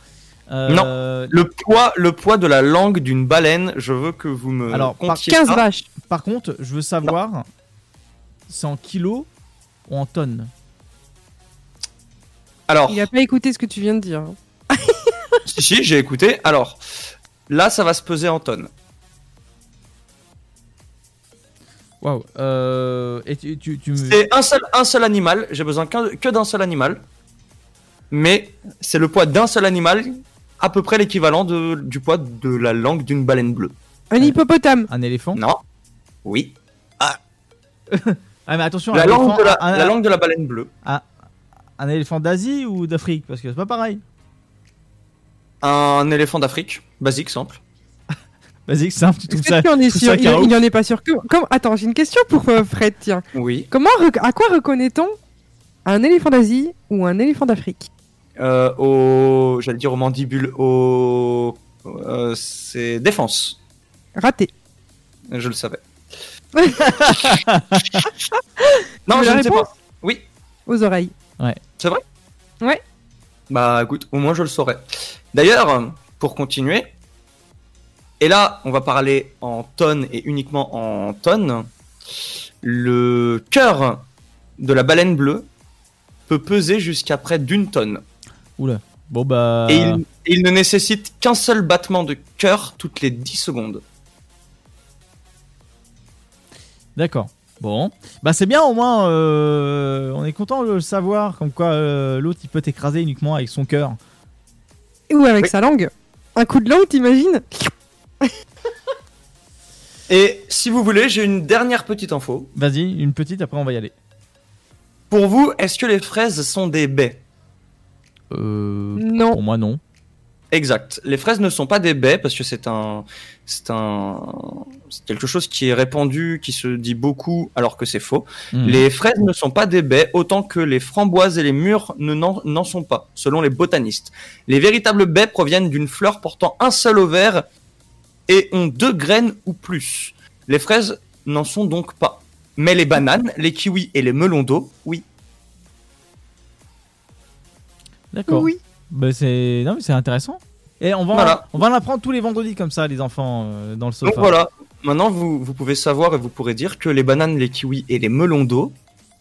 Euh, Non, le poids, le poids de la langue d'une baleine, je veux que vous me Alors, par, comptiez ça. par contre, je veux savoir, c'est en kilos ou en tonnes Alors, Il a pas écouté ce que tu viens de dire. si, si, j'ai écouté. Alors, là, ça va se peser en tonnes. Waouh. Euh, et tu, tu, tu me- C'est un seul, un seul animal. J'ai besoin que d'un seul animal. Mais c'est le poids d'un seul animal, à peu près l'équivalent de- du poids de la langue d'une baleine bleue. Un hippopotame. Un éléphant? Non. Oui. Ah mais attention, La un langue, éléphant- de la, un, la langue de la baleine bleue. un- un éléphant d'Asie ou d'Afrique? Parce que c'est pas pareil. Un éléphant d'Afrique, basique, simple. Vas-y, simple, tu trouves ça. qu'il en est tout sûr ça il, il en est pas sûr que. Comme... Attends, j'ai une question pour euh, Fred. Tiens. Oui. Comment rec- à quoi reconnaît-on un éléphant d'Asie ou un éléphant d'Afrique Euh, au, j'allais dire aux mandibules, au, euh, c'est défense. Raté. Je le savais. Tu non, veux je ne sais pas. Oui. Aux oreilles. C'est vrai? Ouais. Bah écoute, au moins je le saurais. D'ailleurs, pour continuer, et là on va parler en tonnes et uniquement en tonnes, le cœur de la baleine bleue peut peser jusqu'à près d'une tonne. Oula. Bon bah. Et il, ne nécessite qu'un seul battement de cœur toutes les 10 secondes. D'accord. Bon. Bah c'est bien au moins. euh, on est content de le savoir. Comme quoi euh, l'autre il peut t'écraser uniquement avec son cœur. Ou avec Oui. sa langue. Un coup de langue, t'imagines? Et si vous voulez, j'ai une dernière petite info. Vas-y, une petite, après on va y aller. Pour vous, est-ce que les fraises sont des baies? Euh, Non. Pour moi non. Exact. Les fraises ne sont pas des baies parce que c'est un, c'est un, c'est quelque chose qui est répandu, qui se dit beaucoup alors que c'est faux. Mhm. Les fraises ne sont pas des baies autant que les framboises et les mûres ne n'en n'en sont pas, selon les botanistes. Les véritables baies proviennent d'une fleur portant un seul ovaire et ont deux graines ou plus. Les fraises n'en sont donc pas. Mais les bananes, les kiwis et les melons d'eau, oui. D'accord. Oui. Bah c'est non mais c'est intéressant. Et on va Voilà. on va en apprendre tous les vendredis comme ça les enfants euh, dans le sofa. Donc voilà, maintenant vous, vous pouvez savoir et vous pourrez dire que les bananes, les kiwis et les melons d'eau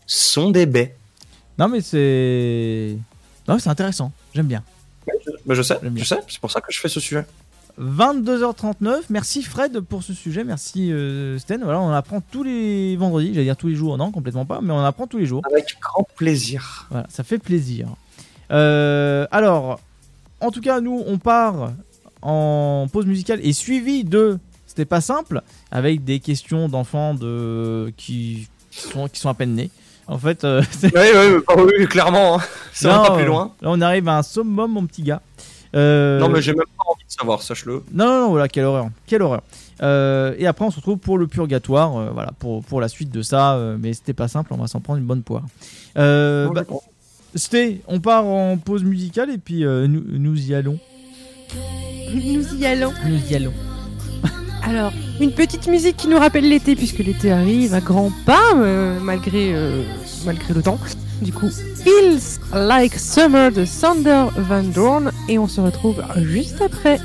sont des baies. Non mais c'est non c'est intéressant. J'aime bien. Bah, je sais, J'aime bien. je sais, c'est pour ça que je fais ce sujet. 22h39. Merci Fred pour ce sujet. Merci euh, Sten. Voilà, on apprend tous les vendredis. J'allais dire tous les jours. Non, complètement pas. Mais on apprend tous les jours. Avec grand plaisir. Voilà, ça fait plaisir. Euh, alors, en tout cas, nous, on part en pause musicale et suivi de. C'était pas simple, avec des questions d'enfants de qui sont, qui sont à peine nés. En fait, euh, Oui, oui, clairement, hein. ça va Là, pas plus loin. Là, on arrive à un summum, mon petit gars. Euh, Non, mais j'ai même savoir, sache-le. Non, non, non, voilà, quelle horreur. Quelle horreur. Euh, et après, on se retrouve pour le purgatoire, euh, voilà, pour, pour la suite de ça. euh, mais c'était pas simple, on va s'en prendre une bonne poire. Euh, bah, Sté, on part en pause musicale et puis euh, nous, nous y allons. Nous y allons. Nous y allons. Alors, une petite musique qui nous rappelle l'été, puisque l'été arrive à grands pas, euh, malgré, euh, malgré le temps. Du coup, Feels Like Summer de Sander Van Dorn, et on se retrouve juste après.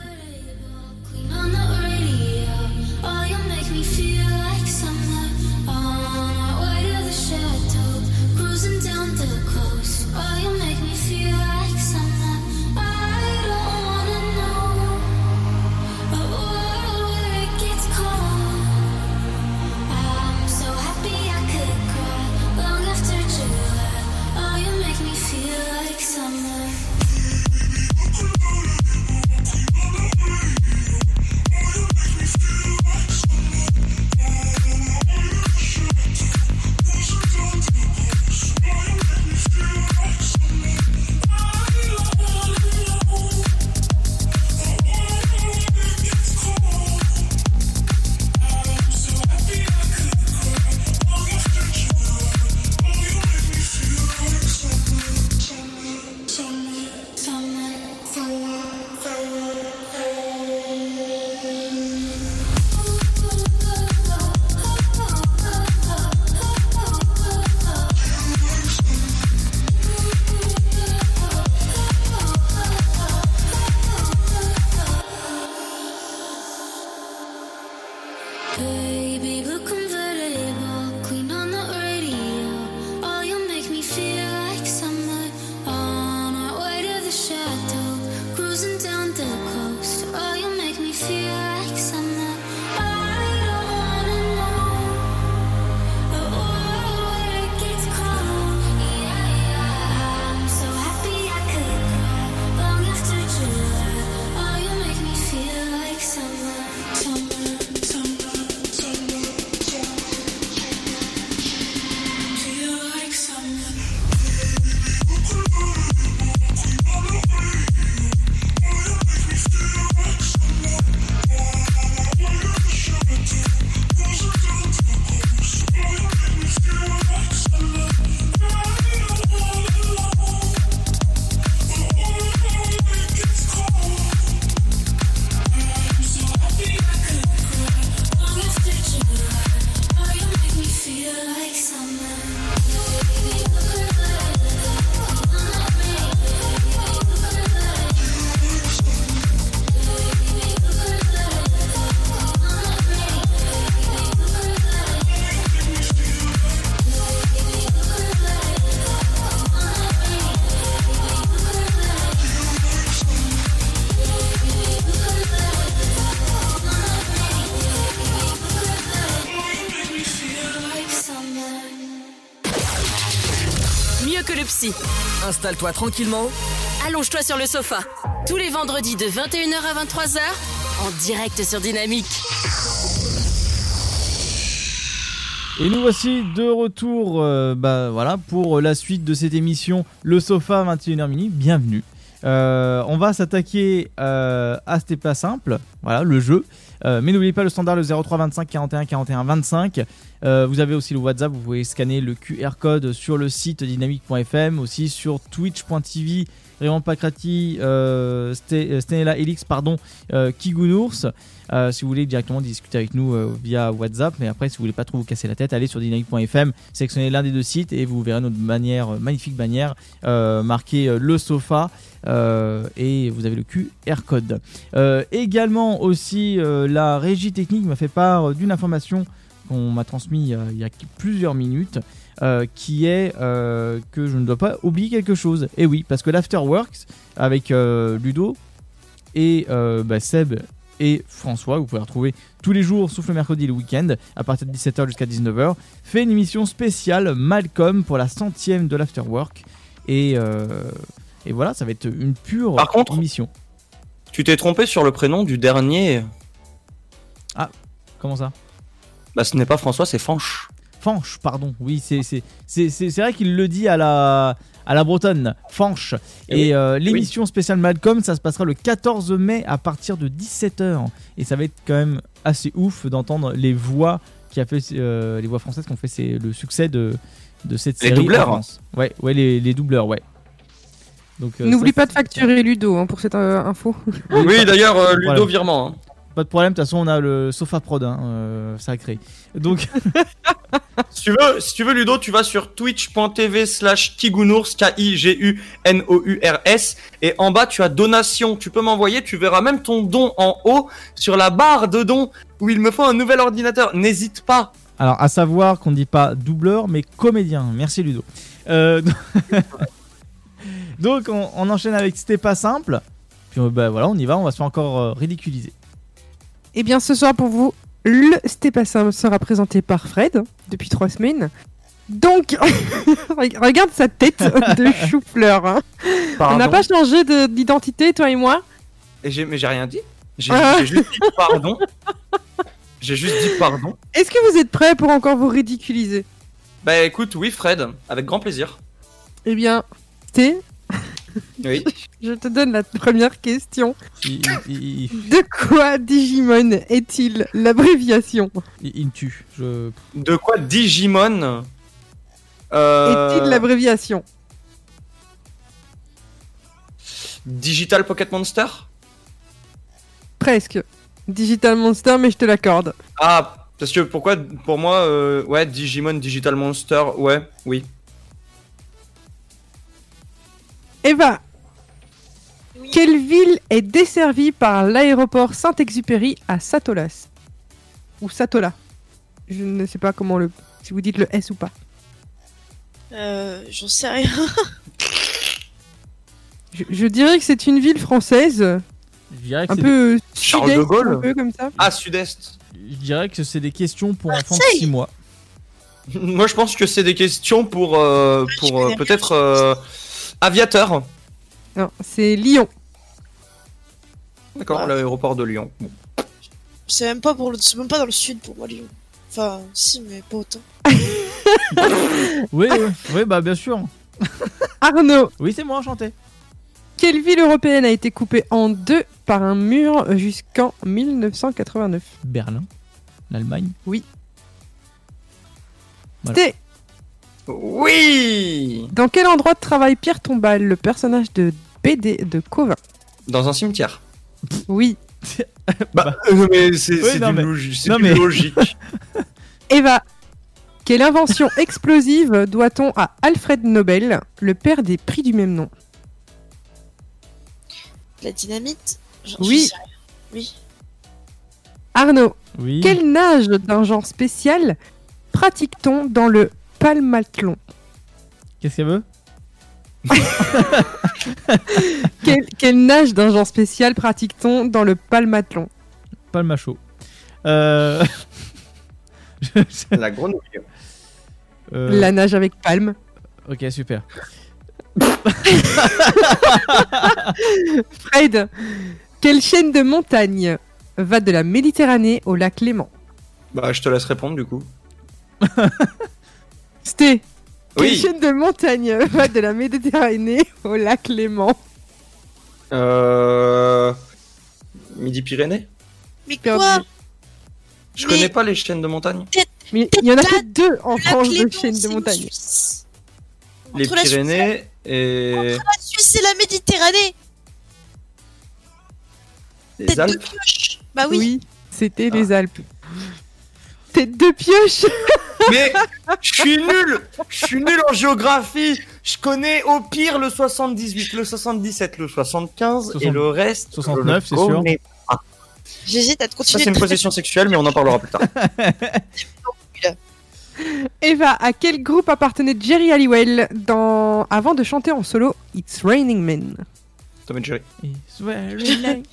Installe-toi tranquillement. Allonge-toi sur le sofa. Tous les vendredis de 21h à 23h, en direct sur Dynamique. Et nous voici de retour euh, bah, voilà, pour la suite de cette émission Le Sofa 21h mini. Bienvenue. Euh, on va s'attaquer euh, à C'était pas simple, voilà le jeu. Euh, mais n'oubliez pas le standard le 03 25 41 41 25. Euh, vous avez aussi le WhatsApp, vous pouvez scanner le QR code sur le site dynamique.fm, aussi sur twitch.tv. Raymond Pacrati, euh, euh, Stenella Elix, pardon, euh, Kigounours. Euh, si vous voulez directement discuter avec nous euh, via WhatsApp, mais après, si vous voulez pas trop vous casser la tête, allez sur dynamique.fm, sélectionnez l'un des deux sites et vous verrez notre bannière, magnifique bannière euh, marquée le sofa. et vous avez le QR code. Également aussi la régie technique m'a fait part d'une information qu'on m'a transmise il y a plusieurs minutes. Euh, qui est euh, que je ne dois pas oublier quelque chose. Et oui, parce que l'Afterworks avec euh, Ludo et bah, Seb et François, vous pouvez retrouver tous les jours sauf le mercredi et le week-end à partir de 17h jusqu'à 19h, fait une émission spéciale Malcolm pour la centième de l'Afterwork. Et, et voilà, ça va être une pure Par contre- émission. Tu t'es trompé sur le prénom du dernier. Ah, comment ça? Bah, ce n'est pas François, c'est Fanche. Fanche, pardon. Oui, c'est c'est c'est c'est- c'est vrai qu'il le dit à la à la Bretonne, Fanche. Eh oui. Et euh, l'émission spéciale Malcolm, ça se passera le 14 mai à partir de 17h. Et ça va être quand même assez ouf d'entendre les voix qui a fait euh, les voix françaises qui ont fait c'est le succès de, de cette Les série. en doubleurs. France. Ouais, ouais, les, les doubleurs, ouais. Donc, euh, N'oublie pas de facturer Ludo hein, pour cette euh, info. Oui, d'ailleurs, euh, Ludo Voilà. virement. hein. Pas de problème, de toute façon, on a le Sofa Prod hein, euh, sacré. Donc, Si tu veux, si tu veux Ludo, tu vas sur twitch.tv slash Kigunours, K-I-G-U-N-O-U-R-S, et en bas tu as donation. Tu peux m'envoyer, tu verras même ton don en haut sur la barre de dons où il me faut un nouvel ordinateur. N'hésite pas. alors, à savoir qu'on ne dit pas doubleur, mais comédien. Merci Ludo. Euh, donc, on, on enchaîne avec C'était pas simple. Puis, euh, bah, voilà, on y va, on va se faire encore ridiculiser. Eh bien, ce soir pour vous, le simple sera présenté par Fred depuis trois semaines. Donc, regarde sa tête de chou-fleur. hein. On n'a pas changé de- d'identité, toi et moi. Et mais j'ai rien dit. J'ai Ah. j'ai juste dit pardon. J'ai juste dit pardon. Est-ce que vous êtes prêts pour encore vous ridiculiser? Bah écoute, oui Fred, avec grand plaisir. Eh bien, Sté, Oui. je te donne la première question. De quoi Digimon est-il l'abréviation. Je... De quoi Digimon euh, Est-il l'abréviation Digital Pocket Monster Presque. Digital Monster, mais je te l'accorde. Ah, parce que pourquoi Pour moi, euh, ouais, Digimon Digital Monster, ouais, oui. Eva, quelle ville est desservie par l'aéroport Saint-Exupéry à Satolas Ou Satola? Je ne sais pas comment le. Si vous dites le S ou pas. Euh, j'en sais rien. Je, je dirais que c'est une ville française, Je dirais que un c'est peu Charles de sud-est, Gaulle un peu comme ça. Ah, Sud-Est. Je dirais que c'est des questions pour enfants de Marseille 6 mois. Moi, je pense que c'est des questions pour, euh, je pour euh, peut-être euh, aviateur. Non, c'est Lyon. D'accord, l'aéroport de Lyon. Bon. C'est même pas pour le... c'est même pas dans le sud pour moi Lyon. Enfin, si, mais pas autant. Oui, oui, oui, bah bien sûr. Arnaud, Oui, c'est moi, enchanté. quelle ville européenne a été coupée en deux par un mur jusqu'en 1989 Berlin, l'Allemagne. Voilà. C'était Oui dans quel endroit travaille Pierre Tombal, le personnage de BD de Covin? Dans un cimetière. Oui. Bah, euh, mais c'est Oui, mais- logi- logique. Eva, quelle invention explosive doit-on à Alfred Nobel, le père des prix du même nom? La dynamite? Oui. Oui. Arnaud, Oui. quel nage d'un genre spécial pratique-t-on dans le palmathlon Qu'est-ce qu'elle veut? Quel, quel nage d'un genre spécial pratique-t-on dans le palmathlon Pas le macho. Euh... La grenouille. euh, La nage avec palme. Ok, super. Fred, quelle chaîne de montagnes va de la Méditerranée au lac Léman? Bah, je te laisse répondre du coup. Sté, quelle Oui. chaîne de montagnes va de la Méditerranée au lac Léman Euh... Midi-Pyrénées Mais quoi Je Mais- connais pas les chaînes de montagne. Mais il y en a que deux en France de chaînes de. Suisse. Les Entre la Suisse Pyrénées et La Suisse et la Méditerranée les Alpes. Bah oui, Oui, c'était Ah. les Alpes. Tête de pioche Mais je suis nul Je suis nul en géographie Je connais au pire le 78, le 77, le 75 et 60 le reste. 69, je c'est sûr. j'hésite à te Ça, continuer c'est une position sexuelle, mais on en parlera plus tard. Eva, à quel groupe appartenait Jerry Halliwell dans... avant de chanter en solo It's Raining Men? Tom et Jerry. It's very late.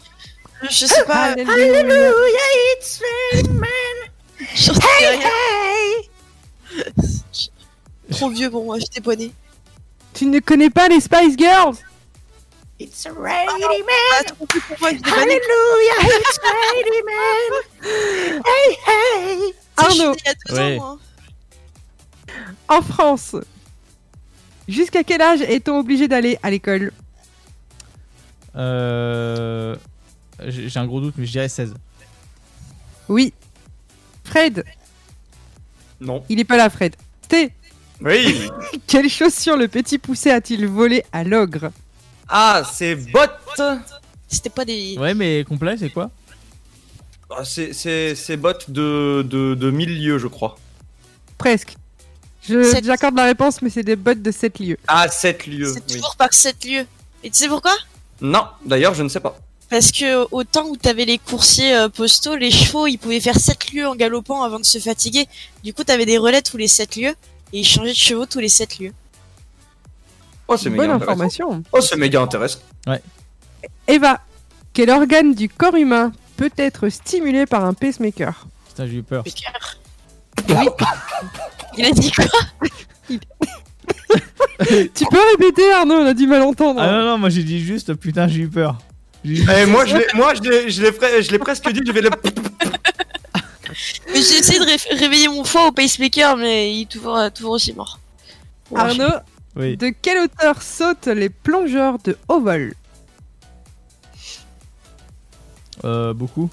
Je sais pas. Alléluia. it's raining man. J'en sais rien. Trop vieux pour moi, j'étais bonnet. Tu ne connais pas les Spice Girls? It's raining man. trop vieux pour moi, j'étais bonnet. it's raining man. Hey, hey. Arnaud, a ans, moi. en France, Jusqu'à quel âge est-on obligé d'aller à l'école? Euh... J'ai j'ai un gros doute, mais je dirais 16. Oui. Fred? Non. Il est pas là, Fred. T. Oui. Quelle chaussure le petit poussé a-t-il volé à l'ogre Ah, c'est bottes. C'était pas des. Ouais, mais complet, c'est quoi Ah, c'est- C'est c'est bottes de, de, de 1000 lieues, je crois. Presque. J'accorde la réponse, mais c'est des bottes de 7 lieux. Ah, 7 lieues. C'est oui. toujours pas 7 lieux. Et tu sais pourquoi? Non, d'ailleurs, je ne sais pas. Parce que au temps où t'avais les coursiers euh, postaux, les chevaux ils pouvaient faire 7 lieues en galopant avant de se fatiguer. Du coup, t'avais des relais tous les 7 lieues et ils changeaient de chevaux tous les 7 lieues. Oh, c'est méga Bonne intéressant. information. Oh, c'est méga intéressant. Eva, quel organe du corps humain peut être stimulé par un pacemaker? Putain, j'ai eu peur. Il a dit quoi? Tu peux répéter, Arnaud? On a du mal entendre. Ah non, non, moi j'ai dit juste, putain, j'ai eu peur. Eh, moi, je l'ai- moi, je l'ai- je l'ai pre- je l'ai presque dit, je vais le. J'ai essayé de ré- réveiller mon foie au pacemaker, mais il est toujours, euh, toujours aussi mort. Arnaud, Oui. de quelle hauteur sautent les plongeurs de haut vol? Euh, beaucoup.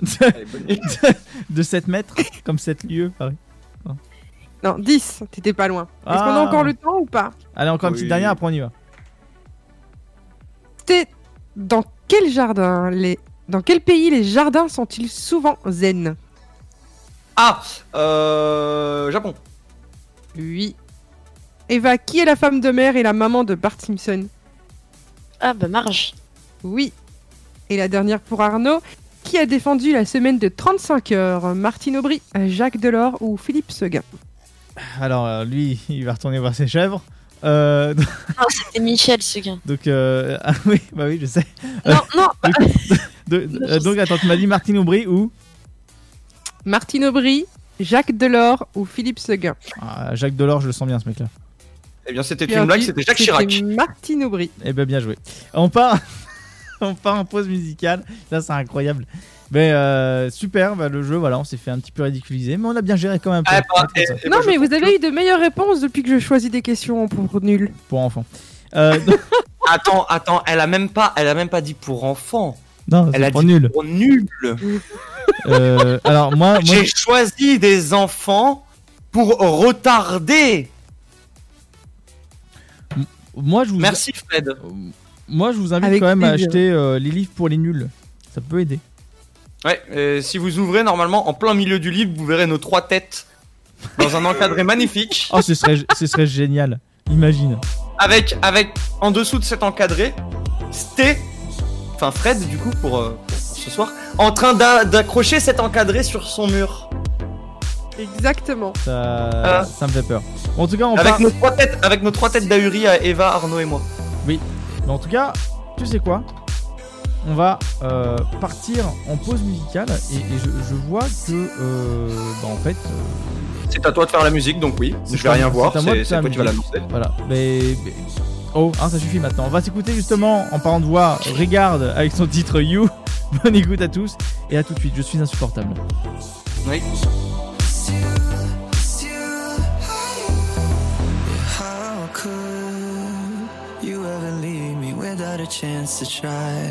de 7 mètres, comme 7 lieux, pareil. Non, 10, t'étais pas loin. Est-ce qu'on a Ah. encore le temps ou pas? Allez, encore une Oui. petite dernière, après on y va. C'était dans quel jardin les... Dans quel pays les jardins sont-ils souvent zen? Ah, euh. Japon. Oui. Eva, qui est la femme de mère et la maman de Bart Simpson? Ah bah Marge. Oui. Et la dernière pour Arnaud, qui a défendu la semaine de 35 heures? Martine Aubry, Jacques Delors ou Philippe Seguin? Alors, euh, lui, il va retourner voir ses chèvres. Euh, Ah, c'était Michel ce gars. donc, euh, ah oui, bah oui, je sais. Non, non. De- euh, donc, attends, tu m'as dit Martine Aubry ou Martine Aubry, Jacques Delors ou Philippe Seguin? Ah, Jacques Delors, je le sens bien ce mec-là. Eh bien, c'était Bien une blague, c'était Jacques Chirac. Martine Aubry. Eh ben bien joué. On part, on part en pause musicale. Là, c'est incroyable. Mais euh, super, bah, le jeu, voilà, on s'est fait un petit peu ridiculiser, mais on a bien géré quand même. Ah, bah, et- ça, et non, je mais vous avez eu de meilleures réponses depuis que je choisis des questions pour nul. pour enfants. Euh, Attends, attends, elle a même pas, elle a même pas dit pour enfants. non, Elle a pour dit nul. pour nul. Euh, alors moi, moi J'ai choisi des enfants pour retarder. moi, je vous, Merci Fred. moi, je vous invite Avec quand même à acheter euh, les livres pour les nuls. Ça peut aider. Ouais, euh, si vous ouvrez normalement en plein milieu du livre, vous verrez nos trois têtes dans un encadré magnifique. Oh, ce serait, ce serait génial. Imagine. Avec, avec en dessous de cet encadré, Sté, enfin Fred du coup pour, euh, pour ce soir, en train d'a- d'accrocher cet encadré sur son mur. Exactement. Ça, Ah. ça me fait peur. En tout cas, on Avec part. nos trois têtes, avec nos trois têtes d'ahuri à Eva, Arnaud et moi. Mais en tout cas, tu sais quoi? On va euh, partir en pause musicale et, et je, je vois que, euh, bah, en fait, euh, C'est à toi de faire la musique, donc oui. Je vais rien c'est voir. à moi de C'est faire c'est la toi qui vas l'annoncer. voilà. Mais, mais- oh, hein, ça suffit maintenant. On va s'écouter justement en parlant de voix. Regarde avec son titre You. Bonne écoute à tous et à tout de suite. Je suis insupportable. Oui. How could you ever leave me without a chance to try?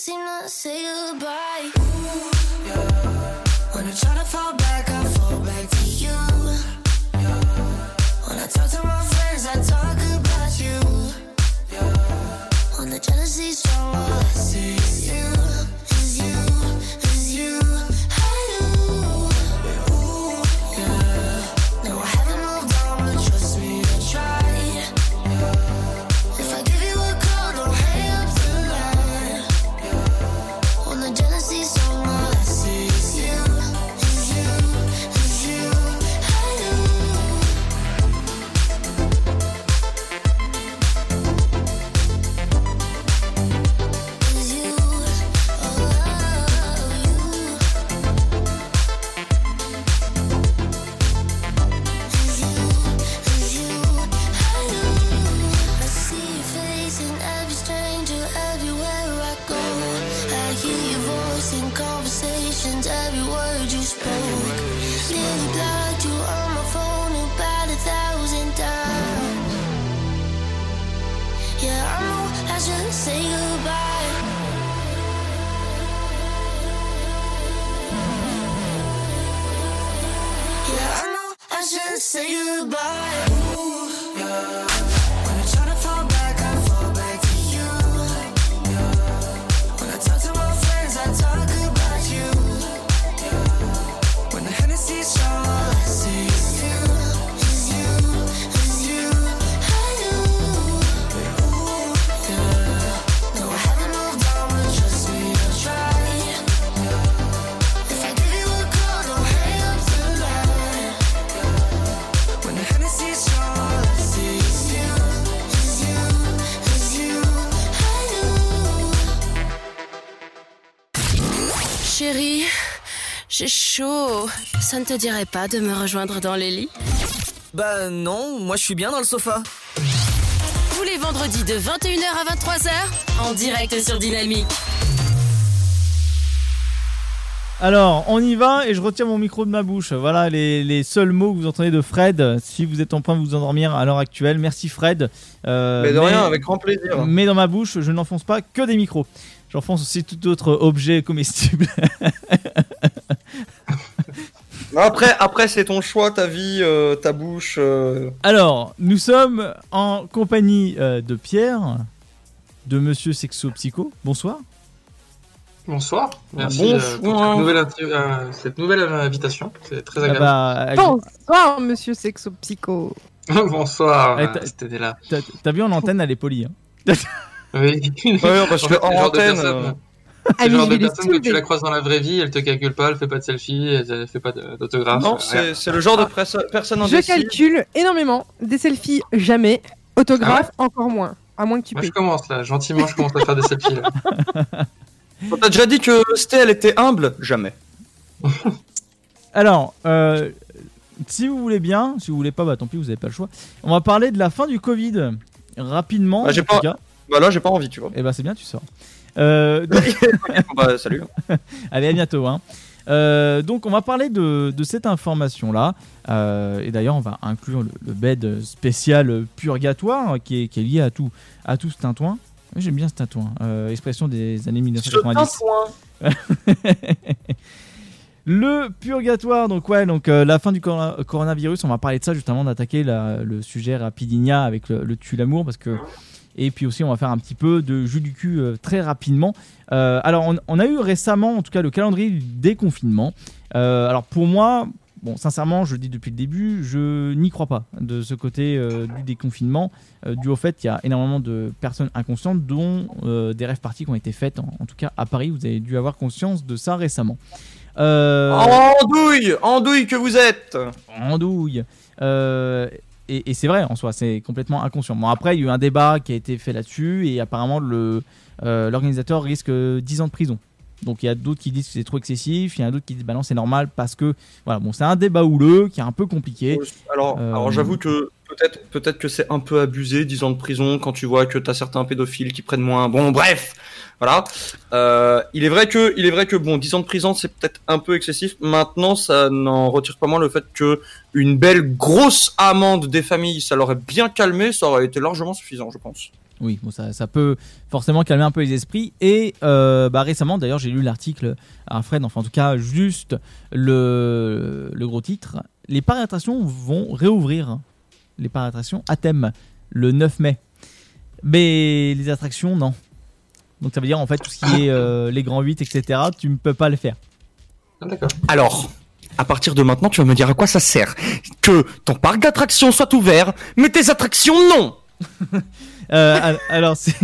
Say goodbye. When I try to fall back, I fall back to you. When I talk to my friends, I talk about you. When the jealousy's strong, I see you, chaud. Ça ne te dirait pas de me rejoindre dans les lits Bah non, moi je suis bien dans le sofa. Tous les vendredis de 21h à 23h, en direct sur Dynamique. Alors, on y va et je retire mon micro de ma bouche. Voilà les, les seuls mots que vous entendez de Fred si vous êtes en train de vous endormir à l'heure actuelle. Merci Fred. Euh, Mais de rien, avec grand plaisir. Mais dans ma bouche, je n'enfonce pas que des micros. J'enfonce aussi tout autre objet comestible. Après, après c'est ton choix, ta vie, euh, ta bouche. euh. Alors, nous sommes en compagnie euh, de Pierre, de Monsieur Sexo Psycho. Bonsoir. Bonsoir, merci Bonsoir. euh, pour cette nouvelle, inti- euh, cette nouvelle invitation, c'est très Ah agréable. bah, Bonsoir, monsieur Sexo Psycho. Bonsoir, Eh, t'as- c'était là. T'as t'as vu en antenne, elle est polie. hein. Oui. Ouais, parce que en de antenne, personne- le genre je de personne que tu la croises dans la vraie vie, elle te calcule pas, elle fait pas de selfie, elle fait pas d'autographe. Non, c'est le genre de personne Je indécise. calcule énormément. Des selfies, jamais. Autographe, encore moins. À moins que tu Moi je commence là, gentiment je commence à faire des selfies là. On t'a déjà dit que Sté, elle était humble? Jamais. Alors, euh, si vous voulez bien, si vous voulez pas, bah tant pis, vous avez pas le choix. On va parler de la fin du Covid rapidement. Bah, j'ai en pas-. Bah là, j'ai pas envie, tu vois. Et bah c'est bien, tu sors. Euh, donc- bah salut. Allez, à bientôt. Hein. Euh, donc, on va parler de, de cette information-là. Euh, et d'ailleurs, on va inclure le, le bed spécial purgatoire qui est, qui est lié à tout, à tout ce tintouin. Oui, J'aime bien ce tintouin. Euh, expression des années 1990. Le purgatoire, donc ouais, donc euh, la fin du corona- coronavirus, on va parler de ça juste avant d'attaquer le sujet rapidinia avec le, le tue l'amour parce que et puis aussi on va faire un petit peu de jus du cul euh, très rapidement. Euh, alors on, on a eu récemment en tout cas le calendrier du déconfinement. Euh, alors pour moi, bon sincèrement je le dis depuis le début, je n'y crois pas de ce côté euh, du déconfinement, euh, dû au fait qu'il y a énormément de personnes inconscientes dont euh, des rêves parties qui ont été faites, en, en tout cas à Paris, vous avez dû avoir conscience de ça récemment. Euh, Andouille Andouille que vous êtes andouille. Euh, et, et c'est vrai en soi, c'est complètement inconscient. Bon, après, il y a eu un débat qui a été fait là-dessus et apparemment euh, l'organisateur risque 10 ans de prison. Donc il y a d'autres qui disent que c'est trop excessif, il y en a d'autres qui disent bah non c'est normal parce que voilà bon c'est un débat houleux qui est un peu compliqué. Alors, Euh, alors j'avoue que peut-être que c'est un peu abusé, 10 ans de prison, quand tu vois que t'as certains pédophiles qui prennent moins. Bon, bref, voilà. Euh, il est vrai que, il est vrai que bon, 10 ans de prison, c'est peut-être un peu excessif. Maintenant, ça n'en retire pas moins le fait que une belle grosse amende des familles, ça l'aurait bien calmé, ça aurait été largement suffisant, je pense. Oui, ça, peut forcément calmer un peu les esprits. Et euh, bah, récemment, d'ailleurs, j'ai lu l'article à Fred, enfin en tout cas juste le, le gros titre. Les parcs vont réouvrir les parcs d'attractions à thème le 9 mai. Mais les attractions, non. Donc ça veut dire en fait tout ce qui est euh, les grands 8, etc., tu ne peux pas le faire. Alors, à partir de maintenant, tu vas me dire à quoi ça sert que ton parc d'attractions soit ouvert, mais tes attractions non. Euh, al- alors, c'est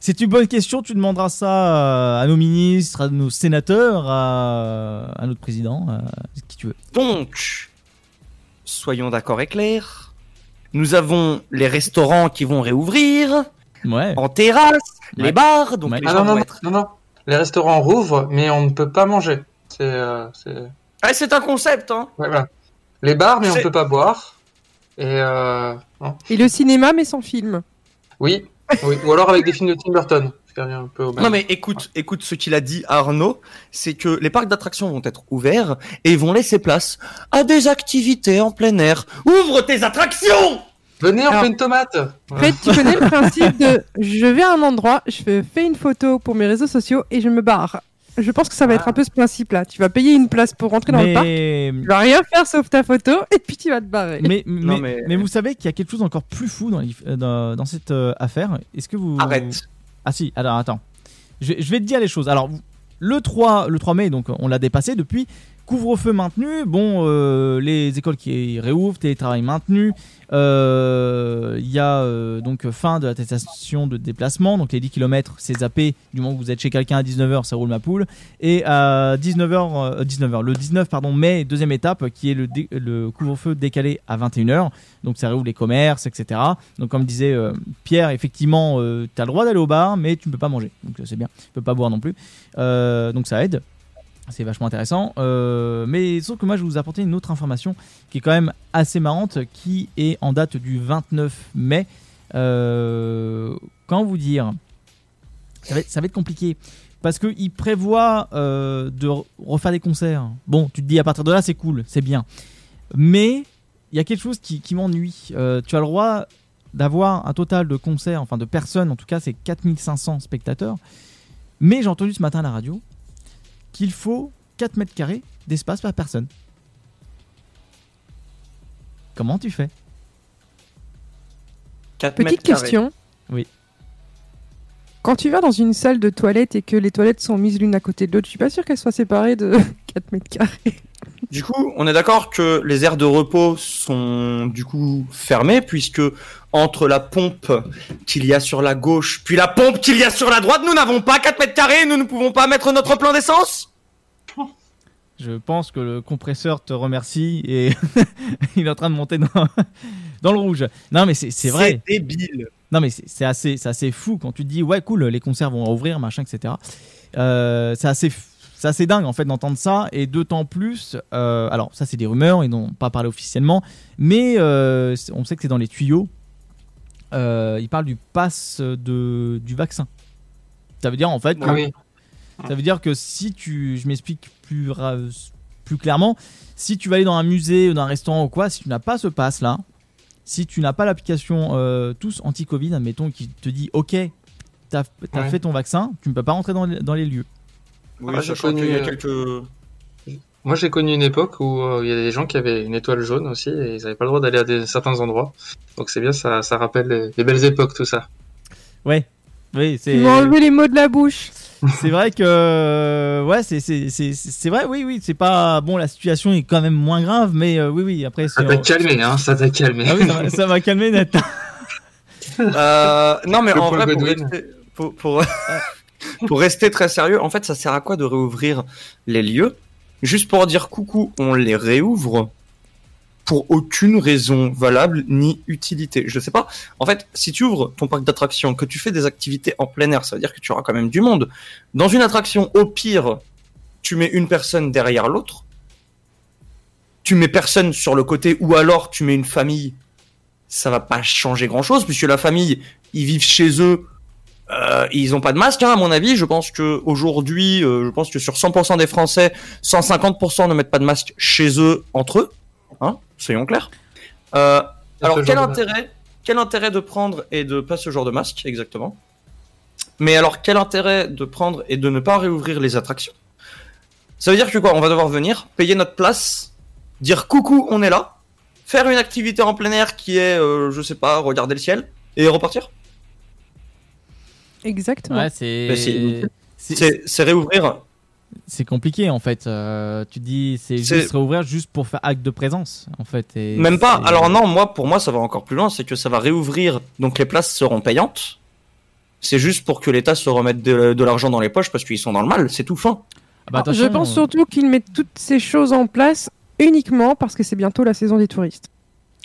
c'est une bonne question. Tu demanderas ça à nos ministres, à nos sénateurs, à, à notre président, à qui tu veux. Donc, soyons d'accord et clairs. Nous avons les restaurants qui vont réouvrir Ouais. en terrasse, les bars, donc les Ah gens non, non, non, être. non, non. Les restaurants rouvrent, mais on ne peut pas manger. C'est. euh, c'est... Ah, c'est un concept, hein. Ouais, voilà. Les bars, mais on C'est- peut pas boire. Et. Euh... Et le cinéma, mais sans film. Oui, oui. Ou alors avec des films de Tim Burton. Ce qui revient un peu au même. Non mais écoute, écoute ce qu'il a dit Arnaud, c'est que les parcs d'attractions vont être ouverts et vont laisser place à des activités en plein air. Ouvre tes attractions Venez, on Alors- fait une tomate. Fred, tu connais le principe de je vais à un endroit, je fais une photo pour mes réseaux sociaux et je me barre. Je pense que ça va être un peu ce principe-là. Tu vas payer une place pour rentrer dans le parc, tu vas rien faire sauf ta photo et puis tu vas te barrer. mais, mais, Non, mais- mais vous savez qu'il y a quelque chose encore plus fou dans, les- euh, dans, dans cette euh, affaire. Est-ce que vous. Arrête. Ah si, alors attends. Je, vais- te dire les choses. Alors, le 3, le 3 mai, donc on l'a dépassé depuis. Couvre-feu maintenu. Bon, euh, les écoles qui réouvrent, télétravail maintenu. Euh, Il y a euh, donc fin de l'attestation de déplacement. Donc les 10 km, c'est zappé. Du moment que vous êtes chez quelqu'un à 19h, ça roule ma poule. Et à 19h, 19h, le 19 pardon, mai, deuxième étape, qui est le, le couvre-feu décalé à 21h. Donc ça réouvre les commerces, etc. Donc comme disait Pierre, effectivement, tu as le droit d'aller au bar, mais tu ne peux pas manger. Donc c'est bien. Tu peux pas boire non plus. Donc ça aide. C'est vachement intéressant. Euh, mais sauf que moi, je vais vous apporter une autre information qui est quand même assez marrante, qui est en date du 29 mai. Euh, comment vous dire ça va, être, compliqué. Parce qu'il prévoit euh, de re- refaire des concerts. Bon, tu te dis à partir de là, c'est cool, c'est bien. Mais il y a quelque chose qui, qui m'ennuie. Euh, tu as le droit d'avoir un total de concerts, enfin de personnes, en tout cas c'est 4500 spectateurs. Mais j'ai entendu ce matin à la radio qu'il faut 4 mètres carrés d'espace par personne. Comment tu fais? Petite question. Oui. Quand tu vas dans une salle de toilette et que les toilettes sont mises l'une à côté de l'autre, je suis pas sûr qu'elles soient séparées de 4 mètres carrés. Du coup, on est d'accord que les aires de repos sont du coup fermées puisque entre la pompe qu'il y a sur la gauche puis la pompe qu'il y a sur la droite, nous n'avons pas 4 mètres carrés et nous ne pouvons pas mettre notre plein d'essence? Je pense que le compresseur te remercie et il est en train de monter dans, dans le rouge. Non, mais c'est vrai. C'est débile. Non, mais c'est assez, assez fou quand tu te dis, ouais, cool, les concerts vont rouvrir, machin, etc. Euh, c'est assez, c'est assez dingue en fait d'entendre ça et d'autant plus. euh, alors, ça, c'est des rumeurs, ils n'ont pas parlé officiellement, mais euh, on sait que c'est dans les tuyaux. Euh, ils parlent du pass de, du vaccin. Ça veut dire en fait que, ça veut dire que si tu, je m'explique plus, plus clairement, si tu vas aller dans un musée ou dans un restaurant ou quoi, si tu n'as pas ce pass là, si tu n'as pas l'application euh, tous anti-Covid, admettons, qui te dit OK, t'as as Ouais. fait ton vaccin, tu ne peux pas rentrer dans les, dans les lieux. Oui, Ah, j'ai sachant qu'il y a connu, quelques. Moi, j'ai connu une époque où euh, il y a des gens qui avaient une étoile jaune aussi et ils n'avaient pas le droit d'aller à des, certains endroits. Donc c'est bien, ça, ça rappelle les, les belles époques, tout ça. Ouais, oui, c'est. Tu m'as enlevé les mots de la bouche. C'est vrai que ouais, c'est c'est c'est c'est vrai, oui oui, c'est pas bon, la situation est quand même moins grave, mais euh, oui oui, après Ça t'a calmé, hein, ça t'a calmé. Ah oui, ça m'a- ça m'a calmé net. Euh, non, mais Le en vrai, pour rester, pour, pour, pour rester très sérieux, en fait, ça sert à quoi de réouvrir les lieux? Juste pour dire coucou, on les réouvre? Pour aucune raison valable ni utilité. Je sais pas. En fait, si tu ouvres ton parc d'attractions, que tu fais des activités en plein air, ça veut dire que tu auras quand même du monde. Dans une attraction, au pire, tu mets une personne derrière l'autre. Tu mets personne sur le côté, ou alors tu mets une famille ça va pas changer grand chose puisque la famille ils vivent chez eux euh, ils ont pas de masque hein, à mon avis je pense que aujourd'hui euh, je pense que sur 100% des français 150% ne mettent pas de masque chez eux entre eux hein soyons clairs. Euh, alors quel intérêt quel intérêt de prendre et de pas ce genre de masque exactement? Mais alors, quel intérêt de prendre et de ne pas réouvrir les attractions? Ça veut dire que quoi? On va devoir venir, payer notre place, dire coucou, on est là, faire une activité en plein air qui est, euh, je sais pas, regarder le ciel et repartir? Exactement. Ouais, C'est c'est réouvrir. C'est compliqué en fait. Euh, tu dis c'est C'est- juste réouvrir juste pour faire acte de présence en fait. et Même pas. Alors non, moi, pour moi, ça va encore plus loin. C'est que ça va réouvrir. Donc les places seront payantes. C'est juste pour que l'État se remette de, de l'argent dans les poches parce qu'ils sont dans le mal. C'est tout fin. Ah bah, je attention, pense surtout qu'ils mettent toutes ces choses en place uniquement parce que c'est bientôt la saison des touristes.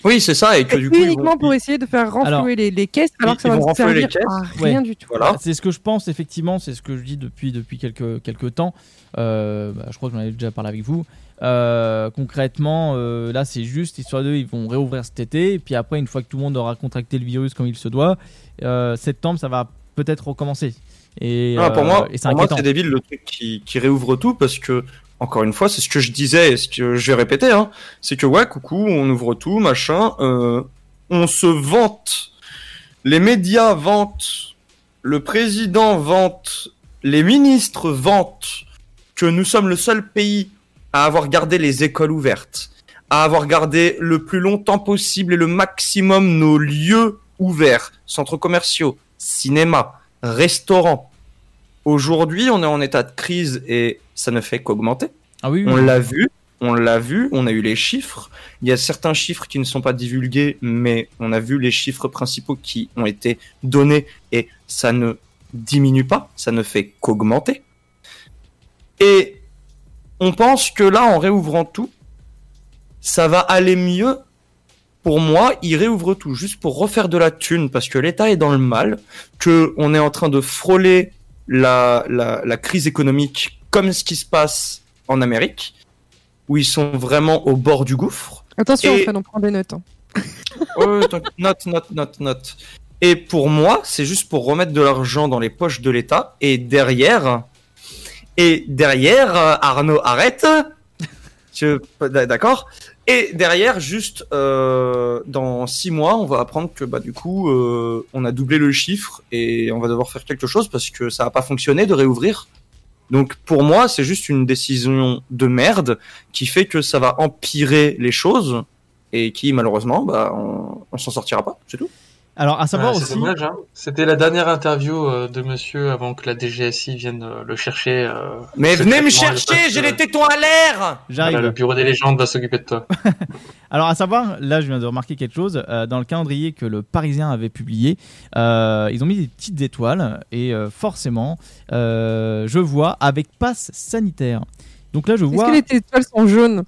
Oui, c'est ça. Et que du coup, uniquement vont- pour essayer de faire renflouer Alors, les, les caisses alors que ça va servir caisses. à Ouais. rien du tout. Voilà. C'est ce que je pense effectivement, c'est ce que je dis depuis depuis quelques quelques temps. Euh, bah, je crois que j'en avais déjà parlé avec vous. Euh, concrètement, euh, là c'est juste histoire d'eux, ils vont réouvrir cet été, et puis après une fois que tout le monde aura contracté le virus comme il se doit, euh, septembre ça va peut-être recommencer. Et, Ah, pour euh, moi, c'est débile le truc qui, qui réouvre tout parce que, encore une fois, c'est ce que je disais et ce que je vais répéter, hein, c'est que ouais, coucou, on ouvre tout, machin, euh, on se vante, les médias vantent, le président vante, les ministres vantent que nous sommes le seul pays à avoir gardé les écoles ouvertes, à avoir gardé le plus longtemps possible et le maximum nos lieux ouverts, centres commerciaux, cinéma, restaurants. Aujourd'hui, on est en état de crise et ça ne fait qu'augmenter. Ah oui, oui. On l'a vu, on l'a vu, on a eu les chiffres. Il y a certains chiffres qui ne sont pas divulgués, mais on a vu les chiffres principaux qui ont été donnés et ça ne diminue pas, ça ne fait qu'augmenter. Et on pense que là, en réouvrant tout, ça va aller mieux. Pour moi, il réouvre tout juste pour refaire de la thune parce que l'État est dans le mal, que on est en train de frôler la, la, la crise économique comme ce qui se passe en Amérique, où ils sont vraiment au bord du gouffre. Attention, Et- Fred, on prend des notes. hein. Note, note, note, note. Et pour moi, c'est juste pour remettre de l'argent dans les poches de l'État. Et derrière, et derrière, euh, Arnaud, arrête. Je, d'accord. Et derrière, juste euh, dans six mois, on va apprendre que bah du coup, euh, on a doublé le chiffre et on va devoir faire quelque chose parce que ça n'a pas fonctionné de réouvrir. Donc pour moi, c'est juste une décision de merde qui fait que ça va empirer les choses et qui malheureusement, bah, on, on s'en sortira pas, c'est tout. Alors à savoir Ouais, aussi. c'est dommage, hein. C'était la dernière interview euh, de monsieur avant que la DGSI vienne euh, le chercher. euh, Mais venez me chercher, j'ai les tétons à l'air J'arrive. voilà, le bureau des légendes va s'occuper de toi. Alors à savoir, là je viens de remarquer quelque chose, euh, dans le calendrier que le Parisien avait publié, euh, ils ont mis des petites étoiles et euh, forcément, euh, je vois avec passe sanitaire. Donc là je Est-ce vois... que les étoiles sont jaunes?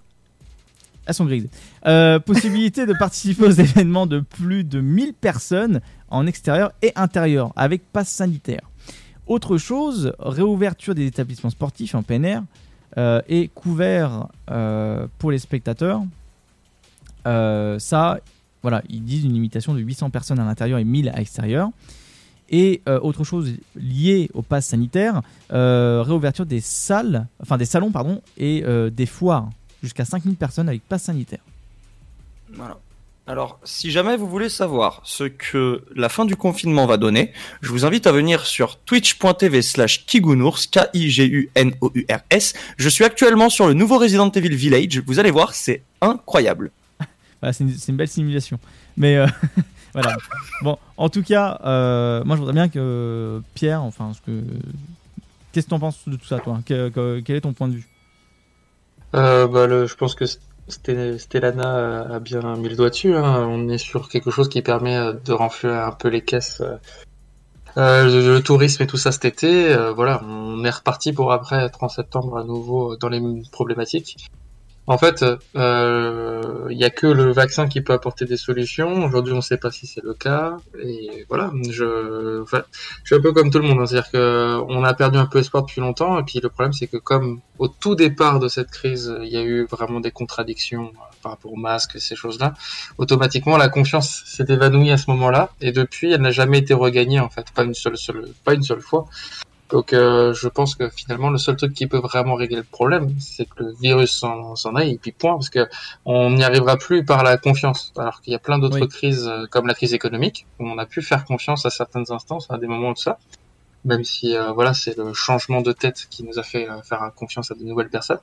Elles sont grises. Euh, possibilité de participer aux événements de plus de 1000 personnes en extérieur et intérieur avec passe sanitaire. Autre chose, réouverture des établissements sportifs en plein air euh, et couvert euh, pour les spectateurs. Ça, voilà, ils disent une limitation de 800 personnes à l'intérieur et 1000 à l'extérieur. Et autre chose liée au pass sanitaire, réouverture des salles, enfin des salons pardon, et des foires jusqu'à 5000 personnes avec pass sanitaire. Voilà. Alors, si jamais vous voulez savoir ce que la fin du confinement va donner, je vous invite à venir sur twitch.tv slash kigunours, K-I-G-U-N-O-U-R-S. Je suis actuellement sur le nouveau Resident Evil Village. Vous allez voir, c'est incroyable. Voilà, c'est une, belle simulation. Mais euh, voilà. Bon, en tout cas, euh, moi je voudrais bien que Pierre, enfin, ce que, qu'est-ce que t'en penses de tout ça, toi? Que- que- Quel est ton point de vue? Euh, bah, le, je pense que Stellana a bien mis le doigt dessus. hein. On est sur quelque chose qui permet euh, de renflouer un peu les caisses. euh, euh, le, tourisme et tout ça cet été, voilà, on est reparti pour après 30 septembre à nouveau dans les mêmes problématiques. En fait, euh, il y a que le vaccin qui peut apporter des solutions. Aujourd'hui, on ne sait pas si c'est le cas. Et voilà, je, enfin, je suis un peu comme tout le monde. hein. C'est-à-dire que on a perdu un peu espoir depuis longtemps. Et puis le problème, c'est que comme au tout départ de cette crise, il y a eu vraiment des contradictions euh, par rapport aux masques, ces choses-là, automatiquement la confiance s'est évanouie à ce moment-là. Et depuis, elle n'a jamais été regagnée en fait, pas une seule, seule pas une seule fois. Donc euh, je pense que finalement le seul truc qui peut vraiment régler le problème, c'est que le virus s'en aille et puis point, parce que on n'y arrivera plus par la confiance. Alors qu'il y a plein d'autres Oui. crises euh, comme la crise économique où on a pu faire confiance à certaines instances à des moments de ça, même si euh, voilà c'est le changement de tête qui nous a fait euh, faire confiance à de nouvelles personnes.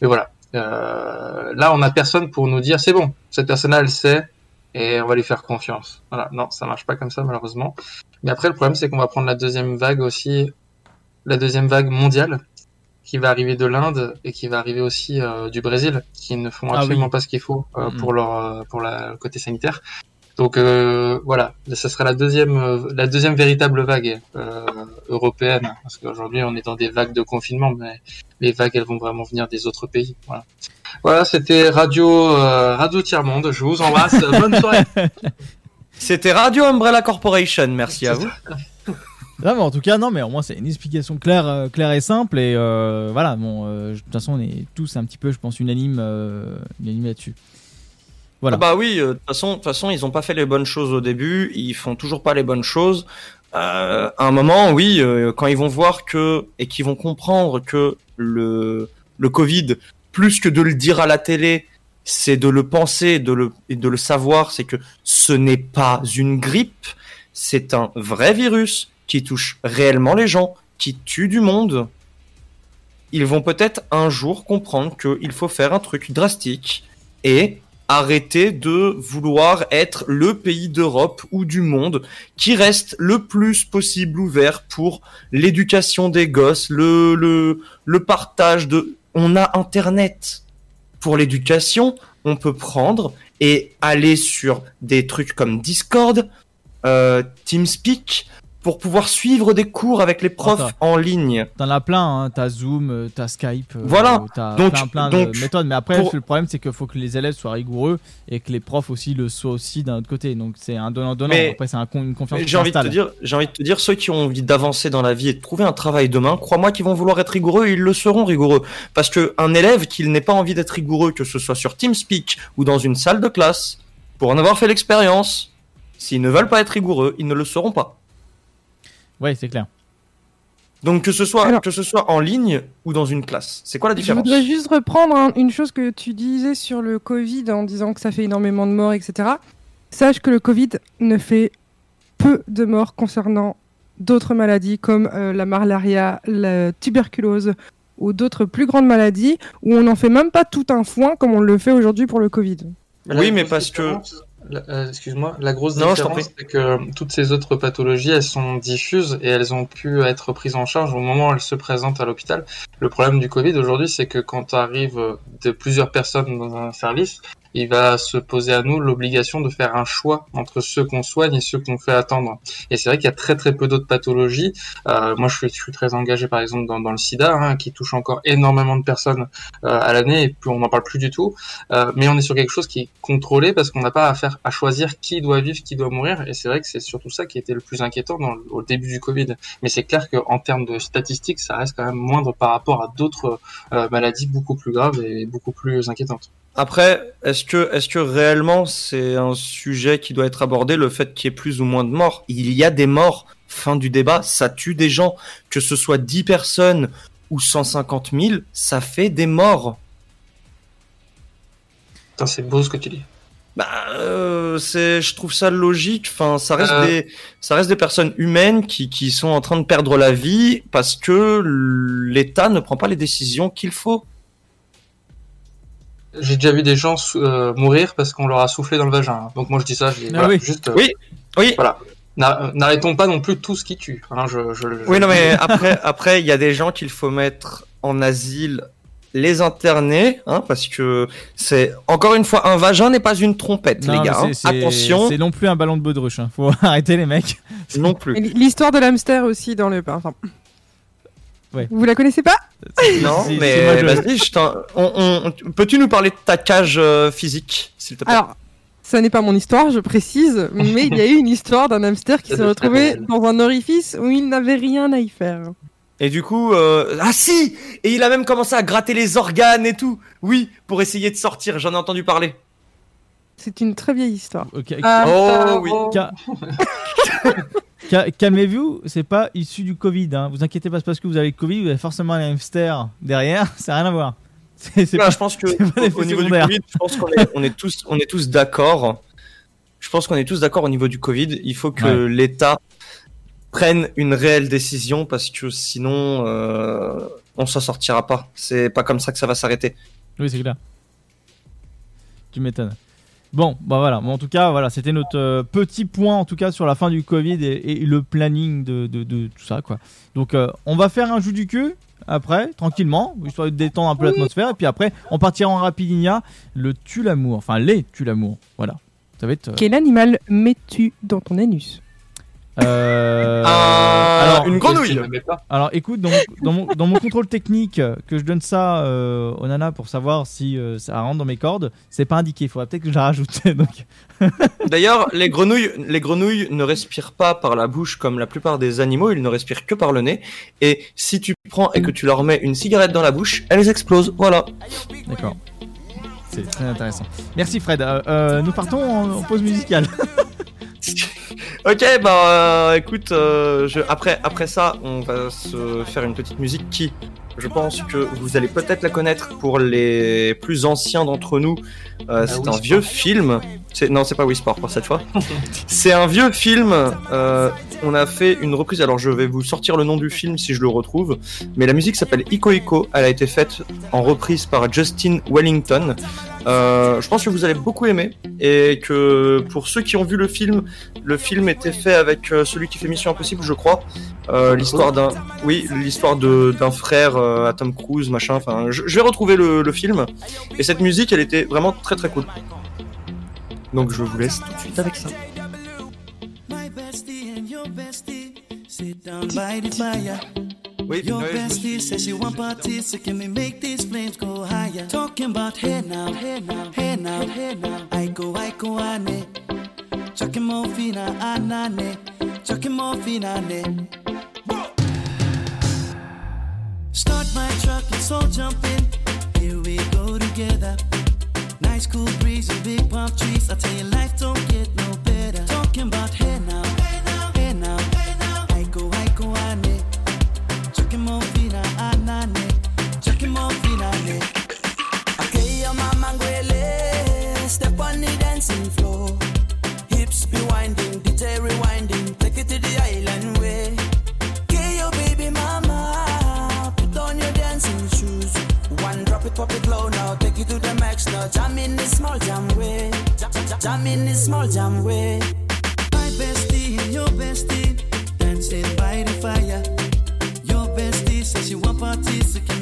Mais voilà, euh, là on a personne pour nous dire c'est bon, cette personne-là elle sait et on va lui faire confiance. Voilà, non ça marche pas comme ça malheureusement. Mais après le problème c'est qu'on va prendre la deuxième vague aussi la deuxième vague mondiale qui va arriver de l'Inde et qui va arriver aussi euh, du Brésil, qui ne font Ah absolument oui. pas ce qu'il faut euh, Mhm. pour leur euh, pour la, le côté sanitaire. Donc euh, voilà, ça sera la deuxième la deuxième véritable vague européenne, parce qu'aujourd'hui on est dans des vagues de confinement, mais les vagues elles vont vraiment venir des autres pays. Voilà, voilà c'était Radio Radio Tiers Monde. Je vous embrasse. Bonne soirée. C'était Radio Umbrella Corporation, merci à vous. Non, mais en tout cas, non, mais au moins c'est une explication claire, euh, claire et simple. Et euh, voilà, bon, euh, de toute façon, on est tous un petit peu, je pense, unanimes euh, unanimes là-dessus. Voilà. Ah bah oui, de toute façon, ils ont pas fait les bonnes choses au début, ils font toujours pas les bonnes choses. À un moment, oui, quand ils vont voir que et qu'ils vont comprendre que le le Covid, plus que de le dire à la télé, c'est de le penser, de le et de le savoir, c'est que ce n'est pas une grippe, c'est un vrai virus qui touche réellement les gens, qui tue du monde. Ils vont peut-être un jour comprendre qu'il faut faire un truc drastique et arrêter de vouloir être le pays d'Europe ou du monde qui reste le plus possible ouvert pour l'éducation des gosses, le, le, le partage de... On a Internet pour l'éducation, on peut prendre et aller sur des trucs comme Discord, euh, TeamSpeak, pour pouvoir suivre des cours avec les profs en ligne. T'en as plein, hein, t'as Zoom, euh, t'as Skype, euh, Voilà. t'as Donc- plein, plein donc, de méthodes. Mais après, pour- le problème, c'est qu'il faut que les élèves soient rigoureux et que les profs aussi le soient aussi d'un autre côté. Donc c'est un donnant-donnant. Après, c'est un une confiance J'ai envie de te dire, j'ai envie de te dire, ceux qui ont envie d'avancer dans la vie et de trouver un travail demain, crois-moi qu'ils vont vouloir être rigoureux et ils le seront rigoureux. Parce que un élève qui n'ait pas envie d'être rigoureux, que ce soit sur TeamSpeak ou dans une salle de classe, pour en avoir fait l'expérience, s'ils ne veulent pas être rigoureux, ils ne le seront pas. Ouais, c'est clair. Donc que ce soit que ce soit en ligne ou dans une classe, c'est quoi la Je différence? voudrais juste reprendre un- une chose que tu disais sur le Covid en disant que ça fait énormément de morts, etc. Sache que le Covid ne fait peu de morts concernant d'autres maladies comme euh, la malaria, la tuberculose ou d'autres plus grandes maladies où on n'en fait même pas tout un foin comme on le fait aujourd'hui pour le Covid. Oui, mais parce que euh, Excuse-moi, la grosse Non, différence, c'est que euh, toutes ces autres pathologies, elles sont diffuses et elles ont pu être prises en charge au moment où elles se présentent à l'hôpital. Le problème du Covid aujourd'hui, c'est que quand arrive euh, de plusieurs personnes dans un service, il va se poser à nous l'obligation de faire un choix entre ceux qu'on soigne et ceux qu'on fait attendre. Et c'est vrai qu'il y a très très peu d'autres pathologies. Euh, moi, je suis, très engagé par exemple dans, le SIDA, hein, qui touche encore énormément de personnes euh, à l'année et puis on n'en parle plus du tout. Euh, mais on est sur quelque chose qui est contrôlé parce qu'on n'a pas à faire à choisir qui doit vivre, qui doit mourir. Et c'est vrai que c'est surtout ça qui était le plus inquiétant dans, au début du Covid. Mais c'est clair qu'en termes de statistiques, ça reste quand même moindre par rapport à d'autres euh, maladies beaucoup plus graves et beaucoup plus inquiétantes. Après, est-ce que, est-ce que réellement c'est un sujet qui doit être abordé, le fait qu'il y ait plus ou moins de morts? Il y a des morts. Fin du débat, ça tue des gens. Que ce soit 10 personnes ou 150 000, ça fait des morts. Putain, c'est beau ce que tu dis. Bah, euh, c'est, je trouve ça logique. Enfin, ça reste Euh. des, ça reste des personnes humaines qui, qui sont en train de perdre la vie parce que l'État ne prend pas les décisions qu'il faut. J'ai déjà vu des gens euh, mourir parce qu'on leur a soufflé dans le vagin. Donc moi je dis ça, je dis, Ah voilà, oui. juste. euh, Oui, oui. Voilà. Euh, N'arrêtons pas non plus tout ce qui tue. hein, je, je, je- Oui, non, mais après, après, il y a des gens qu'il faut mettre en asile, les interner, hein, parce que c'est encore une fois un vagin n'est pas une trompette, Non, les gars. hein. Attention, C'est non plus un ballon de baudruche. Hein. Faut arrêter les mecs. non plus. L'histoire de l'hamster aussi dans le. Enfin, Ouais. Vous la connaissez pas Non, mais vas-y, je t'en- on- on- peux-tu nous parler de ta cage euh, physique, s'il te plaît? Alors, ça n'est pas mon histoire, je précise, mais il y a eu une histoire d'un hamster qui s'est retrouvé dans un orifice où il n'avait rien à y faire. Et du coup, euh, ah si, et il a même commencé à gratter les organes et tout. Oui, pour essayer de sortir. J'en ai entendu parler. C'est une très vieille histoire. Ok. Ah, Oh oui. Calmez-vous, c'est pas issu du Covid. Hein. Vous inquiétez pas, c'est parce que vous avez le Covid, vous avez forcément un hamster derrière. Ça n'a rien à voir. C'est- c'est Non, pas- je pense que au niveau du. Covid, je pense qu'on est, on est tous, on est tous d'accord. Je pense qu'on est tous d'accord au niveau du Covid. Il faut que Ouais. l'État prenne une réelle décision parce que sinon, euh, on s'en sortira pas. C'est pas comme ça que ça va s'arrêter. Oui, c'est clair. Tu m'étonnes. Bon, bah voilà. Bon, en tout cas, voilà, c'était notre euh, petit point en tout cas sur la fin du Covid et, et le planning de, de- de tout ça, quoi. Donc, euh, on va faire un jeu du cul après, tranquillement, histoire de détendre un peu l'atmosphère. Et puis après, on partira en rapidinia le tue l'amour, enfin les tue l'amour. Voilà. Ça va être. euh, Quel animal mets-tu dans ton anus? Euh, Euh, une grenouille. Alors écoute, dans mon, dans mon, dans mon contrôle technique, que je donne ça euh, au nana pour savoir si euh, ça rentre dans mes cordes, c'est pas indiqué. Il faudrait peut-être que je la rajoute. Donc, D'ailleurs, les grenouilles, les grenouilles ne respirent pas par la bouche comme la plupart des animaux. Ils ne respirent que par le nez. Et si tu prends et que tu leur mets une cigarette dans la bouche, elles explosent. Voilà. d'accord. C'est très intéressant. Merci Fred. Nous partons en, en pause musicale. Ok, bah euh, écoute, euh, je, après, après ça, on va se faire une petite musique qui, je pense que vous allez peut-être la connaître pour les plus anciens d'entre nous. Euh, c'est un vieux film. Non, c'est pas Wii Sport pour cette fois. c'est un vieux film. euh, on a fait une reprise. Alors, je vais vous sortir le nom du film si je le retrouve. Mais la musique s'appelle Ico Ico. Elle a été faite en reprise par Justin Wellington. Euh, je pense que vous allez beaucoup aimer et que pour ceux qui ont vu le film, le film était fait avec euh, celui qui fait Mission Impossible, je crois. Euh, l'histoire d'un, oui, l'histoire de d'un frère euh, à Tom Cruise, machin. Enfin, je, je vais retrouver le, le film et cette musique, elle était vraiment très très cool. Donc je vous laisse tout de suite avec ça. Sit down by the fire. Your bestie says she want parties, so can we make these flames go higher? Talking about hey now, hey now, hey now, hey now. I go, I go. Chucking more fina, anane. Chucking more fina. Start my truck, let's all jump in. Here we go together. Nice cool breeze and big palm trees. I tell you, life don't get no better. Talking about hey now, hey now, hey now. I go, I go, ane. Chucking more fina, anane. Chucking more fina, ane. Okay, your mama. Step on the dancing floor. Hips be winding, DJ rewinding. Take it to the island way. Okay, your baby mama. Put on your dancing shoes. One drop it, pop it low now. Take it to the max now. Jam in the small jam way. Jam in the small jam way. My bestie and your bestie dancing by the fire. Your bestie says she want parties, so can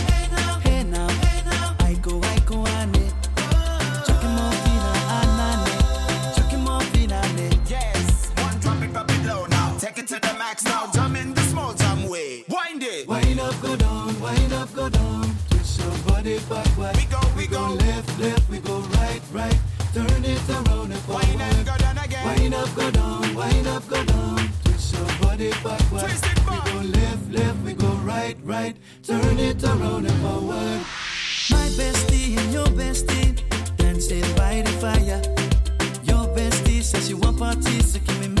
it to the max now, jump in the small jam way. Wind it. Wind up, go down, wind up, go down. Twist your body backward. We go, we go. left, left, we go right, right. Turn it around and forward. Wind up, go down again. Wind up, go down, wind up, go down. Twist your body backward. Twist it back. We go left, left, we go right, right. Turn it around and forward. My bestie and your bestie dancing by the fire. Your bestie says she want parties, so can we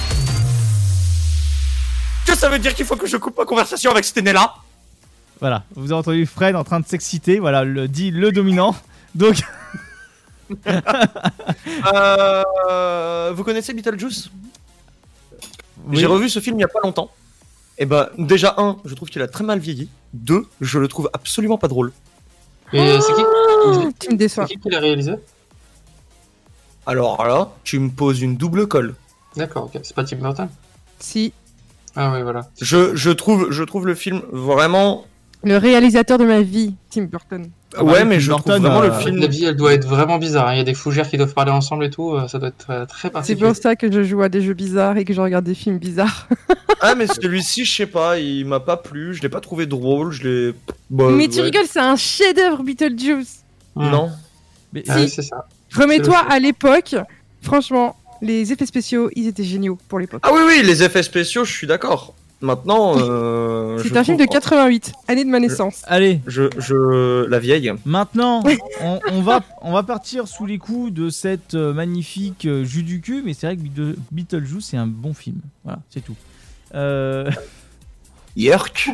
Que ça veut dire qu'il faut que je coupe ma conversation avec cet aîné-là Voilà, vous avez entendu Fred en train de s'exciter, voilà, le dit le dominant. Donc, Euh, Vous connaissez Beetlejuice Oui. J'ai revu ce film il y a pas longtemps. Et bah, déjà, un, je trouve qu'il a très mal vieilli. Deux, je le trouve absolument pas drôle. Et c'est qui Tu me déçois. C'est qui qui l'a réalisé? Alors là, tu me poses une double colle. D'accord, ok. C'est pas Tim Burton? Si. Ah ouais, voilà. Je, je, trouve, je trouve le film vraiment. Le réalisateur de ma vie, Tim Burton. Ah ouais, bah, mais Tim je trouve vraiment le euh, film. La vie, elle doit être vraiment bizarre. hein. Il y a des fougères qui doivent parler ensemble et tout. euh, Ça doit être euh, très C'est particulier. pour ça que je joue à des jeux bizarres et que je regarde des films bizarres. Ah, mais celui-ci, je sais pas, il m'a pas plu, je l'ai pas trouvé drôle, je l'ai. Bah, Mais tu ouais. rigoles, c'est un chef-d'œuvre, Beetlejuice. Non. mais Ah si- oui, c'est ça. Remets-toi C'est à l'époque. Franchement, les effets spéciaux, ils étaient géniaux pour l'époque. Ah oui, oui, les effets spéciaux, je suis d'accord. Maintenant. Euh, C'est un film de trouve- 88, année de ma naissance. allez, Je, je. La vieille. maintenant, on, on va, on va partir sous les coups de cette euh, magnifique euh, jus du cul, mais c'est vrai que Beetle- Beetlejuice, c'est un bon film. Voilà, c'est tout. Euh... Yerk.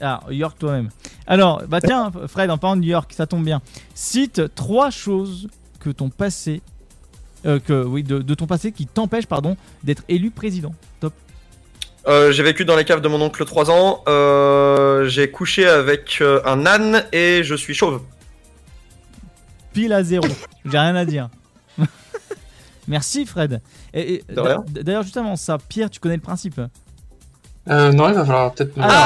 Ah, York toi-même. Alors, bah tiens, Fred, en parlant de New York, ça tombe bien. Cite trois choses que ton passé, euh, que oui, de, de ton passé qui t'empêche, pardon, d'être élu président. Top. Euh, j'ai vécu dans les caves de mon oncle 3 ans. Euh, j'ai couché avec un âne et je suis chauve. Pile à zéro. J'ai rien à dire. Merci, Fred. Et, et- D'ailleurs, juste avant ça, Pierre, tu connais le principe. Euh, non, il va falloir peut-être. Alors,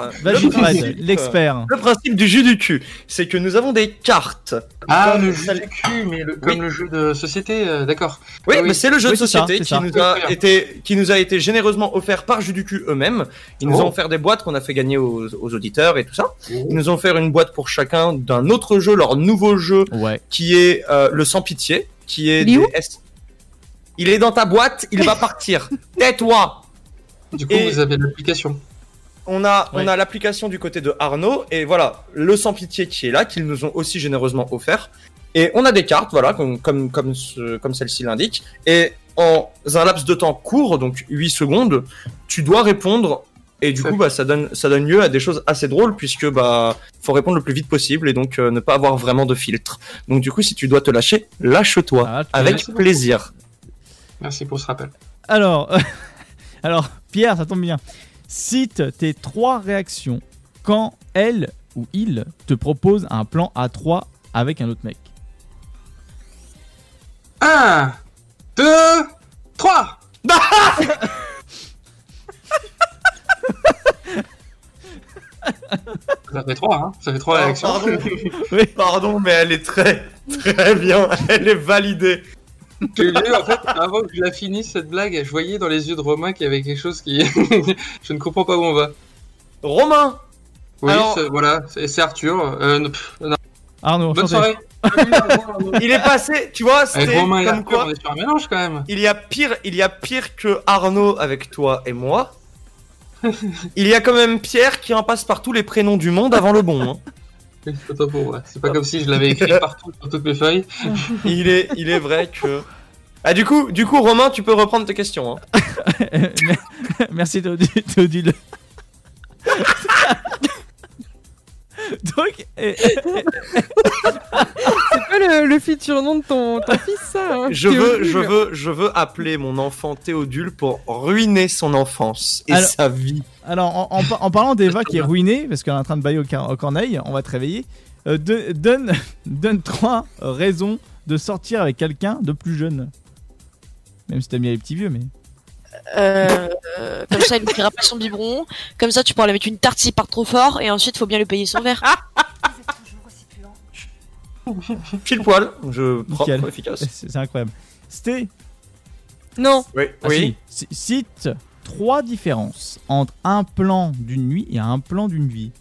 Alors, Vas-y, le principe, l'expert. Le principe du jus du cul, c'est que nous avons des cartes. Ah, Comme le jeu du cul, mais le- Oui. comme le jeu de société, euh, d'accord. Oui, Ah oui. mais c'est le jeu Oui, de ça, société qui, ça. nous a bien. été, qui nous a été généreusement offert par Jus du cul eux-mêmes. Ils nous Oh. ont offert des boîtes qu'on a fait gagner aux, aux auditeurs et tout ça. Ils nous ont offert une boîte pour chacun d'un autre jeu, leur nouveau jeu, Ouais. qui est euh, le sans pitié, qui est Il est des où S- Il est dans ta boîte, il va partir. Tais-toi. Du coup, Et- vous avez l'application. On a, on a l'application du côté de Arnaud et voilà le sans pitié qui est là, qu'ils nous ont aussi généreusement offert. Et on a des cartes, voilà, comme comme comme, ce- comme celle-ci l'indique. Et en un laps de temps court, donc 8 secondes, tu dois répondre. Et du coup, bah, ça donne ça donne lieu à des choses assez drôles puisque bah faut répondre le plus vite possible et donc euh, ne pas avoir vraiment de filtre. Donc du coup, si tu dois te lâcher, lâche-toi Ah, avec plaisir. Merci pour ce rappel. Alors, alors, Pierre, ça tombe bien. Cite tes trois réactions quand elle ou il te propose un plan à 3 avec un autre mec. 1, 2, 3 Ça fait 3, hein Ça fait 3 Ah, réactions. pardon. Oui. Pardon, mais elle est très très bien. Elle est validée. J'ai eu, en fait, avant que je la finisse, cette blague, je voyais dans les yeux de Romain qu'il y avait quelque chose qui. je ne comprends pas où on va. Romain, Oui, Alors- c'est- voilà, c'est c'est Arthur. Euh, non, pff, non. Arnaud, Bonne soirée il est passé, tu vois, Avec c'était Romain et comme Arthur, quoi on est sur un mélange quand même. il y a pire, il y a pire que Arnaud avec toi et moi. il y a quand même Pierre qui en passe par tous les prénoms du monde avant le bon. hein. C'est pas comme si je l'avais écrit partout sur toutes mes feuilles. Il est, il est vrai que. Ah du coup, du coup, Romain, tu peux reprendre tes questions. hein. Merci Théodule. Donc, et- C'est pas le, le futur nom de ton, ton fils, ça hein, Je veux, je veux, je veux appeler mon enfant Théodule pour ruiner son enfance et Alors- sa vie. alors, en, en par- en parlant d'Eva qui est ruinée, parce qu'elle est en train de bailler au, car- au corneille, on va te réveiller. euh, de- donne, donne trois raisons de sortir avec quelqu'un de plus jeune. Même si t'as mis les petits vieux, mais. Euh, comme ça, il ne pas son biberon. Comme ça, tu pourras lui mettre une tarte s'il part trop fort. Et ensuite, faut bien lui payer son verre. Pile poil, je propre, efficace. C'est c'est incroyable. Sté, Non, Oui, Ah, oui. si. Cite trois différences entre un plan d'une nuit et un plan d'une vie.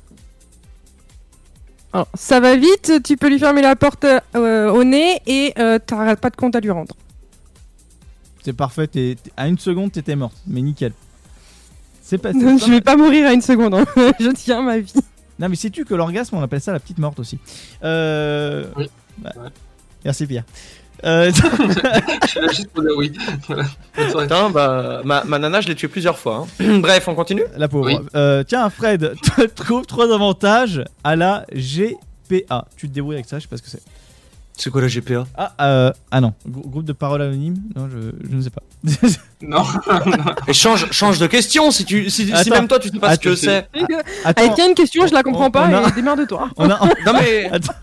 Alors, ça va vite, tu peux lui fermer la porte euh, au nez et euh, t'auras pas de compte à lui rendre. C'est parfait. t'es- t'es- à une seconde, t'étais morte. Mais nickel. C'est pas. pas je vais pas mourir à une seconde, hein. je tiens ma vie. Non, mais sais-tu que l'orgasme, on appelle ça la petite morte aussi. Euh... Oui. bah, Ouais. Merci Pierre. Euh, Je suis là juste pour dire oui. Voilà. Putain, bah, ma, ma nana, je l'ai tué plusieurs fois. hein. Bref, on continue La pauvre. Oui. Euh, tiens, Fred, tu trouves trois avantages à la GPA. Tu te débrouilles avec ça, je sais pas ce que c'est. C'est quoi la GPA Ah, euh, ah non, Grou- groupe de parole anonyme? Non, je, je ne sais pas. Non. Et change, change de question si, tu, si, si Attends. même toi tu sais pas ce Attends, que c'est. Attends, Allez, tiens une question, je la comprends on- pas on a- et démerde-toi. on a... Non mais. Attends.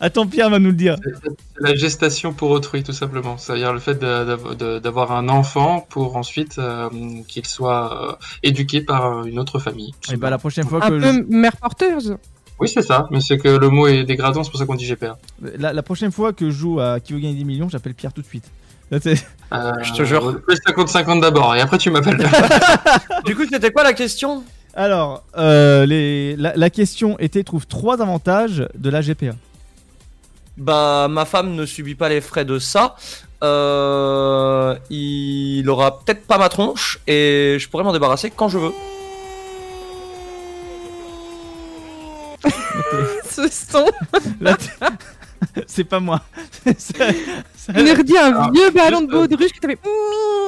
Attends, Pierre va nous le dire. C'est la gestation pour autrui, tout simplement. C'est-à-dire le fait de- de- de- d'avoir un enfant pour ensuite euh, qu'il soit euh, éduqué par une autre famille. Et bah, la prochaine fois Un que. peu mère porteuse. Oui, c'est ça, mais c'est que le mot est dégradant, c'est pour ça qu'on dit GPA. La, la prochaine fois que je joue à Qui veut gagner des millions, j'appelle Pierre tout de suite. Là, Euh, Je te jure. Plus 50-50 d'abord, et après tu m'appelles. Du coup, c'était quoi la question? Alors, euh, les... la, la question était trouve trois avantages de la GPA. Bah, ma femme ne subit pas les frais de ça. Euh, il aura peut-être pas ma tronche et je pourrais m'en débarrasser quand je veux. Son. C'est pas moi. Ça- ça- On aurait dit un Alors, vieux ballon de baudruche que t'avais.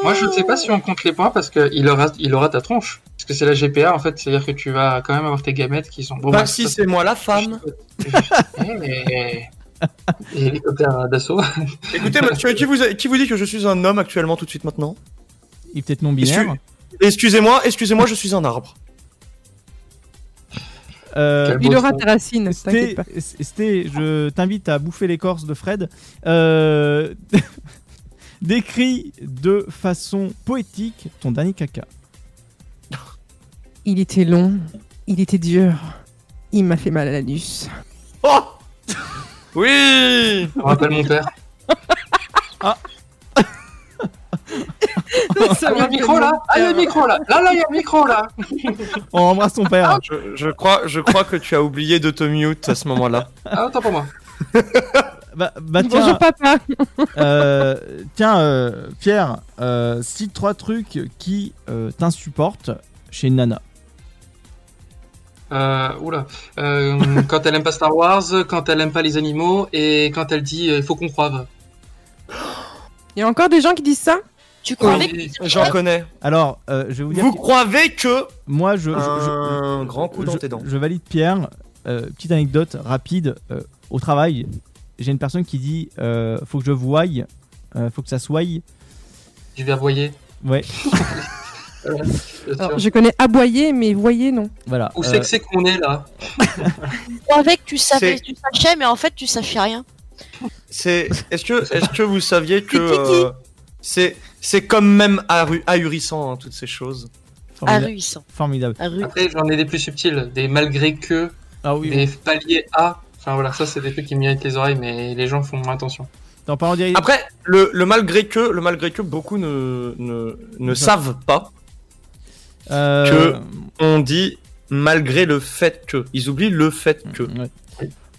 Moi, je ne sais pas si on compte les points parce qu'il aura, il aura ta tronche. Parce que c'est la GPA, en fait, c'est-à-dire que tu vas quand même avoir tes gamètes qui sont. Bon, Bah, si c'est moi la femme. Et, et hélicoptère d'assaut. Écoutez, monsieur, qui vous, a- qui vous dit que je suis un homme actuellement tout de suite maintenant? Il est peut-être non binaire. Excu- Excusez-moi, excusez-moi, je suis un arbre. Euh, Il aura racines, t'inquiète Sté. Sté, je t'invite à bouffer l'écorce de Fred. Euh, Décris de façon poétique ton dernier caca. Il était long, il était dur, il m'a fait mal à l'anus. Oh Oui me rappelle mon père. Ça Ah, il y a le micro là Ah, il y a le micro là Là, là, il y a le micro là On embrasse ton père. je, je crois, je crois que tu as oublié de te mute à ce moment-là. Ah, autant pour moi. Bah, bah, tiens, Bonjour papa. euh, tiens euh, Pierre, euh, cite trois trucs qui euh, t'insupportent chez une nana. Euh, oula. Euh, quand elle aime pas Star Wars, quand elle aime pas les animaux, et quand elle dit euh, il faut qu'on croive. Il y a encore des gens qui disent ça? Tu crois Oui. J'en connais. Alors, euh, je vais vous dire, Vous que croyez que moi, je, je- grand coup dans je, tes dents. je valide Pierre. Euh, petite anecdote rapide. euh, au travail, j'ai une personne qui dit euh, faut que je voie, euh, faut que ça soit. Je vais aboyer. Ouais. Alors, Je connais aboyer, mais voyez non. voilà. Où Euh, c'est que c'est qu'on est là Avec tu savais, tu sachais, mais en fait tu sachais rien. C'est. Est-ce que, est-ce que vous saviez que C'est c'est, quand même ahurissant hein, toutes ces choses. formidable. Ahurissant. formidable. Après, j'en ai des plus subtils, des malgré que, Ah oui. des paliers à. Enfin voilà, ça c'est des trucs qui méritent les oreilles, mais les gens font moins attention. Direct. Après, le, le malgré que, le malgré que beaucoup ne, ne, ne savent pas Euh, on dit malgré le fait que. Ils oublient le fait que. ouais.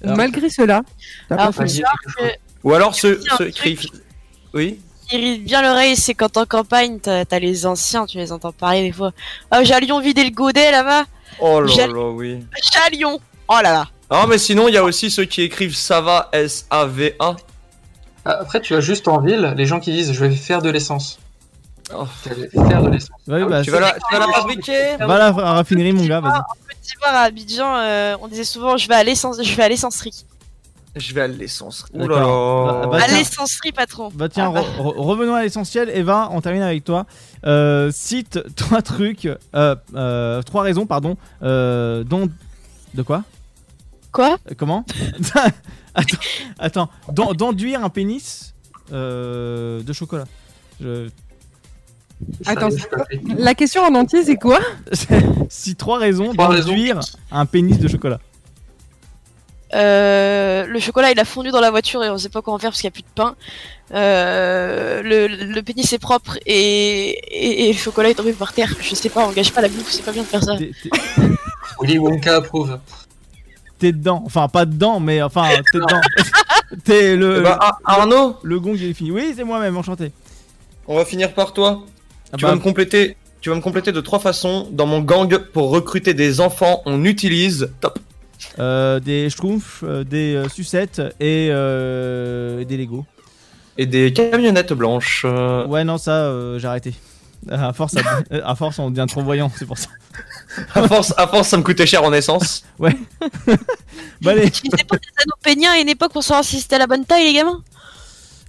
Alors- Malgré cela. Alors, faut que Ou alors ceux, ceux qui. Oui. Qui irrite bien l'oreille, c'est quand en campagne, t'as t'as les anciens, tu les entends parler des fois. Oh, j'ai à Lyon vider le godet là-bas. Oh là là, oui. J'ai à Lyon. Oh là là. Ah, mais sinon, il y a aussi ceux qui écrivent Sava, S-A-V-A. Ah, Après, tu vas juste en ville, les gens qui disent je vais faire de l'essence. Oh. Tu vas faire de l'essence. Ouais, bah, Tu vas la, tu vas la fabriquer Va à la raffinerie, mon gars, vas-y. En Côte d'Ivoire, à Abidjan, euh, on disait souvent je vais à l'essence, je vais à l'essencerie. Je vais à l'essence. Ouh là D'accord. là. Bah, bah, à tiens. l'essencerie, patron. Bah tiens, Ah bah. re- re- revenons à l'essentiel. Eva, on termine avec toi. Euh, cite trois trucs, euh, euh, trois raisons, pardon, euh, dont... De quoi? Quoi? Euh, Comment? Attends, attends. d'en- d'enduire un pénis euh, de chocolat. Je... Attends. La question en entier, c'est quoi? Si Trois raisons. d'enduire un pénis de chocolat. Euh, le chocolat il a fondu dans la voiture et on sait pas quoi en faire parce qu'il y a plus de pain. Euh, le, le pénis est propre et, et, et le chocolat est tombé par terre. Je sais pas, on gâche pas la bouffe, c'est pas bien de faire ça. T'es- t'es- Willy Wonka approuve. T'es dedans. Enfin, pas dedans, mais enfin, t'es dedans. T'es le, bah, Ar- Arnaud, le gong il est fini. Oui, c'est moi-même, enchanté. on va finir par toi. Ah tu bah, vas me compléter. Tu vas me compléter de trois façons. Dans mon gang, pour recruter des enfants, on utilise. Top. Euh, des schtroumpfs, euh, des euh, sucettes et euh, des Lego. Et des camionnettes blanches. euh, Ouais, non, ça, euh, j'ai arrêté. À force, ça- à force, on devient trop voyant, c'est pour ça. à, force, à force, ça me coûtait cher en essence. Ouais. bah, allez. C'était pas des anneaux peignants à une époque pour savoir si c'était la bonne taille, les gamins?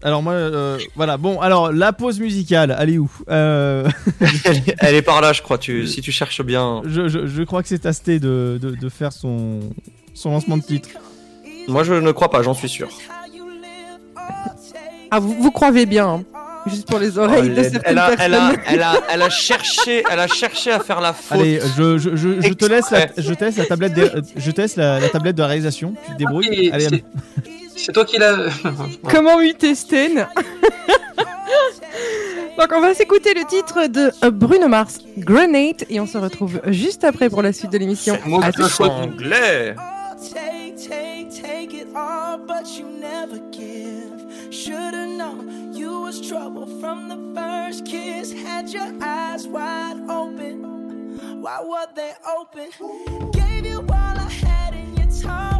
Alors, moi, euh, voilà. Bon, alors, la pause musicale, elle est où Euh, elle, est, elle est par là, je crois. Tu, si tu cherches bien. je, je, je crois que c'est Asté de, de, de faire son, son lancement de titre. Moi, je ne crois pas, j'en suis sûr. Ah, vous, vous croyez bien, hein. juste pour les Oh, oreilles de elle, certaines elle a, elle, a, elle, a, elle a cherché, elle a cherché à faire la faute. Allez, je, je, je, je te laisse la, je te laisse la tablette, euh, je te laisse la, la tablette de réalisation. Tu te débrouilles. Et Allez, c'est- toi qui l'as. Comment muter Sten Donc on va s'écouter le titre de euh, Bruno Mars, Grenade, et on se retrouve juste après pour la suite de l'émission. Moi, À je tout. Anglais. Take, take, take it all, but you never give. Should've known you was trouble from the first kiss. Had your eyes wide open. Why were they open? Gave you all I had and you tossed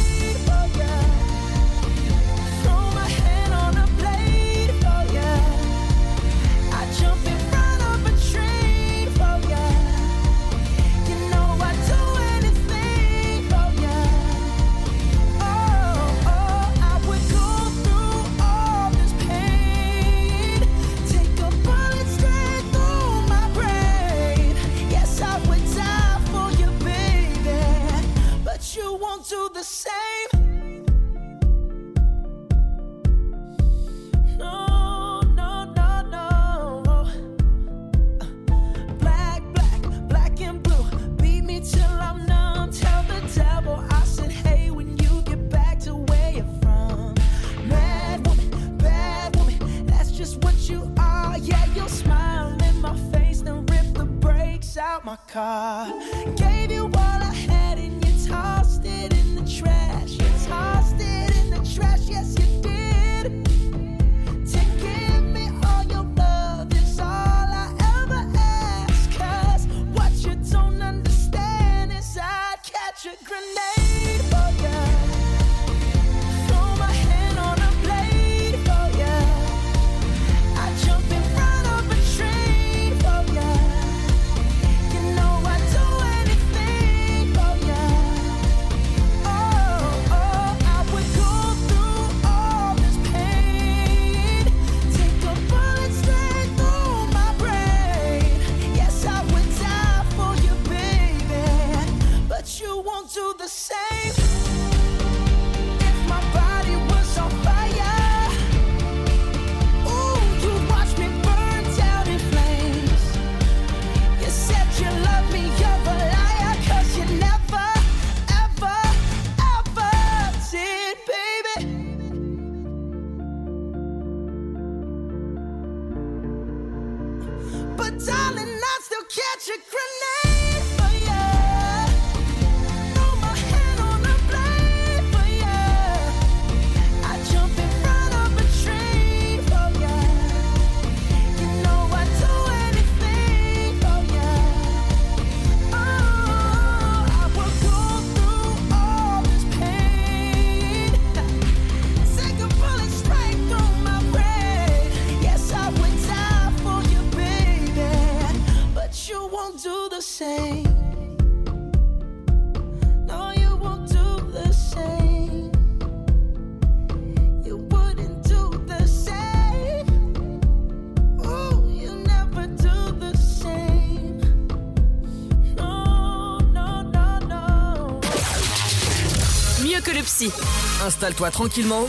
Installe-toi tranquillement.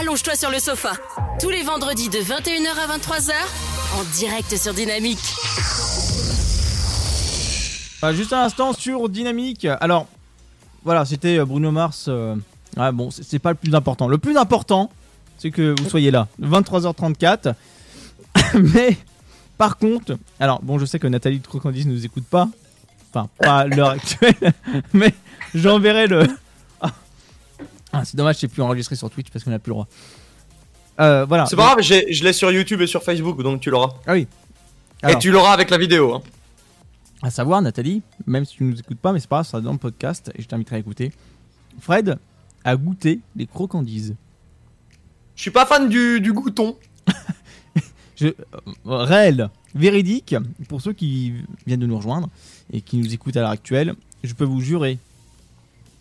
Allonge-toi sur le sofa. Tous les vendredis de 21h à 23h, en direct sur Dynamique. Bah, juste un instant sur Dynamique. Alors, voilà, c'était euh, Bruno Mars. euh, ouais, bon, c'est c'est pas le plus important. Le plus important, c'est que vous soyez là. 23h34. Mais, par contre, alors, bon, je sais que Nathalie de Crocandis ne nous écoute pas. Enfin, pas à l'heure actuelle. Mais j'enverrai le. Ah, c'est dommage, c'est plus enregistré sur Twitch parce qu'on n'a plus le droit. Euh, voilà. C'est pas grave, je l'ai sur YouTube et sur Facebook, donc tu l'auras. Ah oui. Et tu l'auras avec la vidéo. Hein. À savoir, Nathalie, même si tu nous écoutes pas, mais c'est pas grave, ça sera dans le podcast et je t'inviterai à écouter. Fred a goûté les croquandises. Je suis pas fan du, du gouton. Je, euh, réel, véridique, pour ceux qui viennent de nous rejoindre et qui nous écoutent à l'heure actuelle, je peux vous jurer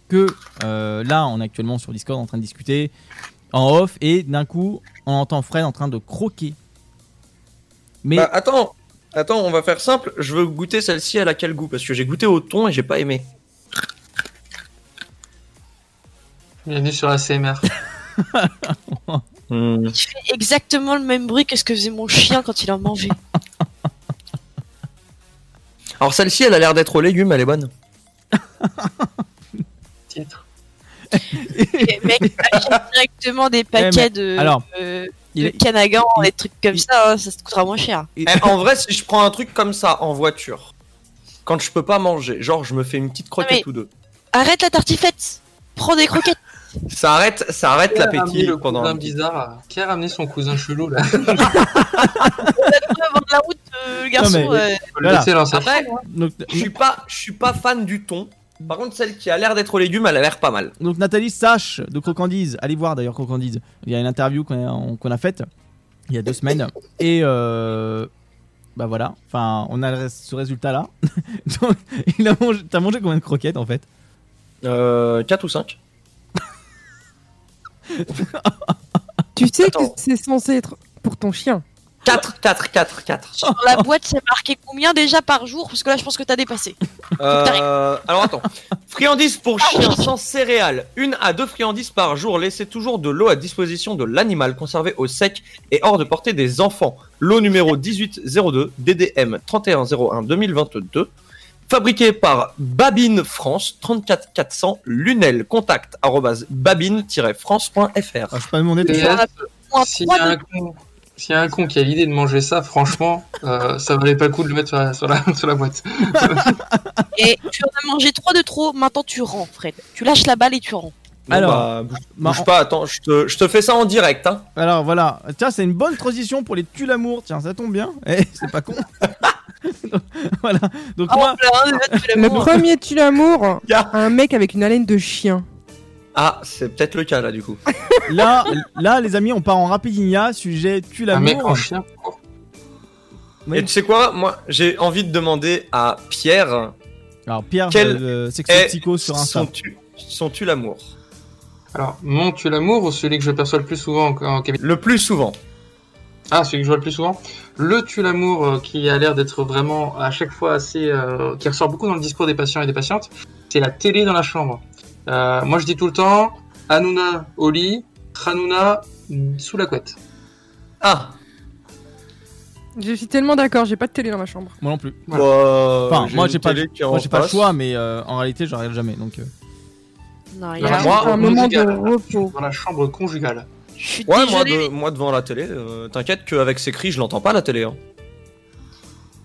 que euh, là, on est actuellement sur Discord en train de discuter en off et d'un coup, on entend Fred en train de croquer. Mais Bah, attends, attends, on va faire simple. Je veux goûter celle-ci, elle a quel goût Parce que j'ai goûté au thon et j'ai pas aimé. Bienvenue sur. Hmm. Il fait exactement le même bruit que ce que faisait mon chien quand il en mangeait. Alors celle-ci, elle a l'air d'être aux légumes, elle est bonne. Titre. Et mec, achète directement des paquets mais de, alors, euh, il de canagan, des trucs comme ça, hein, ça te coûtera moins cher. Eh, en vrai, si je prends un truc comme ça en voiture, quand je peux pas manger, genre je me fais une petite croquette mais- ou deux, Arrête la tartiflette Prends des croquettes ça arrête, ça arrête Qui l'appétit le pendant. cousin bizarre Qui a ramené son cousin chelou là Avant de la route, euh, le garçon. Non, mais- euh, Voilà. Après, donc, je suis pas, je suis pas fan du thon. Par contre, celle qui a l'air d'être aux légumes, elle a l'air pas mal. donc Nathalie Sache de Crocandise, allez voir d'ailleurs Crocandise. Il y a une interview qu'on a, faite il y a deux semaines et euh, bah voilà. Enfin, on a ce résultat là. Donc, il a mangé. T'as mangé combien de croquettes en fait? Euh, 4 ou 5 Tu sais Attends. que c'est censé être pour ton chien. 4, 4, 4, 4. Sur la boîte, c'est marqué combien déjà par jour? Parce que là, je pense que t'as dépassé. Euh, alors attends. Friandises pour chiens sans céréales. Une à deux friandises par jour. Laissez toujours de l'eau à disposition de l'animal conservé au sec et hors de portée des enfants. L'eau numéro 1802 DDM 3101 2022. Fabriqué par Babine France 34 400 Lunel. Contact babine-france.fr. Ah, Je peux pas demander. S'il y, a un con- s'il y a un con qui a l'idée de manger ça, franchement, euh, ça valait pas le coup de le mettre sur la, sur la, sur la boîte. Et tu en as mangé 3 de trop, maintenant tu rends, Fred. Tu lâches la balle et tu rends. Bon, Alors, bah, bouge, pas, attends, je te, je te fais ça en direct. Hein. Alors voilà, tiens, c'est une bonne transition pour les tue l'amour. Tiens, ça tombe bien. Eh, c'est pas con. Donc, voilà. Donc Ah, moi, tu Le l'amour. premier tue l'amour, un mec avec une haleine de chien. Ah, c'est peut-être le cas là du coup. là, là, les amis, on part en rapidinia. Sujet tue Un mec l'amour. en chien. Oui. Et tu sais quoi? Moi, j'ai envie de demander à Pierre Alors Pierre, Quel euh, sexo est psycho sur Insta. son tu, son tu l'amour? Alors, mon tu l'amour ou celui que je perçois le plus souvent en, Le plus souvent. Ah, celui que je vois le plus souvent. Le tu l'amour euh, qui a l'air d'être vraiment à chaque fois assez. euh, qui ressort beaucoup dans le discours des patients et des patientes, c'est la télé dans la chambre. Euh, moi je dis tout le temps Hanouna au lit, Hanouna sous la couette. Ah, Je suis tellement d'accord, j'ai pas de télé dans ma chambre. Moi non plus. Voilà. bah, Enfin, moi j'ai pas, moi pas le choix, mais euh, en réalité, je regarde jamais. Donc, euh, Non, il y a moi, un moment de repos. Dans la chambre conjugale. Ouais, moi, de, moi devant la télé, euh, t'inquiète qu'avec ces cris, je l'entends pas la télé. Hein.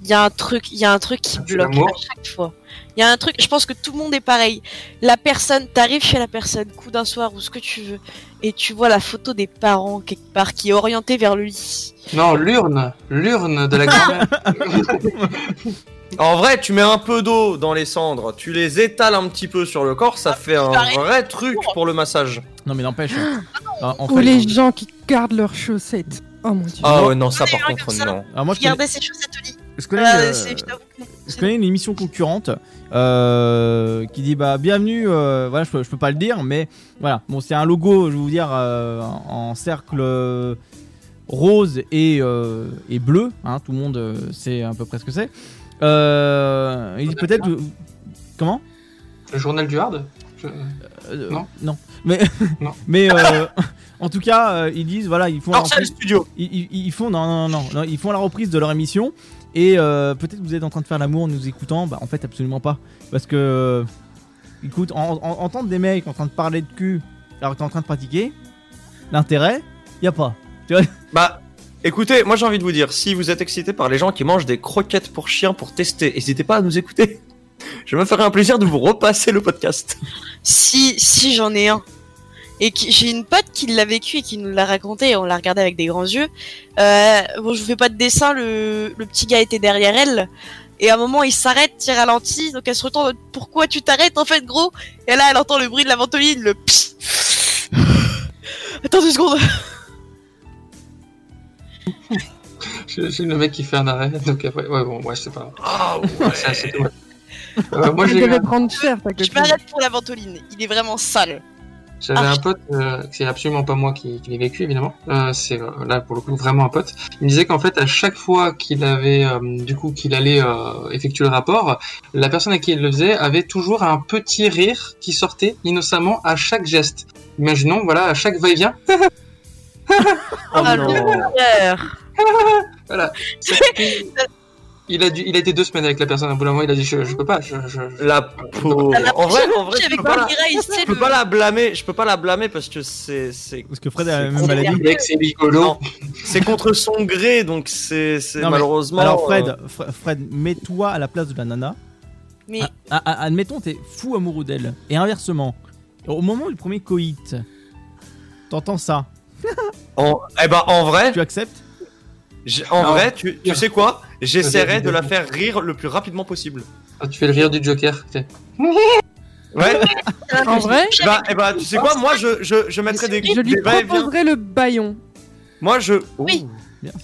Il y a un truc, il y a un truc qui bloque à chaque fois. Il y a un truc, je pense que tout le monde est pareil. La personne, t'arrives chez la personne, coup d'un soir ou ce que tu veux, et tu vois la photo des parents quelque part qui est orientée vers le lit. Non, l'urne, l'urne de la grand-mère. En vrai, tu mets un peu d'eau dans les cendres, tu les étales un petit peu sur le corps, ça fait un vrai truc pour le massage. non, mais n'empêche. euh, en Ou fait, les gens qui gardent leurs chaussettes. Oh mon dieu. Ah ouais, non, ça par contre, non. alors moi, je connais, Regardez ces chaussettes au lit. Je connais, euh, c'est- je connais une émission concurrente euh, qui dit bah bienvenue. euh, voilà, je peux, je peux pas le dire, mais voilà. Bon, c'est un logo, je vais vous dire, euh, en cercle euh, rose et, euh, et bleu. Hein, tout le monde euh, sait à peu près ce que c'est. Euh, il dit peut-être. comment? Le journal du hard? Je- Euh, Non. non. Mais, Non. mais euh, en tout cas, euh, ils disent voilà, ils font. La reprise- studio. ils, ils- ils font non, non non non ils font la reprise de leur émission et euh, peut-être que vous êtes en train de faire l'amour en nous écoutant. Bah en fait absolument pas parce que écoute en- en- entendre des mecs en train de parler de cul alors que t'es en train de pratiquer l'intérêt y a pas. Tu vois? Bah, écoutez, moi j'ai envie de vous dire, si vous êtes excité par les gens qui mangent des croquettes pour chiens pour tester, n'hésitez pas à nous écouter. Je me ferai un plaisir de vous repasser le podcast. Si, si j'en ai un. Et j'ai une pote qui l'a vécu et qui nous l'a raconté et on l'a regardé avec des grands yeux. Euh, bon, je vous fais pas de dessin, le, le petit gars était derrière elle. Et à un moment, il s'arrête, il ralentit, donc elle se retourne. Pourquoi tu t'arrêtes en fait, gros? Et là, elle entend le bruit de la ventoline, le pss. Attends deux secondes. J'ai le mec qui fait un arrêt, donc après, ouais, bon, ouais, c'est pas. Ah C'est assez dommage. Euh, moi, devait un- prendre cher, Je m'arrête pour la ventoline. Il est vraiment sale. J'avais Ah, un pote, euh, c'est absolument pas moi qui, qui l'ai vécu évidemment. Euh, c'est euh, là pour le coup vraiment un pote. Il me disait qu'en fait à chaque fois qu'il avait, euh, du coup, qu'il allait euh, effectuer le rapport, la personne à qui il le faisait avait toujours un petit rire qui sortait innocemment à chaque geste. Imaginons, voilà, à chaque va-et-vient. Oh Ah, voilà. Il a, dû, il a été deux semaines avec la personne. À bout d'un moment, il a dit je, je peux pas. Je, je- La. La En vrai, en vrai, prochaine je peux pas la- peux pas blâmer. Je peux pas la blâmer parce que c'est c'est. Parce que Fred a la même contre- maladie. C'est rigolo. Non, c'est contre son gré, donc c'est c'est Non, mais- malheureusement. Alors Fred, euh, Fre- Fred, mets-toi à la place de la nana. Mais Ah, ah, admettons, t'es fou amoureux d'elle. Et inversement, au moment du premier coït, t'entends ça. en, eh ben en vrai, Tu acceptes? J'- en Non. vrai, tu, tu sais quoi? J'essaierai de la faire rire le plus rapidement possible. Ah, tu fais le rire du Joker. t'sais. Ouais. En vrai, Eh ben, eh ben, tu sais quoi? Moi, je, je, je mettrais des, je lui des va-et-vient. le baillon. Moi, je. Oui.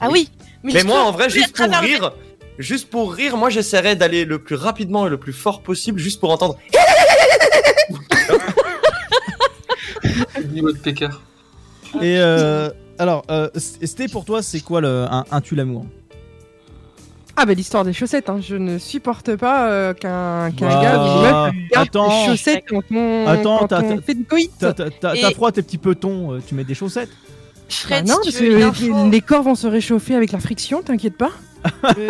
Ah oui. Mais moi, en vrai, juste pour rire, juste pour rire, moi, j'essaierais d'aller le plus rapidement et le plus fort possible, juste pour entendre. Le niveau de Pécard. Et euh, alors, euh, c'était pour toi, c'est quoi le, un, un tue l'amour? Ah bah l'histoire des chaussettes, hein. je ne supporte pas euh, qu'un qu'un Bah, gars ou une meuf garde attends. des chaussettes quand on, Attends, quand t'as- on fait du coït. T'as froid tes petits petons, euh, tu mets des chaussettes? Bah Fred, non, si parce que les corps vont se réchauffer avec la friction, t'inquiète pas. le,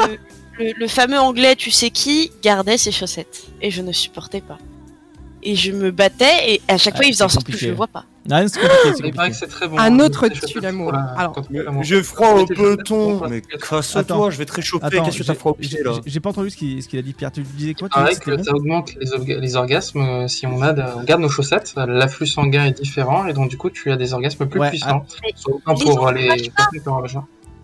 le- le fameux anglais, tu sais qui, gardait ses chaussettes. Et je ne supportais pas. Et je me battais, et à chaque Ah, fois, il faisait en sorte que je le vois pas. Ah, c'est compliqué, c'est Il paraît que compliqué. c'est très bon. Un hein, autre tue l'amour. Alors. J'ai froid au pour- Mais casse-toi, je vais te réchauffer. Qu'est-ce que j'ai- t'as froid au pied là j'ai pas entendu ce qu'il ce qu'il a dit, Pierre. Tu disais quoi Il Tu paraît que bon ça augmente les, orga- les orgasmes euh, si on, a de- on garde nos chaussettes. L'afflux sanguin est différent et donc du coup tu as des orgasmes plus Ouais, puissants. Soit autant les pour les.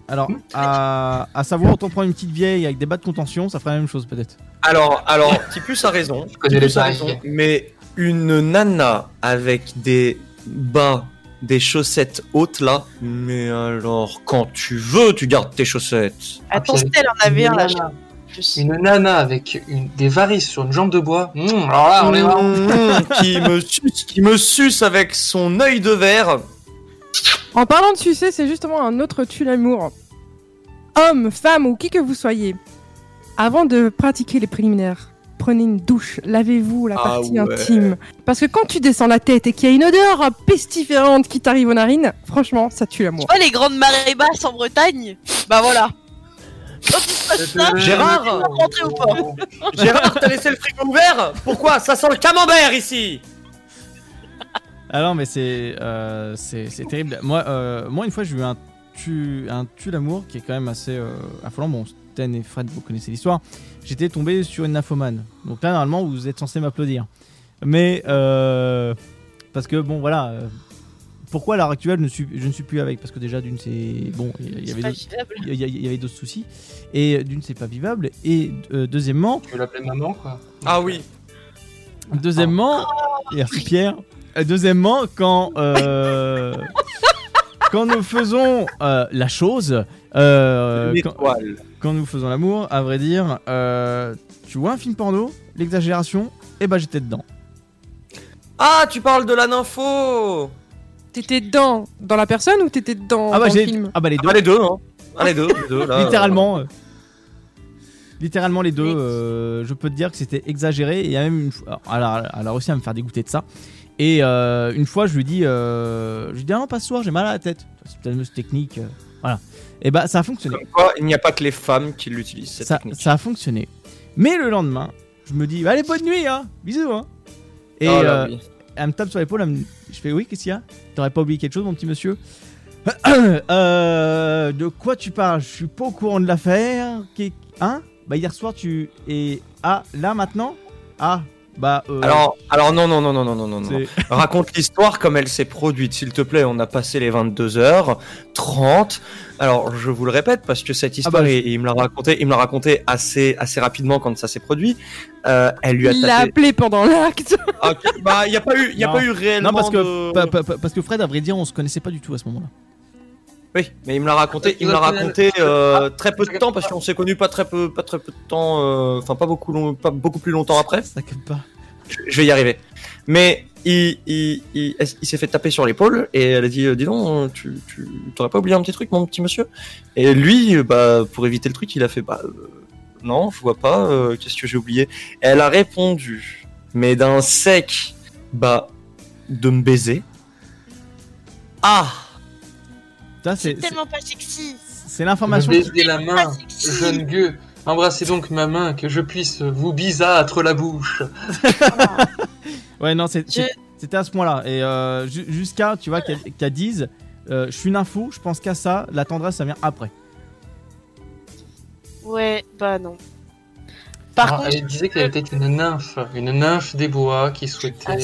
Alors, à, à savoir, autant prendre une petite vieille avec des bas de contention, ça ferait la même chose peut-être. Alors, alors, Tipus a raison. Je connais Tipus les raison. Mais une nana avec des bas, des chaussettes hautes là. Mais alors, quand tu veux, tu gardes tes chaussettes. Attends, Stella en avait un là. Une nana avec une, des varices sur une jambe de bois. Mmh, alors là, on est vraiment. Mmh, qui me suce, qui me suce avec son œil de verre. En parlant de sucer, c'est justement un autre tue l'amour. Homme, femme ou qui que vous soyez, avant de pratiquer les préliminaires, prenez une douche, lavez-vous la Ah partie ouais. intime. Parce que quand tu descends la tête et qu'il y a une odeur pestiférante qui t'arrive aux narines, franchement, ça tue l'amour. Tu vois les grandes marées basses en Bretagne Bah voilà. Quand il se passe ça, Gérard rentrer ou pas Gérard, t'as laissé le frigo ouvert Pourquoi Ça sent le camembert ici Ah non, mais c'est euh, c'est c'est terrible. Moi, euh, moi, une fois, j'ai eu un tu un tue l'amour qui est quand même assez euh, affolant. Bon, Et Fred, vous connaissez l'histoire. J'étais tombé sur une nymphomane. Donc là, normalement, vous êtes censé m'applaudir. Mais euh, parce que bon, voilà. euh, pourquoi à l'heure actuelle je ne, suis, je ne suis plus avec? Parce que déjà d'une c'est bon, il y C'est avait pas d'autres- vivable. il y, a- il y avait d'autres soucis et d'une c'est pas vivable et euh, deuxièmement Tu veux l'appeler maman quoi? Ah oui. Deuxièmement, merci Pierre. Deuxièmement, quand euh, quand nous faisons euh, la chose, euh, Une quand, étoile. Quand nous faisons l'amour, à vrai dire, euh, tu vois un film porno, l'exagération, et bah j'étais dedans. Ah, tu parles de la nympho T'étais dedans dans la personne ou t'étais dedans Ah bah dans j'ai, le film ah bah les deux, Ah, les deux, hein Ah, les deux, les deux, là. littéralement, euh, littéralement les deux. euh, je peux te dire que c'était exagéré et il y a même une fois, alors, elle a réussi à me faire dégoûter de ça. Et euh, une fois, je lui dis, euh, je lui dis ah non pas ce soir, j'ai mal à la tête. C'est une fameuse technique, euh, voilà. Et bah ça a fonctionné. Comme quoi, il n'y a pas que les femmes qui l'utilisent, cette ça, technique. ça a fonctionné. Mais le lendemain, je me dis, allez, bonne nuit, hein, bisous, hein. Et Oh là, euh, oui. elle me tape sur l'épaule, me- je fais, oui, qu'est-ce qu'il y a? T'aurais pas oublié quelque chose, mon petit monsieur? Euh, De quoi tu parles? Je suis pas au courant de l'affaire. Hein? Bah hier soir, tu... Et... Ah, là, maintenant? Ah, Bah, euh, Alors, alors non, non, non, non, non, non, non, Raconte l'histoire comme elle s'est produite, s'il te plaît. On a passé les 22h30. Alors, je vous le répète parce que cette histoire, bah, il, il me l'a raconté, il me l'a raconté assez, assez rapidement quand ça s'est produit. Euh, elle lui a Il l'a tapé. appelé pendant l'acte. Bah, il n'y a pas eu, il y a Non. pas eu réellement. Non, parce que, de- pa- pa- pa- parce que Fred, à vrai dire, on se connaissait pas du tout à ce moment-là. Oui, mais il me l'a raconté, il me l'a raconté euh, très peu de temps parce qu'on s'est connus pas très peu, pas très peu de temps, euh, enfin pas beaucoup long, pas beaucoup plus longtemps après. Ça pas. Je, je vais y arriver. Mais il, il, il, il s'est fait taper sur l'épaule et elle a dit, euh, dis donc, tu, tu t'aurais pas oublié un petit truc, mon petit monsieur? Et lui, euh, bah, pour éviter le truc, il a fait, bah, euh, non, je vois pas, euh, qu'est-ce que j'ai oublié? Et elle a répondu, mais d'un sec, bah, de me baiser. Ah c'est Tellement pas sexy. c'est l'information. Baiser la main, jeune gueux. Embrassez donc ma main, que je puisse vous bisâtre la bouche. Ouais, non, Je- c'était à ce point-là. Et euh, ju- jusqu'à, tu vois, qu'elle qu'elle dise euh, Je suis une info, je pense qu'à ça, la tendresse, ça vient après. Ouais, bah non. Par Ah, contre, elle disait qu'elle était une nymphe, une nymphe des bois qui Ah, souhaitait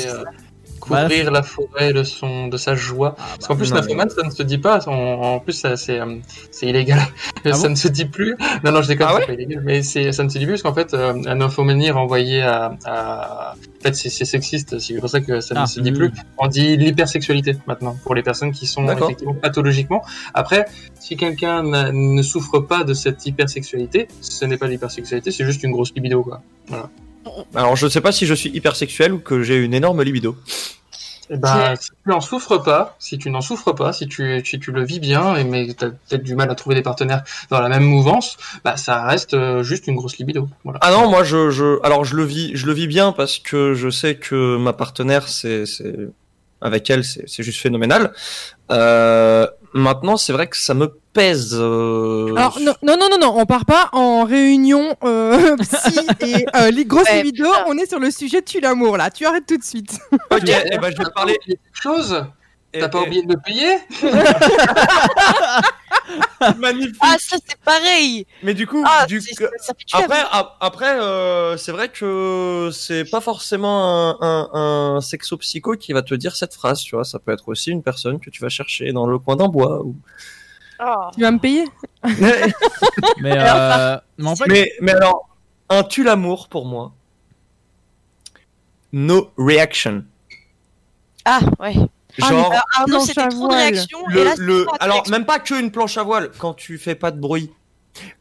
couvrir la forêt de son de sa joie. Parce qu'en plus, non, nymphomane, ça ne se dit pas. En, en plus, ça, c'est euh, c'est illégal. Ah ça bon ne se dit plus. Non, non, je déconne, Ah c'est pas illégal. Mais c'est ça ne se dit plus parce qu'en fait, euh, la nymphomanie renvoyée à, à... En fait, c'est c'est sexiste. C'est pour ça que ça Ah, ne se dit plus. On dit l'hypersexualité maintenant pour les personnes qui sont D'accord. effectivement pathologiquement. Après, si quelqu'un ne souffre pas de cette hypersexualité, ce n'est pas l'hypersexualité, c'est juste une grosse libido, quoi. Voilà. Alors je sais pas si je suis hypersexuel ou que j'ai une énorme libido. Eh ben, si tu n'en souffres pas, si tu n'en souffres pas, si tu, si tu le vis bien, et mais tu as peut-être du mal à trouver des partenaires dans la même mouvance, bah ça reste euh, juste une grosse libido. Voilà. Ah non, moi je, je alors je le vis je le vis bien parce que je sais que ma partenaire c'est c'est avec elle c'est c'est juste phénoménal. Euh, maintenant c'est vrai que ça me pèse. euh, Alors non, non, non, non, non, on part pas en réunion euh, psy et euh, les grosses Ouais, vidéos. On est sur le sujet tue l'amour là. Tu arrêtes tout de suite. Ok, eh ben je vais te parler. quelque chose eh, T'as pas oublié de me payer Magnifique. ah ça c'est pareil. Mais du coup, Ah, du ça après, ap- après, euh, c'est vrai que c'est pas forcément un, un, un sexo-psycho qui va te dire cette phrase, tu vois. Ça peut être aussi une personne que tu vas chercher dans le coin d'un bois. Ou... Oh. Tu vas me payer Mais, euh, mais en fait, mais, mais alors, un tue l'amour pour moi. No reaction. Ah ouais. Genre, Arnaud, c'était trop de réactions. et le, là, le, de alors réaction. même pas qu'une planche à voile, quand tu fais pas de bruit.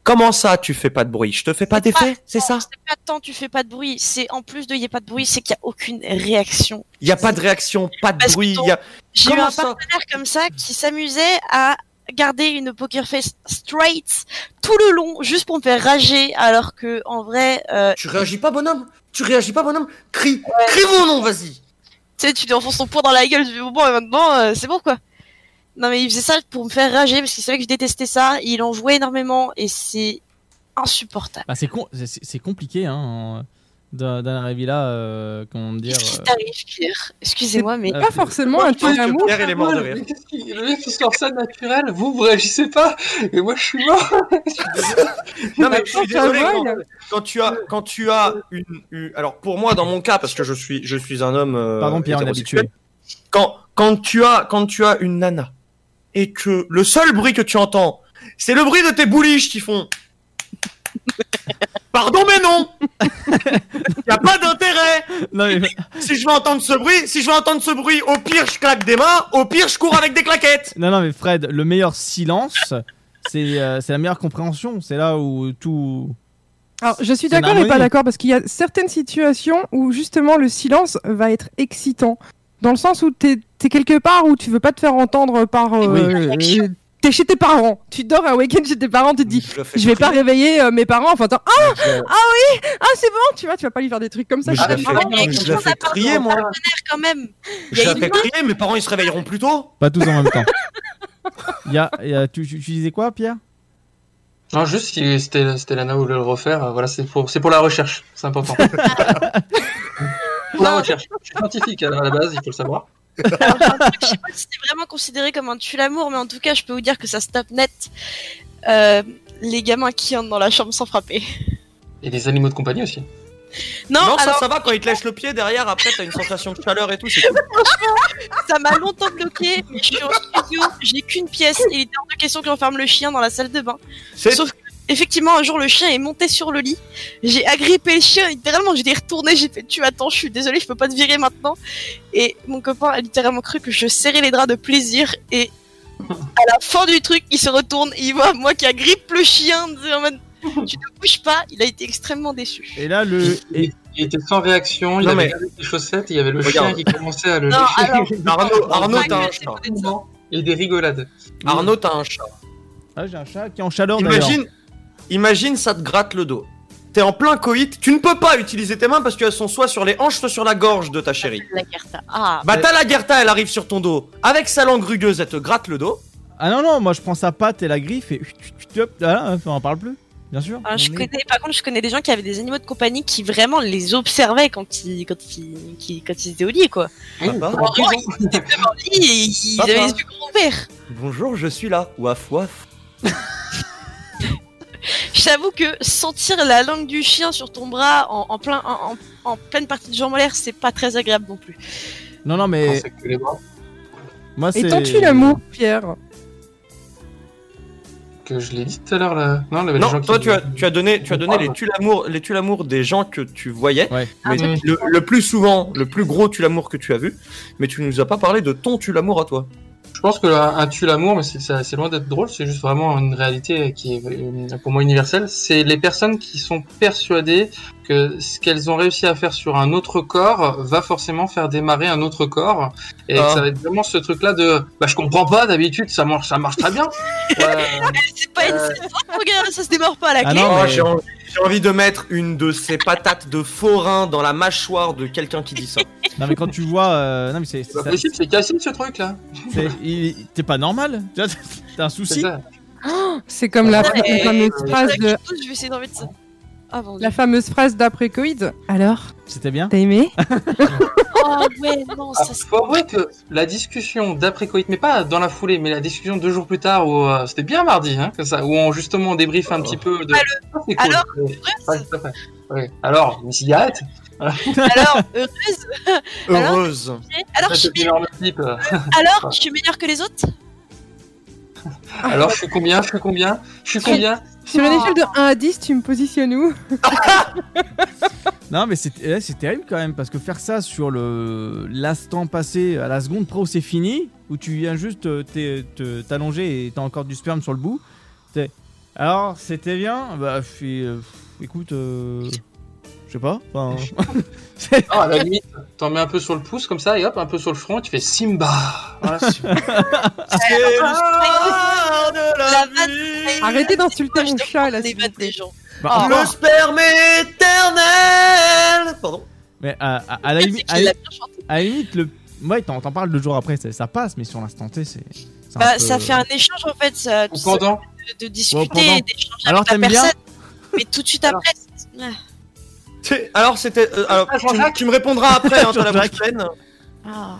Comment ça, tu fais pas de bruit? Je te fais pas d'effet, c'est ça? C'est pas tant tu fais pas de bruit, c'est en plus de y a pas de bruit, c'est qu'il y a aucune réaction. Il y a pas de réaction, pas de Parce bruit. ton- Y a... J'ai eu un ça? partenaire comme ça qui s'amusait à garder une poker face straight tout le long juste pour me faire rager alors que en vrai euh, Tu réagis pas, bonhomme? Tu réagis pas, bonhomme? Crie Crie mon nom, vas-y sais tu lui enfonces ton poing dans la gueule tu fais bon et maintenant euh, c'est bon quoi. Non mais il faisait ça pour me faire rager parce qu'il savait que je détestais ça, il en jouait énormément et c'est insupportable. bah, c'est compliqué hein, en- avis là, euh, comment dire. Qu'est-ce qui euh, t'arrive Pierre? Excusez-moi mais euh, Pas forcément un tue pense que l'amour. Pierre, il est mort de rire. Le mec qui sort ça naturel, vous vous réagissez pas, et moi je suis mort. Non mais je suis désolé quand, tu as quand tu as une, alors pour moi dans mon cas parce que je suis je suis un homme euh, Pardon, Pierre, on est habitué. quand quand tu as quand tu as une nana et que le seul bruit que tu entends c'est le bruit de tes bouliches qui font Pardon mais non Y a pas d'intérêt Non, mais- Si je veux entendre ce bruit, si je veux entendre ce bruit, au pire je claque des mains, au pire je cours avec des claquettes non, non, mais Fred, le meilleur silence, c'est euh, c'est la meilleure compréhension. C'est là où tout. Alors, je suis d'accord et pas d'accord parce qu'il y a certaines situations où justement le silence va être excitant. Dans le sens où t'es es quelque part où tu veux pas te faire entendre par. euh, Oui. euh, T'es chez tes parents. Tu dors un week-end chez tes parents, tu te dis. Je, vais pas réveiller euh, mes parents. Enfin, attends, ah, Je- ah c'est bon, tu vois, tu vas pas lui faire des trucs comme ça. Mais chez je la tes fais- parents. mais je la fais crier moi quand même. Je la fais crier, mes parents ils se réveilleront plus tôt Pas tous en même temps. Il y a, il y a- tu, tu- tu disais quoi, Pierre? Non, juste si c'était c'était Lana voulait le refaire, euh, voilà, c'est pour, c'est pour la recherche, c'est important. pour la recherche. Je suis scientifique à la base, il faut le savoir. Alors, j'ai un truc, je sais pas si c'est vraiment considéré comme un tue l'amour, mais en tout cas, je peux vous dire que ça stop net euh, les gamins qui entrent dans la chambre sans frapper. Et les animaux de compagnie aussi. Non, ça, alors- ça va quand il te lèche le pied derrière, après t'as une sensation de chaleur et tout, cool. Ça m'a longtemps bloqué, mais je suis en studio, j'ai qu'une pièce, et il était hors de question que j'enferme le chien dans la salle de bain. C'est- Sauf que, effectivement, un jour, le chien est monté sur le lit, j'ai agrippé le chien, littéralement, j'ai retourné, j'ai fait, tu attends, je suis désolée, je peux pas te virer maintenant. Et mon copain a littéralement cru que je serrais les draps de plaisir, et à la fin du truc, il se retourne, et il voit moi qui agrippe le chien, en mode, tu ne bouges pas, il a été extrêmement déçu. Et là, le. Il, il était sans réaction, il Non, avait mais- gardé ses chaussettes, et il y avait le Regarde. chien qui commençait à le Non, alors- Arnaud, Arnaud t'as un chat. Et des rigolades. Arnaud t'as un chat. Ah, j'ai un chat qui est en chaleur. Imagine, imagine ça te gratte le dos. T'es en plein coït, tu ne peux pas utiliser tes mains parce qu'elles sont soit sur les hanches, soit sur la gorge de ta chérie. La Gerta. Ah, Bah t'as la Gerta, elle arrive sur ton dos. Avec sa langue rugueuse, elle te gratte le dos. Ah non, non, moi je prends sa patte et la griffe et. Hop, Voilà, on en parle plus. Bien sûr. Ah, je est- connais, par contre, je connais des gens qui avaient des animaux de compagnie qui vraiment les observaient quand ils, quand ils, qui- quand ils étaient au lit, quoi. Papa, ils étaient devant le lit et ils Papa. avaient les yeux grands ouverts. bonjour, je suis là. Waf waf. J'avoue que sentir la langue du chien sur ton bras en, en plein, en, en- en pleine partie de jambe molaire, c'est pas très agréable non plus. Non, non, Je mais. pensais que les bras. Moi, Et l'amour, Pierre Que je l'ai dit tout à l'heure là. Non, les Non, gens toi qui- tu as, tu as donné, tu as donné Ah, les les tue-l'amour des gens que tu voyais. Ouais. Ah, Mais Mm. le, le plus souvent, le plus gros tue-l'amour que tu as vu. Mais tu nous as pas parlé de ton tue-l'amour à toi. Je pense que un, un tue l'amour, mais c'est loin d'être drôle, c'est juste vraiment une réalité qui est euh, pour moi universelle. C'est les personnes qui sont persuadées que ce qu'elles ont réussi à faire sur un autre corps va forcément faire démarrer un autre corps. Et Ah. ça va être vraiment ce truc-là de bah je comprends pas d'habitude ça marche ça marche très bien. Euh, C'est pas une Euh. ça se démarre pas à la Ah clé. non, Oh, mais- j'ai envie de mettre une de ces patates de forain dans la mâchoire de quelqu'un qui dit ça. Non, mais quand tu vois. euh, Non, mais c'est. c'est pas ça- possible, c'est cassé ce truc là. c'est- il- T'es pas normal T'as un C'est souci. C'est comme la, que de je vais essayer d'en mettre ça. Ah, bon, la fameuse phrase d'après Covid. Alors, C'était bien t'as aimé Oh ouais, non, Ah, ça c'est. faut avouer que la discussion d'après Coït, mais pas dans la foulée, mais la discussion deux jours plus tard, où euh, c'était bien mardi, hein, que ça, où on justement on débrief un petit peu de. Ah, Ah, cool. alors. Ouais. Alors, une cigarette Alors, heureuse. Alors, Heureuse. alors, je suis, euh, alors, je suis meilleure que les autres Alors, je suis combien Je suis combien Je suis combien Sur une échelle de 1 à 10, tu me positionnes où Non, mais c'est eh, c'est terrible quand même parce que faire ça sur le l'instant passé, à la seconde pro, c'est fini, où tu viens juste euh, t'allonger et t'as encore du sperme sur le bout. Alors, c'était bien? Bah, fais, euh, écoute, euh, je sais pas. Enfin, Ah, à la limite, t'en mets un peu sur le pouce comme ça, et hop, un peu sur le front, et tu fais Simba Voilà, c'est- C'est l'histoire de la La vanne- vie. Arrêtez d'insulter mon chat là. les des gens. bah, Ah. Le sperme éternel. Pardon. Mais à, à- à la limite, à, la- limite, le. Ouais, t'en t'en parles deux jours après, ça, ça passe, mais sur l'instant T, c'est. Bah, peu- ça fait un échange en fait, ça, de, de discuter pendant. et d'échanger Alors, avec la t'aimes bien personne. Mais tout de suite après, ah. Alors c'était. euh, alors, Ah, tu, tu me répondras après, hein, la bouche pleine. Ah.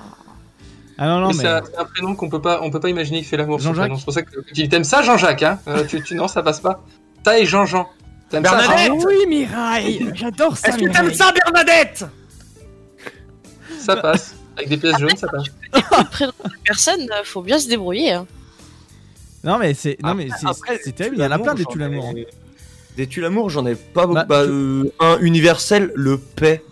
Ah non, non, Mais mais. c'est un, prénom qu'on peut pas, on peut pas imaginer qu'il fait l'amour. Jean-Jacques. C'est pour ça que tu t'aimes ça, Jean-Jacques, hein Euh, tu, tu, Non, ça passe pas. Ça et Jean-Jean. T'aimes ça, Bernadette Ah oui, Mireille J'adore ça, Est-ce que t'aimes ça, Bernadette? Ça passe. Avec des pièces jaunes, ça passe. Le prénom de la personne, faut bien se débrouiller. hein. Non, mais c'est. Non, mais Après- c'est- terrible, il y en a plein des j'en tu l'amour. Des tue l'amour, j'en ai pas beaucoup. Bah, Bah, euh, un universel, le paix.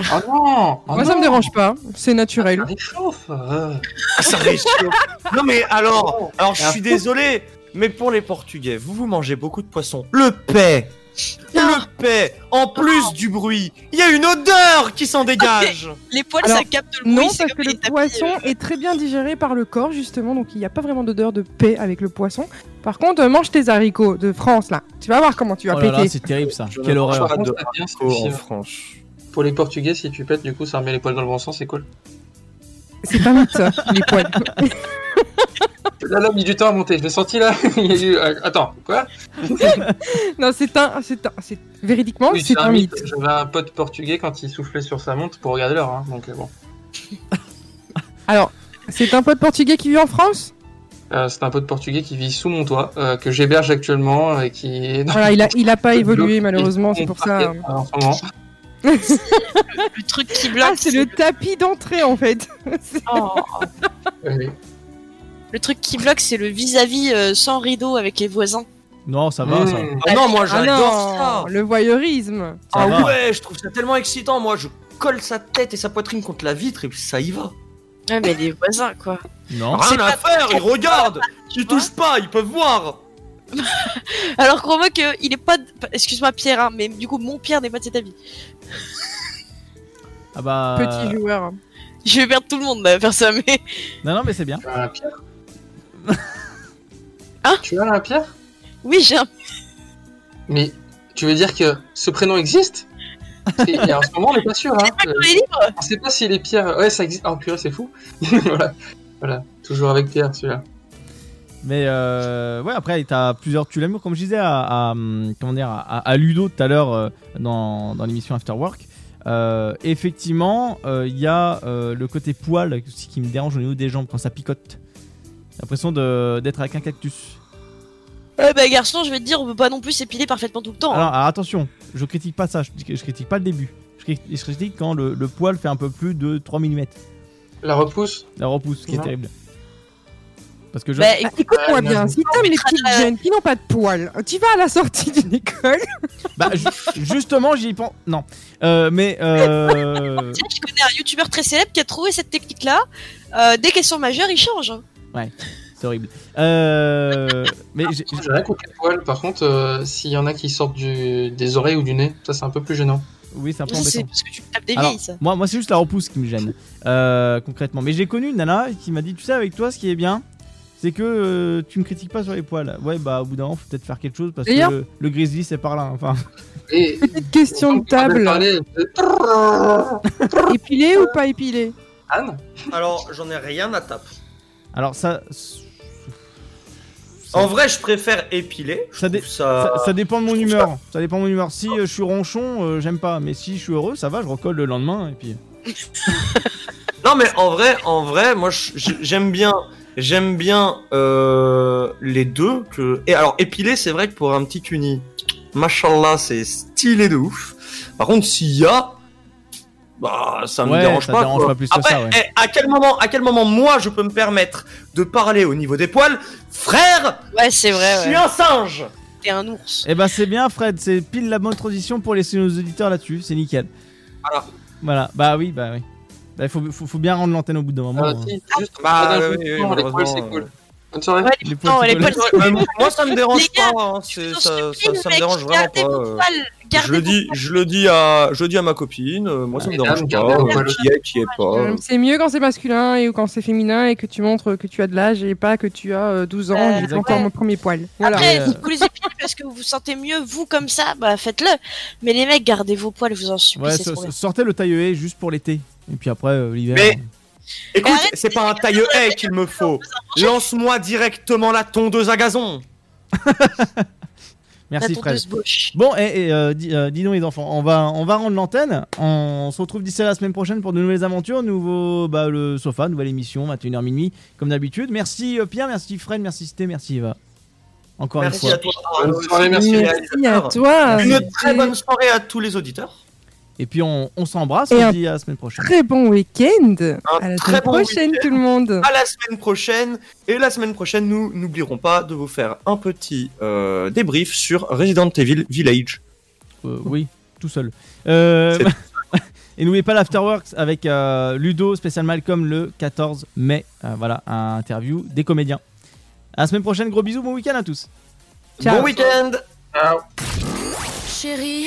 Oh non oh Moi, ça non. me dérange pas. C'est naturel. Ça réchauffe euh. Ah, ça réchauffe. non mais alors, alors je suis désolé, mais pour les Portugais, vous vous mangez beaucoup de poissons. Le paix. Le paix. En plus du bruit, il y a une odeur qui s'en dégage. Les poils, Alors, ça capte le bruit. Non, parce que les le poisson euh, est très bien digéré par le corps, justement, donc il n'y a pas vraiment d'odeur de paix avec le poisson. Par contre, mange tes haricots de France, là. Tu vas voir comment tu vas Oh là péter. c'est terrible ça. Je Quelle horreur. pas de haricots en France. Pour les Portugais, si tu pètes, du coup, ça remet les poils dans le bon sens, c'est cool. C'est pas mythe, ça, les poils. Là, là, mis du temps à monter. Je l'ai senti là. Il y a eu. euh, Attends, quoi? Non, c'est un, c'est un, c'est véridiquement, Oui, c'est un mythe. J'avais un pote portugais quand il soufflait sur sa montre pour regarder l'heure. Hein, donc euh, bon. Alors, c'est un pote portugais qui vit en France? Euh, c'est un pote portugais qui vit sous mon toit, euh, que j'héberge actuellement et qui Voilà, il a, il a pas évolué malheureusement, c'est pour ça. parquet, En ce moment. Le truc qui bloque. Ah, c'est le tapis d'entrée en fait. Oh. Oui. Le truc qui bloque, c'est le vis-à-vis euh, sans rideau avec les voisins. Non, ça va, ça. Mmh. Ah non, moi Ah j'adore le voyeurisme. Ça Ah va. ouais, je trouve ça tellement excitant. Moi, je colle sa tête et sa poitrine contre la vitre et puis ça y va. Ouais, mais les voisins, quoi. Non. C'est Rien à pas- faire, ils regardent. Ils tu vois. touchent pas, ils peuvent voir. Alors crois-moi qu'il est pas. de- Excuse-moi, Pierre, hein, mais du coup, mon Pierre n'est pas de cet avis. Ah bah. Petit joueur. Je vais perdre tout le monde à faire ça, mais. Non, non, mais c'est bien. Pierre Hein Tu as un Pierre Oui, j'ai un. Mais tu veux dire que ce prénom existe? Et et en ce moment, on n'est pas sûr. Hein. Pas les livres On sait pas s'il est Pierre. Ouais, ça existe. Oh purée, c'est fou. voilà. voilà, toujours avec Pierre celui-là. Mais euh, ouais, après, t'as plusieurs. Tu comme je disais à, à, comment dire, à, à Ludo tout à l'heure euh, dans, dans l'émission After Work. euh, effectivement, euh, il y a euh, le côté poil aussi qui me dérange au niveau des jambes quand ça picote. J'ai l'impression de- d'être avec un cactus. Ouais, bah, garçon, je vais te dire, on peut pas non plus s'épiler parfaitement tout le temps. hein. Alors, attention, je critique pas ça, je, je critique pas le début. Je critique, je critique quand le, le poil fait un peu plus de 3 mm. La repousse? La repousse, qui est terrible. Parce que je. Bah, Ah, Écoute-moi Ouais, bien, non, si t'aimes les petites jeunes qui n'ont pas de poils, tu vas à la sortie d'une école. Bah, ju- justement, j'y pense. Non. Euh, mais. Euh... Tiens, je connais un youtubeur très célèbre qui a trouvé cette technique-là. Euh, dès qu'elles sont majeures, il change. Hein. Ouais, c'est horrible. Euh... mais j'ai- rien contre les poils. Par contre, euh, s'il y en a qui sortent du... des oreilles ou du nez, ça c'est un peu plus gênant. Oui, c'est un peu c'est embêtant. parce que tu tapes des Alors, vieilles, ça. moi, moi c'est juste la repousse qui me gêne, euh, concrètement. Mais j'ai connu une nana qui m'a dit, tu sais, avec toi, ce qui est bien, c'est que euh, tu me critiques pas sur les poils. Ouais, bah au bout d'un moment, faut peut-être faire quelque chose parce que le, le grizzly, c'est par là. Enfin, Et Petite question de table. de- Épilé ou pas épilé Anne Alors, j'en ai rien à taper. Alors ça. En vrai, je préfère épiler. Je Ça, dé- trouve ça... ça, ça dépend de mon humeur. Ça dépend de mon humeur. Si euh, je suis ronchon, euh, j'aime pas. Mais si je suis heureux, ça va, je recolle le lendemain et puis. Non, mais en vrai, en vrai, moi, j'aime bien, j'aime bien euh, les deux. Que... Et alors, épiler, c'est vrai que pour un petit uni, machallah, c'est stylé de ouf. Par contre, s'il y a, bah, ça me Ouais, dérange ça pas. dérange quoi. pas plus que Après, ça, ouais. eh, à quel moment, à quel moment, moi, je peux me permettre de parler au niveau des poils, frère Ouais, c'est vrai, Je suis ouais. un singe. T'es un ours. Eh ben c'est bien, Fred. C'est pile la bonne transition pour laisser nos auditeurs là-dessus. C'est nickel. Voilà. Voilà. Bah oui, bah oui. Bah, il faut, faut, faut bien rendre l'antenne au bout d'un moment. Ah, hein. si, juste Bah, oui, oui, c'est euh, cool. Bonne soirée. Ouais, Les non, les. Ouais, moi, ça me dérange gars, pas. hein, ça, me dérange vraiment pas. euh. Je le dis, je le dis à, je le dis à ma copine. euh, moi, ça me dérange pas. euh. Qui est, qui est pas. C'est mieux quand c'est masculin et ou quand c'est féminin et que tu montres que tu as de l'âge et pas que tu as euh, 12 ans Euh, et j'ai ouais. encore mon premier poil. Voilà. Après, vous les épilez parce que vous vous sentez mieux, vous, comme ça, bah faites-le. Mais les mecs, gardez vos poils, je vous en supplie, sortez le taille haie juste pour l'été. Et puis après, l'hiver. Écoute, c'est pas un taille haie qu'il me faut. Lance-moi directement la tondeuse à gazon. Merci, Fred. Bon, et, et, euh, dis, euh, dis donc les enfants, on va, on va rendre l'antenne. On se retrouve d'ici à la semaine prochaine pour de nouvelles aventures. Nouveau, bah, le sofa, nouvelle émission, 21h minuit, comme d'habitude. Merci euh, Pierre, merci Fred, merci Cité, merci Eva. Encore Merci une à fois. toi. Bonne Arnaud, soirée, merci. à toi. Une très bonne soirée à tous les auditeurs. Et puis on, on s'embrasse, Et on se dit à la semaine prochaine. Très bon week-end. À la très semaine bon prochaine, tout le monde. À la semaine prochaine. Et la semaine prochaine, nous n'oublierons pas de vous faire un petit euh, débrief sur Resident Evil Village. Euh, oui, tout seul. Euh, et n'oubliez pas l'Afterworks avec euh, Ludo, spécial Malcolm le 14 mai. Euh, voilà, un interview des comédiens. À la semaine prochaine, gros bisous, bon week-end à tous. Ciao. Bon week-end Chérie,